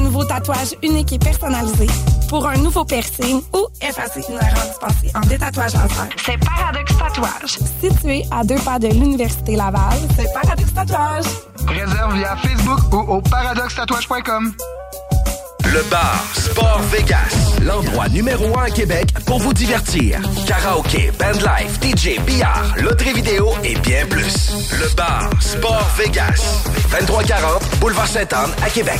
Nouveau tatouage unique et personnalisé, pour un nouveau piercing ou effacer une erreur dispensée en détatouage laser, c'est Paradox Tatouage. Situé à deux pas de l'Université Laval, c'est Paradox Tatouage. Réserve via Facebook ou au paradoxtatouage.com. Le bar Sport Vegas, l'endroit numéro un à Québec pour vous divertir. Karaoke, bandlife, DJ, billard, loterie vidéo et bien plus. Le bar Sport Vegas, 2340 Boulevard Sainte-Anne à Québec.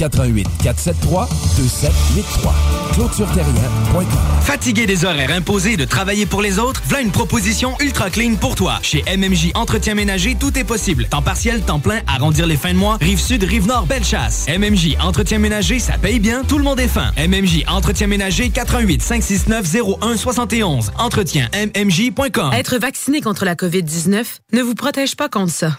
88 473 2783. ClôtureTerrien.com. Fatigué des horaires imposés de travailler pour les autres, voilà une proposition ultra clean pour toi. Chez MMJ Entretien Ménager, tout est possible. Temps partiel, temps plein, arrondir les fins de mois, rive sud, rive nord, belle chasse. MMJ Entretien Ménager, ça paye bien, tout le monde est fin. MMJ Entretien Ménager, 88 569 01 71. Entretien MMJ.com. Être vacciné contre la COVID-19 ne vous protège pas contre ça.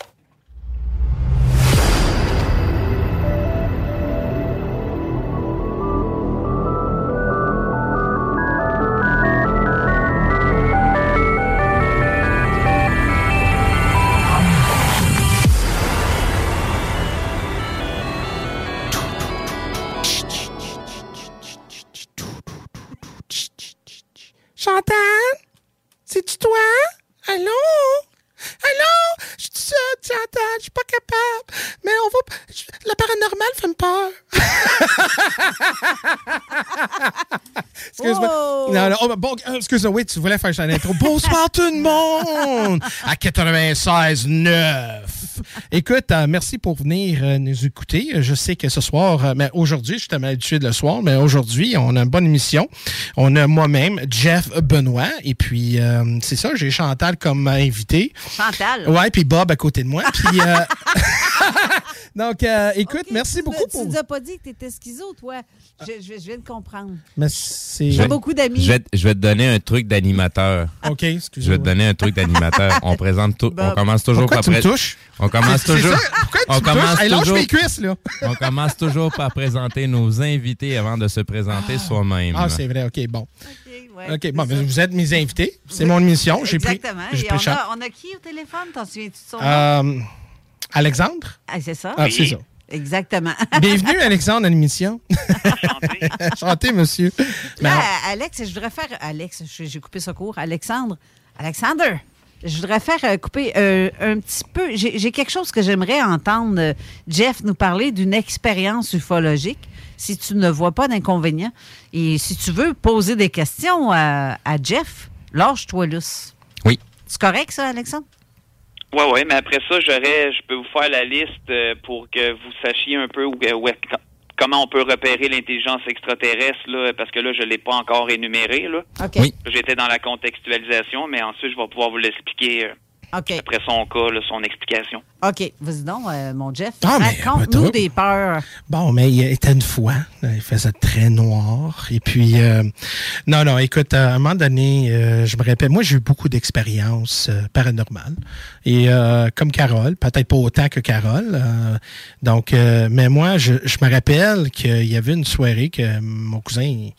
Bon, euh, excuse-moi, oui, tu voulais faire une intro. Bonsoir tout le monde! À 96.9. Écoute, euh, merci pour venir euh, nous écouter. Je sais que ce soir, euh, mais aujourd'hui, je suis tellement habitué de le soir, mais aujourd'hui, on a une bonne émission. On a moi-même, Jeff Benoît, et puis euh, c'est ça, j'ai Chantal comme invité. Chantal. Ouais, puis Bob à côté de moi. Puis, euh, donc, euh, écoute, merci beaucoup Tu pour. nous as pas dit que tu étais schizo, toi. Je, je- je viens de comprendre. Mais c'est. J'ai beaucoup d'amis. Je vais, je vais te donner un truc d'animateur. OK, excusez-moi. Je vais te donner un truc d'animateur. on présente tout. On commence toujours Pourquoi par tu me pré- touches? On commence C'est toujours. ça? Pourquoi tu on commence toujours. mes cuisses, là. on commence toujours par présenter nos invités avant de se présenter soi-même. Ah, c'est vrai, OK, bon. ouais, OK, bon, mais vous êtes mes invités. C'est mon émission. J'ai pris. Exactement. On, a, on a qui au téléphone? T'en souviens-tu de son nom? Euh, Alexandre? Ah, c'est ça? Ah, c'est ça. Exactement. Bienvenue, Alexandre, à l'émission. Enchanté, monsieur. Ben, Là, Alex, je voudrais faire. Alex, je- j'ai coupé ça court. Alexandre. Alexander. Je voudrais faire euh, couper euh, un petit peu. J'ai quelque chose que j'aimerais entendre euh, Jeff nous parler d'une expérience ufologique. Si tu ne vois pas d'inconvénient. Et si tu veux poser des questions à, à Jeff, lâche-toi lousse. Oui. C'est correct, ça, Alexandre? Ouais, ouais, mais après ça, j'aurais, je peux vous faire la liste pour que vous sachiez un peu où, où est- comment on peut repérer l'intelligence extraterrestre, là, parce que là, je l'ai pas encore énuméré, là. OK. Oui. J'étais dans la contextualisation, mais ensuite, je vais pouvoir vous l'expliquer après son cas, là, son explication. OK. Vas-y donc, euh, mon Jeff. Ah, mais, Raconte-nous des peurs. Bon, mais il était une fois, il faisait très noir. Et puis, euh, non, non, écoute, à un moment donné, euh, je me rappelle, moi, j'ai eu beaucoup d'expériences euh, paranormales. Et euh, comme Carole, peut-être pas autant que Carole. euh, donc, euh, mais moi, je, je me rappelle qu'il y avait une soirée que mon cousin, il,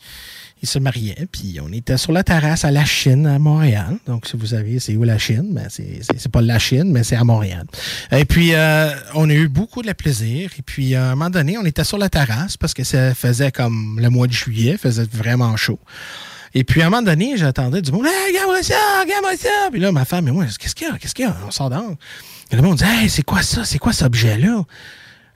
il se mariait, puis on était sur la terrasse à la Chine, à Montréal. Donc, si vous savez, c'est où la Chine? Ben, c'est, pas la Chine, mais c'est à Montréal. Et puis, euh, on a eu beaucoup de plaisir. Et puis, à un moment donné, on était sur la terrasse parce que ça faisait comme le mois de juillet, il faisait vraiment chaud. Et puis, à un moment donné, j'attendais du monde, hey, regarde-moi ça, regarde-moi ça. Puis là, ma femme et moi, qu'est-ce qu'il y a? Qu'est-ce qu'il y a? On sort dehors. Et le monde dit, hey, c'est quoi ça? C'est quoi cet objet-là?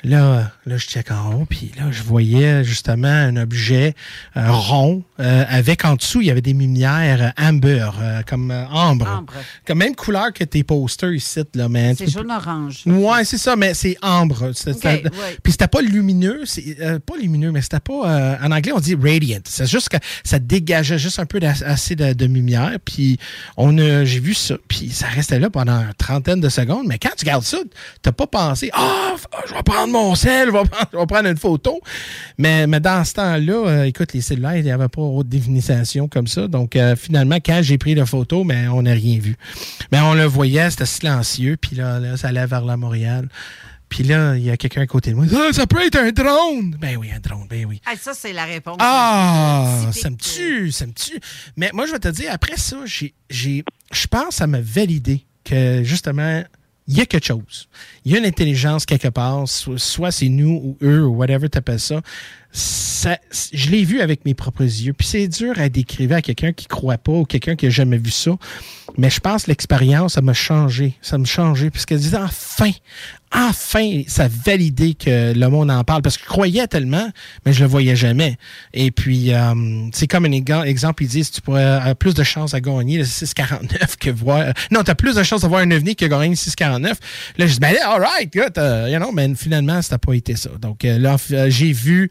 Là, là, je check en haut, puis là, je voyais justement un objet euh, rond euh, avec en dessous, il y avait des lumières euh, amber, euh, comme ambre. Ambre. Comme même couleur que tes posters ici, là, mais C'est jaune-orange. Ouais, c'est ça, mais c'est ambre. Ouais. Puis c'était pas lumineux, c'est pas lumineux, mais c'était pas. en anglais, on dit radiant. C'est juste que ça dégageait juste un peu assez de, de lumière. Puis on a, j'ai vu ça. Puis ça restait là pendant une trentaine de secondes. Mais quand tu regardes ça, t'as pas pensé, ah, f- je vais prendre mon sel, je vais prendre, je vais prendre une photo. Mais, mais dans ce temps-là, euh, écoute, les cellulaires, il n'y avait pas haute définition comme ça. Donc euh, finalement, quand j'ai pris la photo, mais on n'a rien vu. Mais on le voyait, c'était silencieux. Puis là, là, ça allait vers la Montréal. Puis là, il y a quelqu'un à côté de moi. Ah, ça peut être un drone! Ben oui, un drone, ben oui. Ah, ça, c'est la réponse. Ah, ça me tue, ça me tue. Mais moi, je vais te dire, après ça, j'ai, j'ai, je pense ça m'a validé que, justement, il y a quelque chose. Il y a une intelligence quelque part, soit, c'est nous ou eux ou whatever tu appelles ça. Je l'ai vu avec mes propres yeux. Puis c'est dur à décrire à quelqu'un qui croit pas ou quelqu'un qui a jamais vu ça. Mais je pense que l'expérience, ça m'a changé. Ça m'a changé. Parce que je disais, enfin, enfin, ça a validé que le monde en parle. Parce que je croyais tellement, mais je le voyais jamais. Et puis, euh, c'est comme un exemple, ils disent, tu pourrais avoir plus de chances à gagner le 6,49 que voir... Non, tu as plus de chances d'avoir un ovni que gagner le 6,49. Là, je dis, ben all right, good, euh, you know, mais finalement, ça n'a pas été ça. Donc euh, là, euh, j'ai vu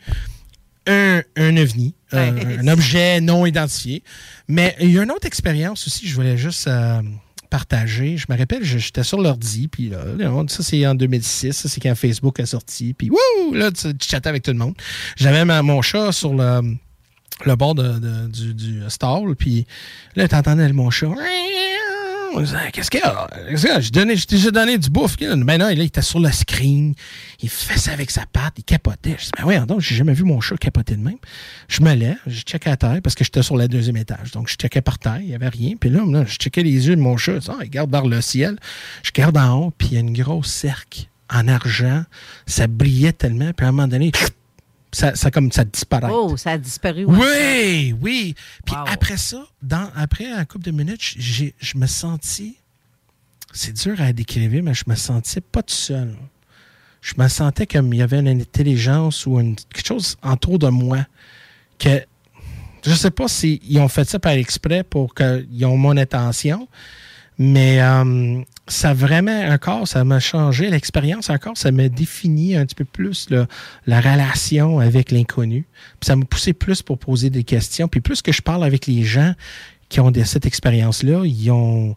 un, un ovni, euh, un objet non identifié. Mais il y a une autre expérience aussi, je voulais juste euh, partager. Je me rappelle, j'étais sur l'ordi, puis là, ça c'est en 2006, ça c'est quand Facebook a sorti, puis wouh, là, tu, tu chattais avec tout le monde. J'avais mon chat sur le, le bord de- du, du stall, puis là, t'entendais mon chat. Disait, Qu'est-ce qu'il y a? A? J'ai donné- donné du bouffe. Ben non, il était sur le screen. Il ça avec sa patte. Il capotait. Je dis, ben oui, donc, j'ai jamais vu mon chat capoter de même. Je me lève, je checkais à terre parce que j'étais sur le deuxième étage. Donc, je checkais par terre. Il n'y avait rien. Puis là, je checkais les yeux de mon chat. Ah, il regarde vers le ciel. Je regarde en haut, puis il y a une grosse cercle en argent. Ça brillait tellement. Puis à un moment donné, ça, ça comme ça disparaît. Oh, ça a disparu. Oui, oui. Puis après ça, dans, après un couple de minutes, j'ai, je me sentis. C'est dur à décrire, mais je me sentais pas tout seul. Je me sentais comme il y avait une intelligence ou une, quelque chose autour de moi que je sais pas s'ils ont fait ça par exprès pour qu'ils ont mon attention, mais euh, ça vraiment encore, ça m'a changé. L'expérience encore, ça m'a défini un petit peu plus la relation avec l'inconnu. Puis ça m'a poussé plus pour poser des questions. Puis plus que je parle avec les gens qui ont cette expérience-là, ils ont.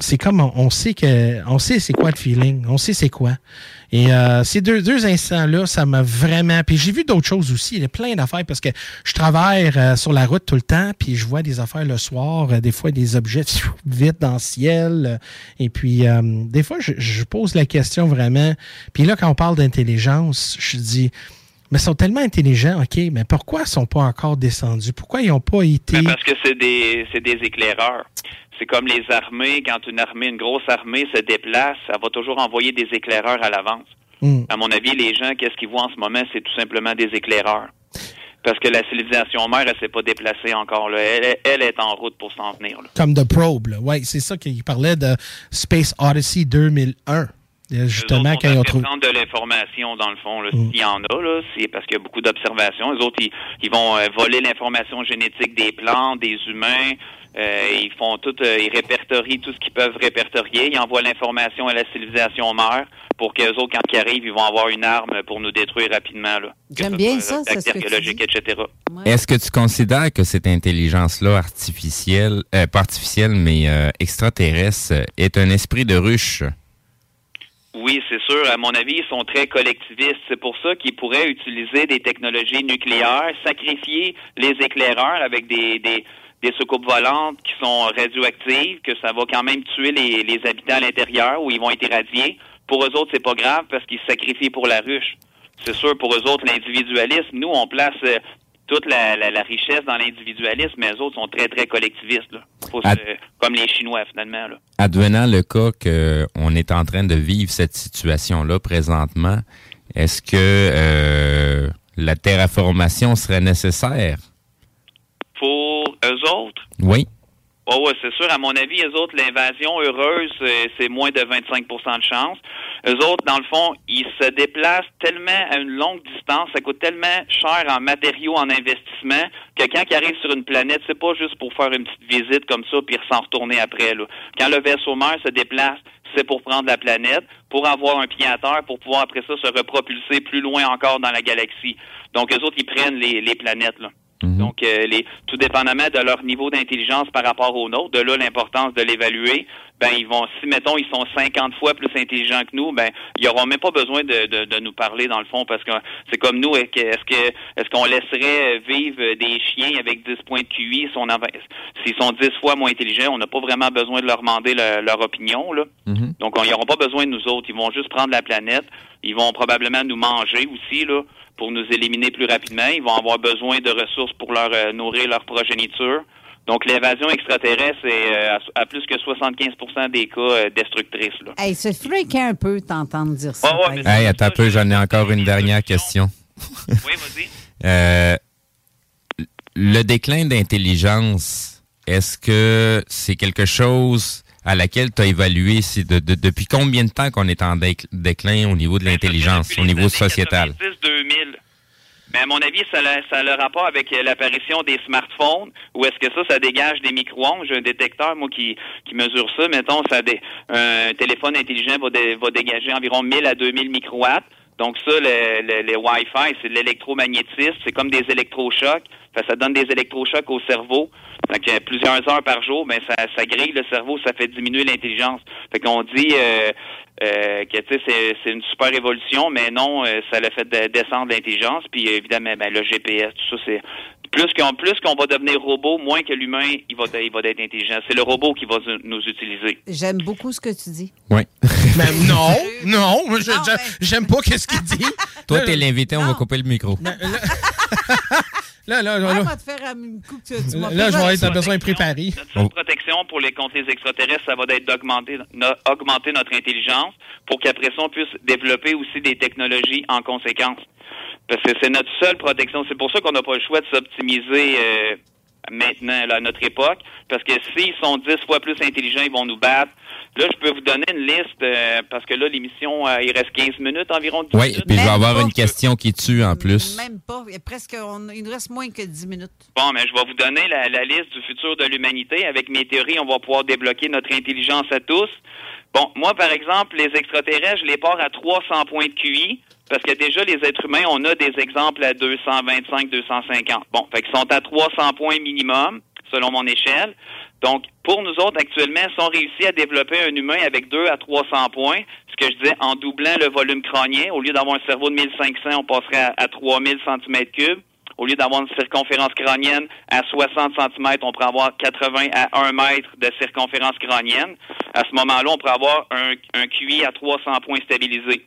C'est comme on, sait que on sait c'est quoi le feeling, on sait c'est quoi. Et euh, ces deux, deux instants-là, ça m'a vraiment. Puis j'ai vu d'autres choses aussi. Il y a plein d'affaires parce que je travaille euh, sur la route tout le temps, puis je vois des affaires le soir, euh, des fois des objets vite dans le ciel. euh, et puis euh, des fois, je, pose la question vraiment. Puis là, quand on parle d'intelligence, je dis. Mais sont tellement intelligents, OK, mais pourquoi ils sont pas encore descendus? Pourquoi ils n'ont pas été. Ben, parce que c'est des, c'est des éclaireurs. C'est comme les armées. Quand une armée, une grosse armée se déplace, elle va toujours envoyer des éclaireurs à l'avance. Hmm. À mon avis, les gens, qu'est-ce qu'ils voient en ce moment, c'est tout simplement des éclaireurs. Parce que la civilisation mère, elle s'est pas déplacée encore. Là. Elle, elle est en route pour s'en venir. là. Comme The Probe. Ouais, c'est ça qu'il parlait de Space Odyssey 2001. Euh, Justement, quand ils ont trouvé. prendre de l'information, dans le fond, là, Mm. s'il y en a, là, c'est parce qu'il y a beaucoup d'observations. Les autres, ils, ils vont euh, voler l'information génétique des plantes, des humains. Euh, ils font tout, euh, ils répertorient tout ce qu'ils peuvent répertorier. Ils envoient l'information à la civilisation mère pour qu'eux autres, quand ils arrivent, ils vont avoir une arme pour nous détruire rapidement. J'aime ce bien ça, euh, c'est ce que tu bactériologique, etc. Est-ce que tu considères que cette intelligence-là artificielle, euh, pas artificielle, mais euh, extraterrestre, euh, est un esprit de ruche? Oui, c'est sûr. À mon avis, ils sont très collectivistes. C'est pour ça qu'ils pourraient utiliser des technologies nucléaires, sacrifier les éclaireurs avec des, des, des soucoupes volantes qui sont radioactives, que ça va quand même tuer les, les habitants à l'intérieur où ils vont être irradiés. Pour eux autres, c'est pas grave parce qu'ils se sacrifient pour la ruche. C'est sûr, pour eux autres, l'individualisme, nous, on place euh, toute la, la, la richesse dans l'individualisme, mais eux autres sont très, très collectivistes. Là. Faut se- comme les Chinois, finalement. Là. Advenant le cas qu'on est en train de vivre cette situation-là présentement, est-ce que euh, la terraformation serait nécessaire? Pour eux autres, Oui. Oh ouais, c'est sûr. À mon avis, les autres, l'invasion heureuse, c'est- c'est moins de 25% de chance. Eux autres, dans le fond, ils se déplacent tellement à une longue distance, ça coûte tellement cher en matériaux, en investissement, que quand ils arrivent sur une planète, c'est pas juste pour faire une petite visite comme ça puis s'en retourner après. Là. Quand le vaisseau mère se déplace, c'est pour prendre la planète, pour avoir un pied à terre, pour pouvoir après ça se repropulser plus loin encore dans la galaxie. Donc, eux autres, ils prennent les, les planètes. Là. Donc, euh, les, tout dépendamment de leur niveau d'intelligence par rapport au nôtre, de là l'importance de l'évaluer, ben ils vont, si mettons ils sont 50 fois plus intelligents que nous, ben ils n'auront même pas besoin de, de, de nous parler dans le fond parce que c'est comme nous. Est-ce que est-ce qu'on laisserait vivre des chiens avec 10 points de QI s'ils sont 10 fois moins intelligents, on n'a pas vraiment besoin de leur demander le- leur opinion là. Donc, on- ils n'auront pas besoin de nous autres. Ils vont juste prendre la planète. Ils vont probablement nous manger aussi, là, pour nous éliminer plus rapidement. Ils vont avoir besoin de ressources pour leur euh, nourrir leur progéniture. Donc, l'évasion extraterrestre est euh, à, à plus que 75% des cas euh, destructrice. Là. Hey, c'est fréquent un peu t'entendre dire ça. Ah ouais. Hey, attends un peu, j'en ai encore une dernière question. oui, vas-y. Euh, le déclin d'intelligence, est-ce que c'est quelque chose à laquelle tu as évalué c'est de- de- depuis combien de temps qu'on est en déc- déclin au niveau de l'intelligence, au niveau sociétal? 2000. Mais à mon avis, ça a, ça a le rapport avec euh, l'apparition des smartphones, ou est-ce que ça, ça dégage des micro-ondes? J'ai un détecteur, moi, qui, qui mesure ça. Mettons, ça dé- un téléphone intelligent va, dé- va dégager environ 1000 à 2000 microwatts. Donc ça, le, le- les Wi-Fi, c'est l'électromagnétisme, c'est comme des électrochocs. Fait, ça donne des électrochocs au cerveau. Fait que, plusieurs heures par jour, ben ça, ça grille le cerveau, ça fait diminuer l'intelligence. Fait qu'on dit euh, euh, que c'est, c'est une super évolution, mais non, euh, ça l'a fait de- descendre l'intelligence. Puis évidemment, ben, le GPS, tout ça, c'est plus qu'on plus qu'on va devenir robot, moins que l'humain, il va il va être intelligent. C'est le robot qui va nous utiliser. J'aime beaucoup ce que tu dis. Oui. Mais non, non, je- j'aime pas qu'est-ce qu'il dit. Toi, t'es l'invité, on va couper le micro. Là, là, là, là. on va te faire un coup que tu, tu m'as Là, je vais être besoin préparé. Notre seule protection pour les contre les extraterrestres, ça va être d'augmenter no- augmenter notre intelligence pour qu'après ça, on puisse développer aussi des technologies en conséquence. Parce que c'est notre seule protection. C'est pour ça qu'on n'a pas le choix de s'optimiser euh, maintenant, là, à notre époque. Parce que s'ils sont dix fois plus intelligents, ils vont nous battre. Là, je peux vous donner une liste, euh, parce que là, l'émission, euh, il reste 15 minutes, environ 10 Oui, minutes. puis je vais avoir une question qui tue en plus. Même pas. Il, presque, on- il nous reste moins que 10 minutes. Bon, mais je vais vous donner la, la liste du futur de l'humanité. Avec mes théories, on va pouvoir débloquer notre intelligence à tous. Bon, moi, par exemple, les extraterrestres, je les pars à 300 points de QI, parce que déjà, les êtres humains, on a des exemples à 225, 250. Bon, fait qu'ils sont à 300 points minimum, selon mon échelle. Donc, pour nous autres, actuellement, si on réussit à développer un humain avec 2 à 300 points, ce que je disais, en doublant le volume crânien, au lieu d'avoir un cerveau de 1500, on passerait à, à 3000 cm3. Au lieu d'avoir une circonférence crânienne à 60 cm, on pourrait avoir 80 à 1 mètre de circonférence crânienne. À ce moment-là, on pourrait avoir un, un QI à 300 points stabilisé.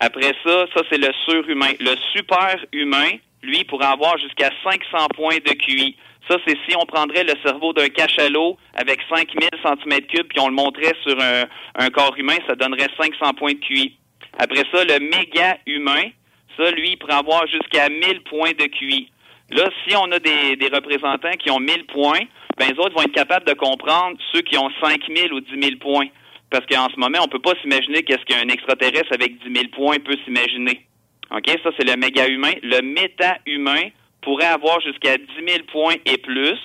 Après ça, ça c'est le surhumain. Le super-humain, lui, pourrait avoir jusqu'à 500 points de QI. Ça, c'est si on prendrait le cerveau d'un cachalot avec 5000 cm3 puis on le montrait sur un, corps humain, ça donnerait 500 points de QI. Après ça, le méga-humain, ça, lui, il pourrait avoir jusqu'à 1000 points de QI. Là, si on a des, des représentants qui ont 1000 points, ben, les autres vont être capables de comprendre ceux qui ont 5000 ou 10 000 points. Parce qu'en ce moment, on peut pas s'imaginer qu'est-ce qu'un extraterrestre avec 10 000 points peut s'imaginer. OK? Ça, c'est le méga-humain. Le méta-humain pourrait avoir jusqu'à 10 000 points et plus.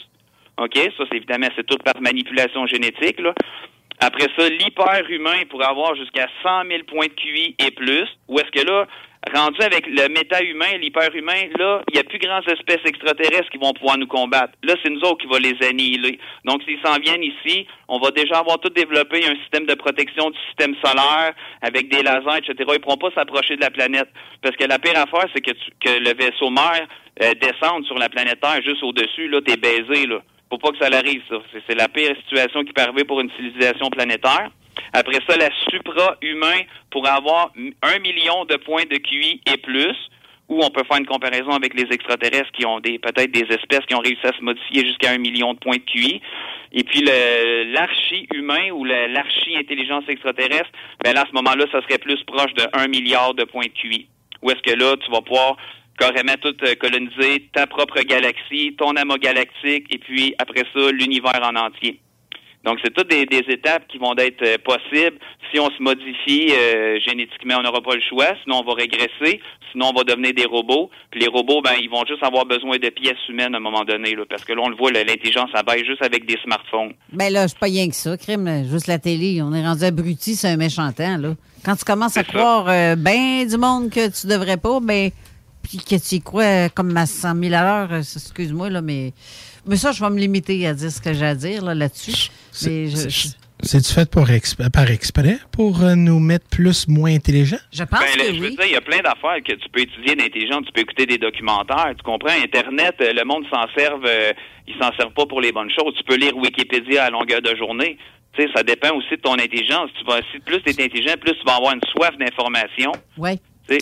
OK? Ça, c'est évidemment, c'est tout par manipulation génétique, là. Après ça, l'hyper-humain pourrait avoir jusqu'à 100 000 points de QI et plus. Ou est-ce que là, rendu avec le méta-humain, l'hyper-humain, là, il n'y a plus grandes espèces extraterrestres qui vont pouvoir nous combattre. Là, c'est nous autres qui va les annihiler. Donc, s'ils s'en viennent ici, on va déjà avoir tout développé un système de protection du système solaire avec des lasers, etc. Ils ne pourront pas s'approcher de la planète. Parce que la pire affaire, c'est que, tu- que le vaisseau mère euh, descende sur la planète Terre juste au-dessus, là, t'es baisé, là. Faut pas que ça l'arrive, ça. C'est- C'est la pire situation qui peut arriver pour une civilisation planétaire. Après ça, la supra-humain pourrait avoir un million de points de QI et plus, ou on peut faire une comparaison avec les extraterrestres qui ont des peut-être des espèces qui ont réussi à se modifier jusqu'à un million de points de QI. Et puis l'archi-humain ou l'archi-intelligence extraterrestre, ben là, à ce moment-là, ça serait plus proche de un milliard de points de QI. Ou est-ce que là, tu vas pouvoir carrément tout euh, coloniser ta propre galaxie, ton amas galactique, et puis après ça, l'univers en entier. Donc, c'est toutes des, des étapes qui vont être euh, possibles. Si on se modifie euh, génétiquement, on n'aura pas le choix. Sinon, on va régresser. Sinon, on va devenir des robots. Puis les robots, ben, ils vont juste avoir besoin de pièces humaines à un moment donné. Là, parce que là, on le voit, l'intelligence abaisse juste avec des smartphones. Ben là, c'est pas rien que ça, crime. Juste la télé. On est rendu abruti, c'est un méchant temps, là. Quand tu commences à ça. croire euh, ben du monde que tu devrais pas, ben, puis que tu y crois comme à 100 000 à l'heure, euh, excuse-moi, là, mais, mais ça, je vais me limiter à dire ce que j'ai à dire là, là-dessus. Mais je, C'est-tu fait pour exp- par exprès pour euh, nous mettre plus moins intelligents? je pense Ben, là, que je veux oui. dire, il y a plein d'affaires que tu peux étudier d'intelligence, tu peux écouter des documentaires, tu comprends? Internet, euh, le monde s'en serve, euh, ils s'en servent pas pour les bonnes choses. Tu peux lire Wikipédia à longueur de journée. Tu sais, ça dépend aussi de ton intelligence. Tu vas, si plus tu es intelligent, plus tu vas avoir une soif d'information. Ouais. Tu sais.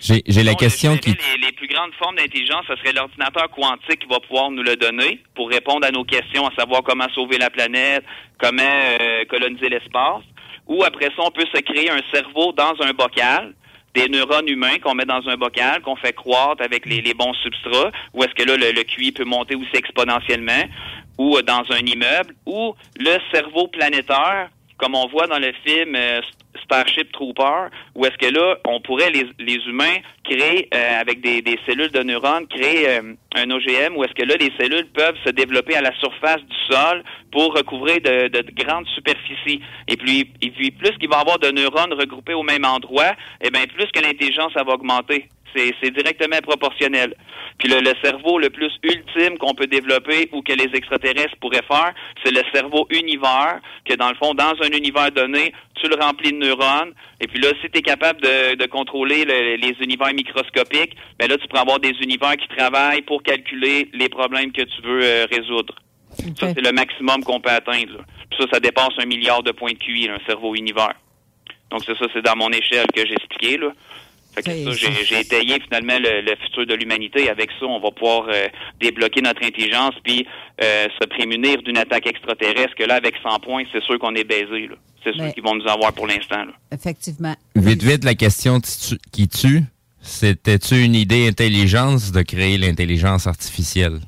J'ai j'ai la question qui... Les, les plus grandes formes d'intelligence, ce serait l'ordinateur quantique qui va pouvoir nous le donner pour répondre à nos questions, à savoir comment sauver la planète, comment euh, coloniser l'espace. Ou après ça, on peut se créer un cerveau dans un bocal, des neurones humains qu'on met dans un bocal, qu'on fait croître avec les, les bons substrats, ou est-ce que là, le, le QI peut monter aussi exponentiellement, ou euh, dans un immeuble, ou le cerveau planétaire, comme on voit dans le film euh, Starship Trooper, où est-ce que là, on pourrait, les, les humains, créer, euh, avec des, des cellules de neurones, créer euh, un OGM, où est-ce que là, les cellules peuvent se développer à la surface du sol pour recouvrir de, de grandes superficies. Et puis, et puis plus qu'il va y avoir de neurones regroupés au même endroit, eh bien, plus que l'intelligence, va augmenter. C'est directement proportionnel. Puis le, le cerveau le plus ultime qu'on peut développer ou que les extraterrestres pourraient faire, c'est le cerveau univers, que dans le fond, dans un univers donné, tu le remplis de neurones. Et puis là, si tu es capable de, de contrôler le- les univers microscopiques, ben là, tu pourras avoir des univers qui travaillent pour calculer les problèmes que tu veux euh, résoudre. Ça, c'est le maximum qu'on peut atteindre. là. Puis ça, ça dépasse un milliard de points de QI, là, un cerveau univers. Donc c'est ça, c'est dans mon échelle que j'ai expliqué. Là. Fait que ça, j'ai, j'ai étayé finalement le, le futur de l'humanité. Avec ça, on va pouvoir euh, débloquer notre intelligence puis euh, se prémunir d'une attaque extraterrestre. Que là, avec 100 points, c'est sûr qu'on est baisé. Là. C'est sûr Mais- qu'ils vont nous avoir pour l'instant. Là. Effectivement. Vite, vite, la question qui tue- qui tue, c'était-tu une idée intelligence de créer l'intelligence artificielle?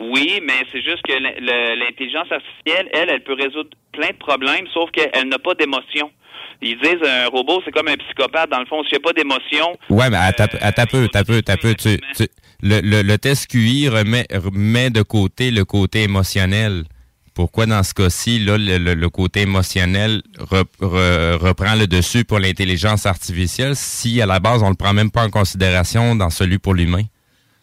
Oui, mais c'est juste que l'intelligence artificielle, elle, elle peut résoudre plein de problèmes, sauf qu'elle n'a pas d'émotion. Ils disent un robot, c'est comme un psychopathe. Dans le fond, s'il n'y a pas d'émotion, Ouais, mais attends, attends un peu, attends un peu, attends peu. Tu, tu- le, le, le test QI remet, remet de côté le côté émotionnel. Pourquoi dans ce cas-ci, là, le, côté émotionnel re- re- reprend le dessus pour l'intelligence artificielle si à la base on le prend même pas en considération dans celui pour l'humain?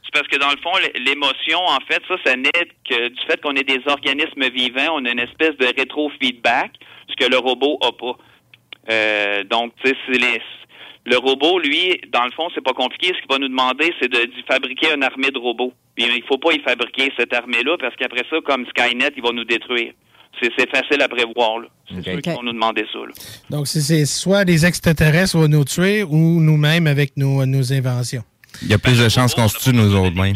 C'est parce que dans le fond, l'émotion, en fait, ça, ça naît que du fait qu'on est des organismes vivants, on a une espèce de rétro-feedback, ce que le robot a pas. Euh, donc, tu sais, c'est les- le robot, lui, dans le fond, c'est pas compliqué. Ce qu'il va nous demander, c'est de, d'y fabriquer une armée de robots. Puis, il faut pas y fabriquer cette armée-là parce qu'après ça, comme Skynet, il va nous détruire. C'est, facile à prévoir. Là. C'est sûr qu'ils vont nous demander ça. Là. Donc, c'est- c'est soit des extraterrestres vont nous tuer ou nous-mêmes avec nos, nos inventions. Il y a plus de chances qu'on se tue nous autres mêmes.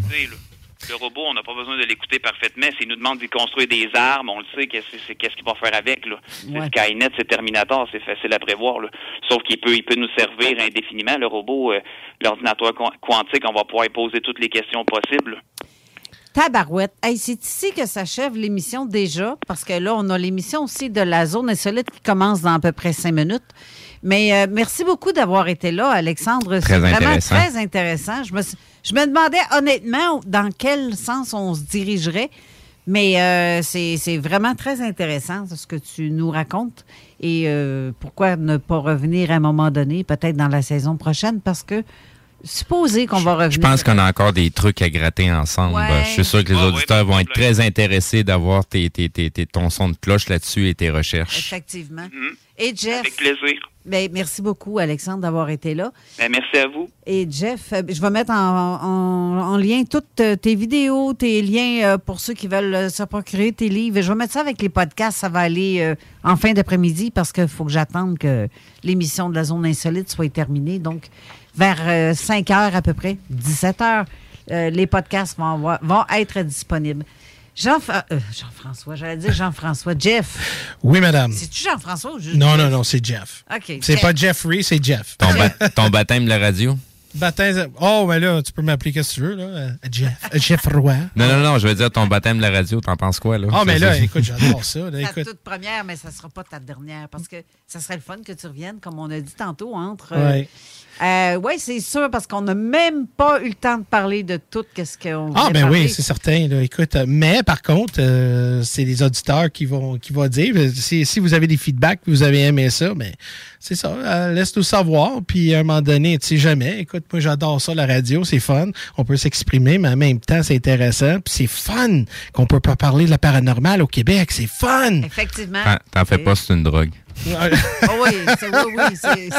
Le robot, on n'a pas besoin de l'écouter parfaitement. S'il nous demande d'y construire des armes, on le sait, qu'est-ce, c'est- qu'est-ce qu'il va faire avec. Là. C'est Ouais. Skynet, c'est Terminator, c'est facile à prévoir. Là. Sauf qu'il peut, il peut nous servir indéfiniment. Le robot, euh, l'ordinateur qu- quantique, on va pouvoir y poser toutes les questions possibles. Tabarouette. Hey, c'est ici que s'achève l'émission déjà, parce que là, on a l'émission aussi de la zone insolite qui commence dans à peu près cinq minutes. Mais euh, merci beaucoup d'avoir été là, Alexandre. C'est vraiment très intéressant. Je me, je me demandais honnêtement dans quel sens on se dirigerait, mais euh, c'est c'est vraiment très intéressant ce que tu nous racontes. Et euh, pourquoi ne pas revenir à un moment donné, peut-être dans la saison prochaine, parce que supposé qu'on va revenir. Je pense qu'on a encore des trucs à gratter ensemble. Ouais. Je suis sûr que les auditeurs vont être très intéressés d'avoir tes, tes, tes, tes- ton son de cloche là-dessus et tes recherches. Effectivement. Et Jeff? Avec plaisir. Ben, merci beaucoup, Alexandre, d'avoir été là. Ben, merci à vous. Et Jeff, euh, je vais mettre en, en- en lien toutes euh, tes vidéos, tes liens euh, pour ceux qui veulent se procurer tes livres. Et je vais mettre ça avec les podcasts. Ça va aller en fin d'après-midi parce qu'il faut que j'attende que l'émission de la zone insolite soit terminée. Donc, vers 5 heures à peu près, 17 heures, euh, les podcasts vont, avoir- vont être disponibles. Jean, euh, Jean-François, j'allais dire Jean-François. Jeff. Oui, madame. C'est-tu Jean-François ou juste Non, Jeff? non, non, c'est Jeff. OK. C'est Jeff. pas Jeffrey, c'est Jeff. Ton, ba- ton baptême de la radio? Baptême. Oh, mais là, tu peux m'appeler qu'est-ce que tu veux, là. euh, Jeff. euh, Jeff Roy. Non, non, non, je veux dire ton baptême de la radio, t'en penses quoi, là? Ah, mais là, Ça, écoute, j'adore ça. là, Ta écoute. toute première, mais ça ne sera pas ta dernière parce que ça serait le fun que tu reviennes, comme on a dit tantôt, entre. Ouais. Euh, oui, c'est sûr, parce qu'on n'a même pas eu le temps de parler de tout ce qu'on Ah, ben parler. oui, c'est certain. Là. Écoute, euh, mais par contre, euh, c'est les auditeurs qui vont, qui vont dire. euh, Si, si vous avez des feedbacks, vous avez aimé ça, mais c'est ça. euh, Laisse-nous savoir. Puis à un moment donné, tu sais jamais. Écoute, moi, j'adore ça, la radio. C'est fun. On peut s'exprimer, mais en même temps, c'est intéressant. Puis c'est fun qu'on peut pas parler de la paranormale au Québec. C'est fun. Effectivement. T'en fais pas, c'est une drogue. Ah oui, c'est, oui,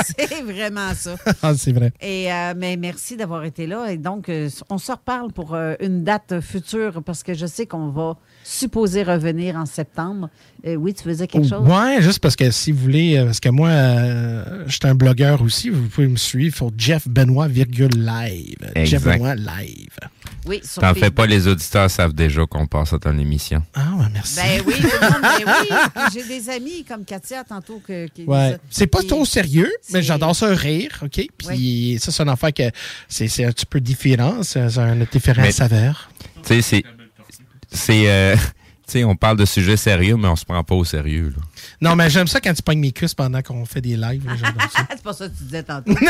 oui, vraiment ça. Ah, c'est vrai. Et, euh, mais merci d'avoir été là. Et donc, euh, on se reparle pour euh, une date future parce que je sais qu'on va supposer revenir en septembre. Euh, oui, tu faisais quelque chose? Ouais, juste parce que si vous voulez, parce que moi, euh, je suis un blogueur aussi, vous pouvez me suivre sur Jeff Benoît, virgule live. Jeff Exact. Benoît live. Oui, sur T'en fais pas, les auditeurs savent déjà qu'on passe à ton émission. Ah, ouais, merci. Ben oui, tout le monde, ben oui. J'ai des amis comme Katia tantôt que, qui Ouais. C'est pas trop sérieux, mais j'adore ça rire, OK? Puis ça, c'est une affaire que c'est c'est un petit peu différent, c'est c'est un différent Mais- saveur. Tu sais, c'est. C'est. euh, tu sais, on parle de sujets sérieux, mais on se prend pas au sérieux, là. Non, mais j'aime ça quand tu pognes mes cuisses pendant qu'on fait des lives. c'est pas ça que tu disais tantôt.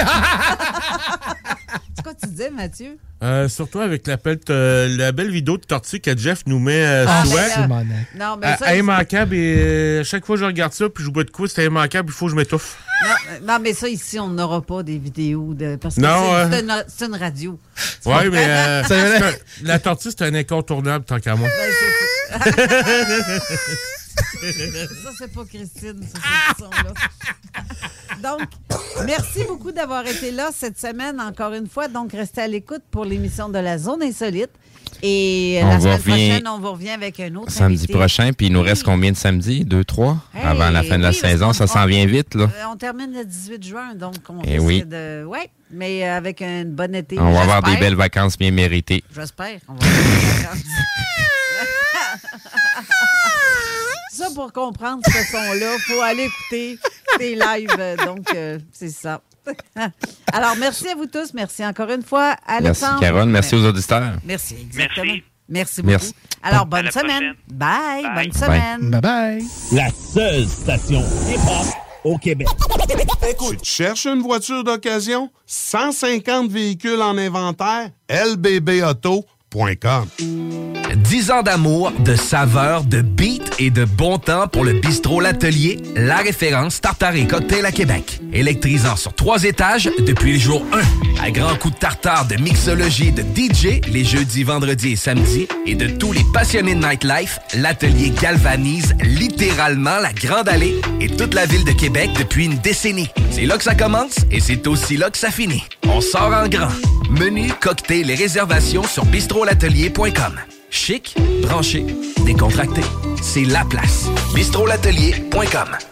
c'est quoi que tu disais, Mathieu? Euh, surtout avec l'appel de- la belle vidéo de tortue que Jeff nous met euh, Ah, souvent. ben. Non, mais À- ça, immanquable et euh, chaque fois que je regarde ça puis je bois de quoi, c'est immanquable, il faut que je m'étouffe. non, euh, non, mais ça, ici, on n'aura pas des vidéos de. Parce que Non, c'est, euh. c'est une, c'est une radio. Ouais, mais euh, C'est c'est un- la tortue, c'est un incontournable tant qu'à moi. Ben, c'est ça. c'est pas Christine, ça, c'est là Donc, merci beaucoup d'avoir été là cette semaine, encore une fois. Donc, restez à l'écoute pour l'émission de la Zone Insolite. Et On la semaine revient prochaine, on vous revient avec un autre Samedi invité. prochain, puis il nous reste combien de samedis? Deux, trois? Hey, avant la fin de la oui, saison, ça s'en vient vite, là. Euh, On termine le 18 juin, donc on Eh risque oui. de... Oui, mais avec un bon été. On va avoir des belles vacances bien méritées. J'espère. On va avoir des vacances. ça, pour comprendre ce son-là, il faut aller écouter tes lives. Donc, euh, c'est ça. Alors, merci à vous tous. Merci encore une fois, Merci, Alexandre. Carole. Merci aux auditeurs. Merci, exactement. Merci. Merci beaucoup. Merci. Alors, bonne semaine. Bye. Bye. Bonne semaine. Bye bye. La seule station hip-hop au Québec. Tu te cherches une voiture d'occasion? 150 véhicules en inventaire? lbbauto.com 10 ans d'amour, de saveur, de beat et de bon temps pour le bistrot L'Atelier, la référence tartare et cocktail à Québec. Électrisant sur trois étages depuis le jour 1. À grands coups de tartare, de mixologie, de DJ les jeudis, vendredis et samedis. Et de tous les passionnés de nightlife, L'Atelier galvanise littéralement la Grande Allée et toute la ville de Québec depuis une décennie. C'est là que ça commence et c'est aussi là que ça finit. On sort en grand. Menu, cocktail et réservations sur bistrolatelier.com. Chic, branché, décontracté. C'est la place. bistrolatelier.com.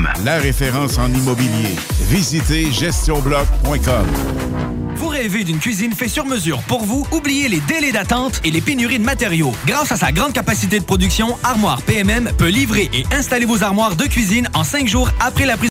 La référence en immobilier. Visitez gestionbloc.com. Vous rêvez d'une cuisine faite sur mesure pour vous? Oubliez les délais d'attente et les pénuries de matériaux. Grâce à sa grande capacité de production, Armoire PMM peut livrer et installer vos armoires de cuisine en cinq jours après la prise